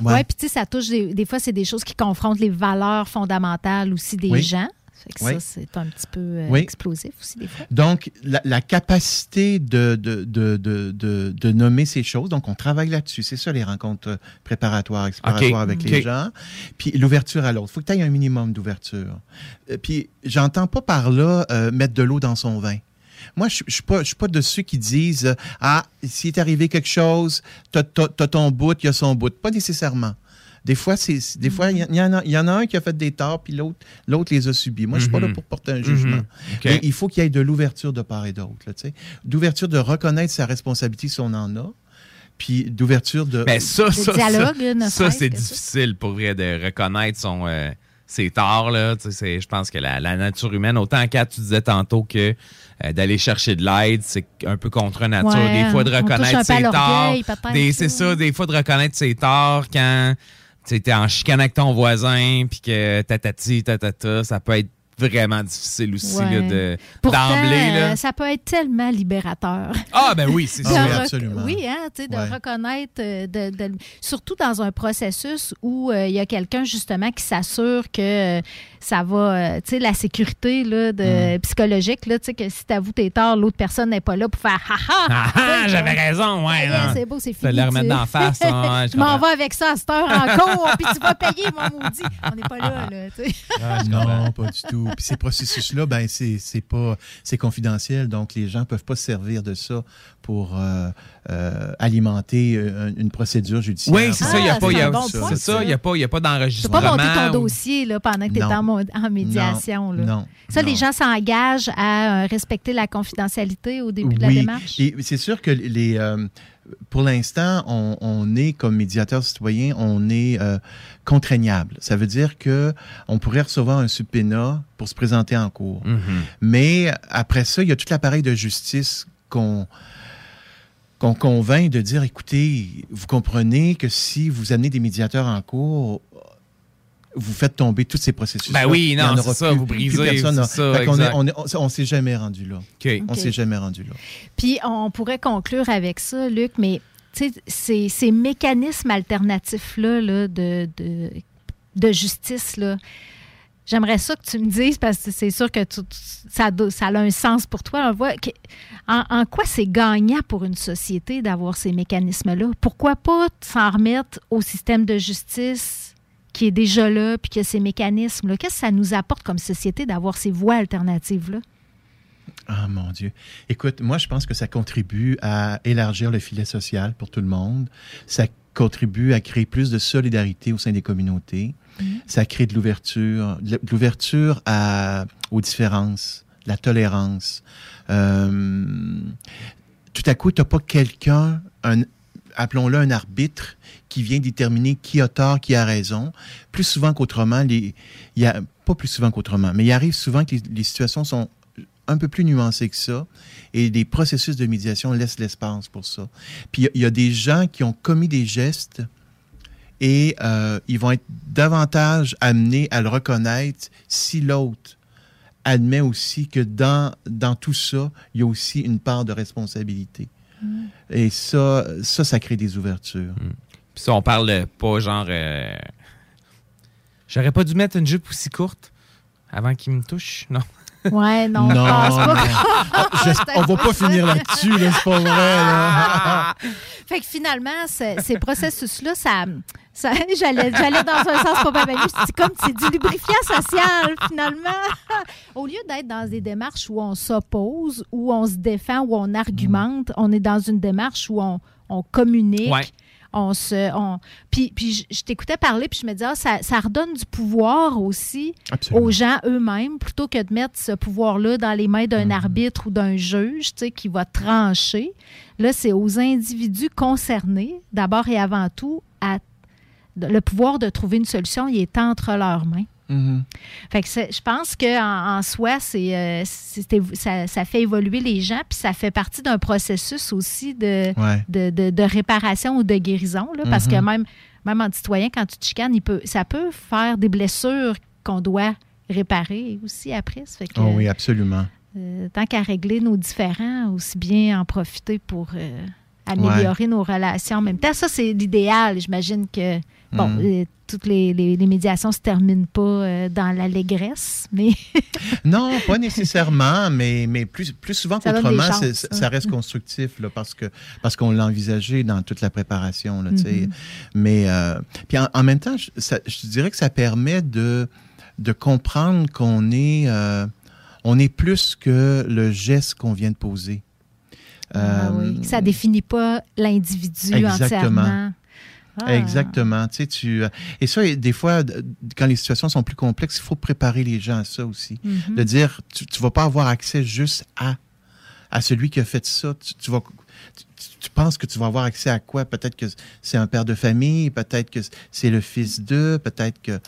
Oui, puis tu sais, ça touche des, des fois, c'est des choses qui confrontent les valeurs fondamentales aussi des Oui. gens. Fait que Oui. ça, c'est un petit peu euh, Oui. explosif aussi des fois. Donc, la, la capacité de, de, de, de, de- nommer ces choses, donc on travaille là-dessus. C'est ça, les rencontres euh, préparatoires, exploratoires avec les gens. Puis l'ouverture à l'autre. Il faut que tu aies un minimum d'ouverture. Euh, Puis j'entends pas par là euh, mettre de l'eau dans son vin. Moi, je ne suis pas, je suis pas de ceux qui disent Ah, s'il est arrivé quelque chose, tu as, ton bout, il y a son bout. Pas nécessairement. Des fois, c'est, c'est- des fois, il y, en a- il y en a un qui a fait des torts, puis l'autre, l'autre les a subis. Moi, je suis pas là Mhm. pour porter un jugement. Mhm. Mais il faut qu'il y ait de l'ouverture de part et d'autre. là, tu sais. D'ouverture de reconnaître sa responsabilité si on en a, puis d'ouverture de... Ben, ça, ça, dialogue, ça, ça, c'est ça. difficile pour vrai de reconnaître son, euh, ses torts. Là. Tu sais, c'est- Je pense que la, la nature humaine, autant qu'à tu disais tantôt que euh, d'aller chercher de l'aide, c'est un peu contre nature. Ouais, des fois, de reconnaître ses torts. C'est ça, des fois, de reconnaître ses torts quand tu es en chicane avec ton voisin, puis que tatati, tatata, ça peut être vraiment difficile aussi Ouais. là, de- d'emblée. là. euh, ça peut être tellement libérateur. Ah, ben oui, c'est sûr. Ah oui, absolument. Oui, hein, tu sais, de Ouais. reconnaître, euh, de, de- surtout dans un processus où euh, il y a quelqu'un justement qui s'assure que euh, ça va, euh, tu sais, la sécurité là, Mm. de, psychologique, là, tu sais, que si t'avoues tes torts, l'autre personne n'est pas là pour faire ha ha. Ah, ah, j'avais raison, ouais. Non. c'est beau, c'est fini. le remettre d'en face. hein, ouais, je m'en vais avec ça à cette heure en cours, puis tu vas payer, mon maudit. On n'est pas là, là, tu sais. non, pas du tout. Puis ces processus-là, ben c'est c'est pas c'est confidentiel, donc les gens peuvent pas se servir de ça pour euh, euh, alimenter une procédure judiciaire. Oui, c'est ça, il n'y a Ah, pas, c'est il y a- bon point, ça, pas, y a pas Tu peux d'enregistrement. pas monter ton ou- dossier là, pendant que tu es en, en médiation. là. non, Ça, les gens s'engagent à euh, respecter la confidentialité au début de la oui. démarche? Et c'est sûr que les, euh, pour l'instant, on, on est comme médiateur citoyen, on est euh, contraignable. Ça veut dire que on pourrait recevoir un subpoena pour se présenter en cours. Mhm. Mais après ça, il y a tout l'appareil de justice qu'on qu'on convainc de dire, écoutez, vous comprenez que si vous amenez des médiateurs en cours, vous faites tomber tous ces processus. Ben oui, non, c'est ça, vous brisez, c'est ça, on exact. on est- on s'est jamais rendu là. OK. On s'est jamais rendu là. Puis on pourrait conclure avec ça, Luc, mais tu sais, ces, ces mécanismes alternatifs-là là, de, de, de justice, là, J'aimerais ça que tu me dises, parce que c'est sûr que ça, a un sens pour toi. En, en quoi c'est gagnant pour une société d'avoir ces mécanismes-là? Pourquoi pas s'en remettre au système de justice qui est déjà là, puis que ces mécanismes-là, qu'est-ce que ça nous apporte comme société d'avoir ces voies alternatives-là? Ah mon Dieu. Écoute, moi je pense que ça contribue à élargir le filet social pour tout le monde. Ça contribue à créer plus de solidarité au sein des communautés. Ça crée de l'ouverture, de l'ouverture aux différences, la tolérance. Euh, tout à coup, tu n'as pas quelqu'un, un, appelons-le un arbitre, qui vient déterminer qui a tort, qui a raison. Plus souvent qu'autrement, les, y a, pas plus souvent qu'autrement, mais il arrive souvent que les, situations sont un peu plus nuancées que ça et les processus de médiation laissent l'espace pour ça. Puis il y, a des gens qui ont commis des gestes et euh, ils vont être davantage amenés à le reconnaître si l'autre admet aussi que dans, dans tout ça, il y a aussi une part de responsabilité. Et ça, ça, ça crée des ouvertures. Puis ça, on parle pas genre. euh, J'aurais pas dû mettre une jupe aussi courte avant qu'il me touche, non? Ouais, non, Non, pense pas. non. Ah, on va pas finir là-dessus, là, c'est pas vrai. là. Fait que finalement, ce- ces processus-là, ça, ça- j'allais, j'allais dans un sens pas mal C'est comme c'est du lubrifiant social, finalement. Au lieu d'être dans des démarches où on s'oppose, où on se défend, où on argumente, on est dans une démarche où on, on communique. Ouais. On se, on... Puis, puis je, je t'écoutais parler, puis je me disais, ah, ça, ça redonne du pouvoir aussi Absolument. aux gens eux-mêmes, plutôt que de mettre ce pouvoir-là dans les mains d'un arbitre ou d'un juge, tu sais, qui va trancher. Là, c'est aux individus concernés, d'abord et avant tout, à le pouvoir de trouver une solution, il est entre leurs mains. Mhm. Fait que je pense qu'en en soi, c'est, euh, c'est- ça, ça fait évoluer les gens, puis ça fait partie d'un processus aussi de, Ouais. de, de- de réparation ou de guérison. là, parce que Mhm. même, même en citoyen, quand tu te chicanes, il peut, ça peut faire des blessures qu'on doit réparer aussi après. Ça fait que, Oh oui, absolument. euh, tant qu'à régler nos différends, aussi bien en profiter pour euh, améliorer nos relations en même temps. Ça, c'est l'idéal. J'imagine que, bon, Mm. euh, toutes les, les- les médiations ne se terminent pas euh, dans l'allégresse, mais Non, pas nécessairement, mais, mais plus, plus souvent qu'autrement, ça, hein. ça reste constructif là, parce que parce qu'on l'a envisagé dans toute la préparation. Là. Mhm. Mais euh, puis en, en même temps, je, ça- je dirais que ça permet de, de comprendre qu'on est, euh, on est plus que le geste qu'on vient de poser. Ah oui, ça définit pas l'individu entièrement. Ah. Exactement. Tu sais, tu, euh, et ça, des fois, quand les situations sont plus complexes, il faut préparer les gens à ça aussi. Mhm. De dire, tu ne vas pas avoir accès juste à, à celui qui a fait ça. Tu, tu vas, tu, tu penses que tu vas avoir accès à quoi? Peut-être que c'est un père de famille, peut-être que c'est le fils d'eux, peut-être que,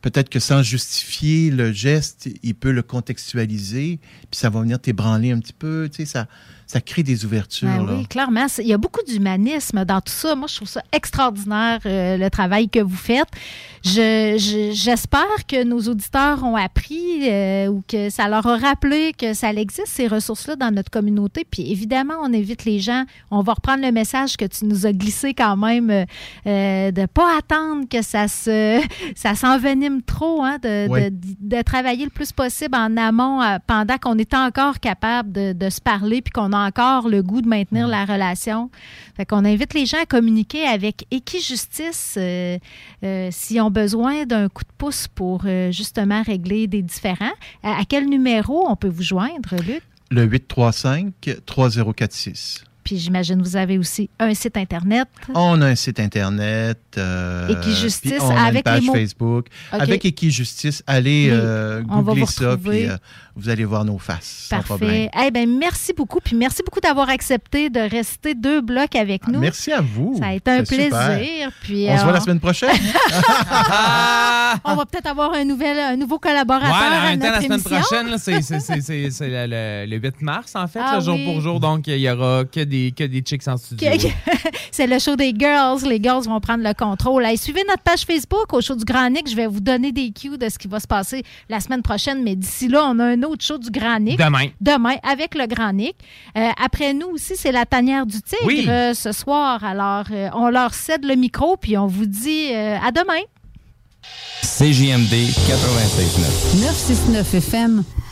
peut-être que sans justifier le geste, il peut le contextualiser, puis ça va venir t'ébranler un petit peu. Tu sais, ça, ça crée des ouvertures. Ben là. oui, clairement. Il y a beaucoup d'humanisme dans tout ça. Moi, je trouve ça extraordinaire, euh, le travail que vous faites. Je- je- J'espère que nos auditeurs ont appris euh, ou que ça leur a rappelé que ça existe, ces ressources-là, dans notre communauté. Puis évidemment, on invite les gens. On va reprendre le message que tu nous as glissé quand même, euh, de ne pas attendre que ça se ça s'envenime trop, hein, de, Oui. de- de travailler le plus possible en amont pendant qu'on est encore capable de, de se parler puis qu'on a encore le goût de maintenir la relation. Fait qu'on invite les gens à communiquer avec Equijustice euh, euh, s'ils ont besoin d'un coup de pouce pour euh, justement régler des différends. À, à quel numéro on peut vous joindre, Luc? Le 835-3046. Puis j'imagine vous avez aussi un site Internet. On a un site Internet. euh, Equijustice puis on a avec une page les mots- Facebook. OK. Avec Equijustice, allez Oui. euh, On va googler vous ça, retrouver. puis euh, vous allez voir nos faces. Sans Parfait. problème. Eh ben, merci beaucoup. Puis merci beaucoup d'avoir accepté de rester deux blocs avec nous. Merci à vous. Ça a été un super. plaisir. Puis, On se voit euh, la semaine prochaine. On va peut-être avoir un, nouvel, un nouveau collaborateur Ouais, en à même temps, notre la semaine émission. prochaine, c'est- le, le- le 8 mars, en fait, Ah jour oui. pour jour. Donc, il y aura que des, que des chicks en studio. C'est le show des girls. Les girls vont prendre le contrôle. Allez, suivez notre page Facebook au show du Grand Nick. Je vais vous donner des cues de ce qui va se passer la semaine prochaine. Mais d'ici là, on a un autre show du Grand Nick. Demain. Demain, avec le Grand Nick. Euh, après nous aussi, c'est la tanière du tigre Oui. euh, ce soir. Alors, euh, on leur cède le micro puis on vous dit euh, à demain. CJMD 96.9.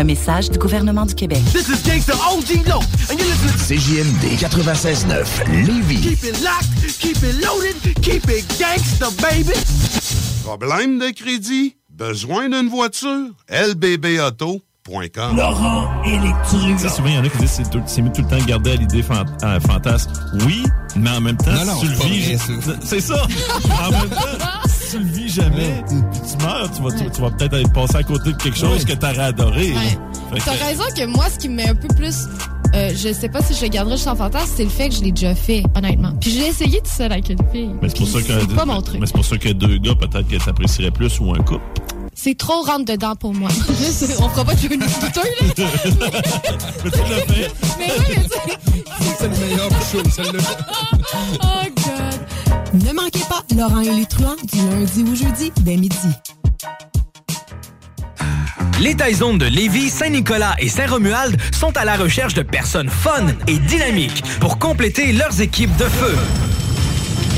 Un message du gouvernement du Québec. This is Gangsta OG Low, and you're listening to CJMD 96.9 Lévis. Keep it locked, keep it loaded, keep it gangsta, baby. Problème de crédit? Besoin d'une voiture? lbbauto.com Laurent Électrique. Tu sais, souvent, il y en a qui disent c'est tout, c'est mieux tout le temps garder à l'idée fan- euh, fantasme. Oui, mais en même temps, Non, si non, tu le vis. C'est ça! en même temps, tu le vis jamais, puis tu meurs, tu vas, tu, tu vas peut-être aller passer à côté de quelque chose que t'aurais adoré. Fait que- T'as raison que moi, ce qui me met un peu plus. euh, je sais pas si je le garderai juste en fantasme, c'est le fait que je l'ai déjà fait, honnêtement. Puis je l'ai essayé tout seul avec une fille. Mais c'est pour ça que C'est pas mon truc. mais c'est pour ça que deux gars peut-être que t'apprécierais plus ou un couple. C'est trop rentre dedans pour moi. On fera pas de une douteux, là. mais tu l'as fait. Mais oui, mais tu C'est le meilleur show, celle-là. Oh, God. Ne manquez pas Laurent et les truands du lundi au jeudi dès midi. Les Taizones de Lévis, Saint-Nicolas et Saint-Romuald sont à la recherche de personnes fun et dynamiques pour compléter leurs équipes de feu.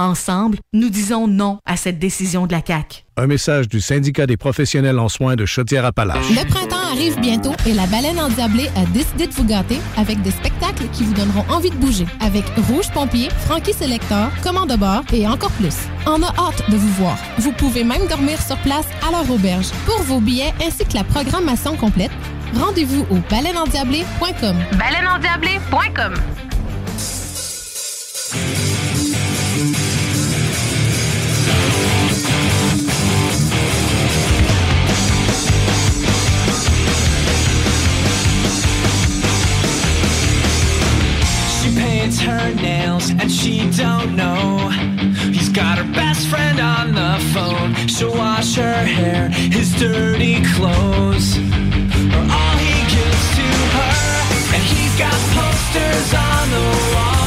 Ensemble, nous disons non à cette décision de la CAQ. Un message du syndicat des professionnels en soins de Chaudière-Appalaches. Le printemps arrive bientôt et la baleine endiablée a décidé de vous gâter avec des spectacles qui vous donneront envie de bouger. Avec Rouge Pompier, Frankie Selector, Commande de bord et encore plus. On a hâte de vous voir. Vous pouvez même dormir sur place à leur auberge. Pour vos billets ainsi que la programmation complète, rendez-vous au baleineendiablée.com. Baleineendiablée.com her nails and she don't know. He's got her best friend on the phone. She'll wash her hair, his dirty clothes. Or all he gives to her. And he's got posters on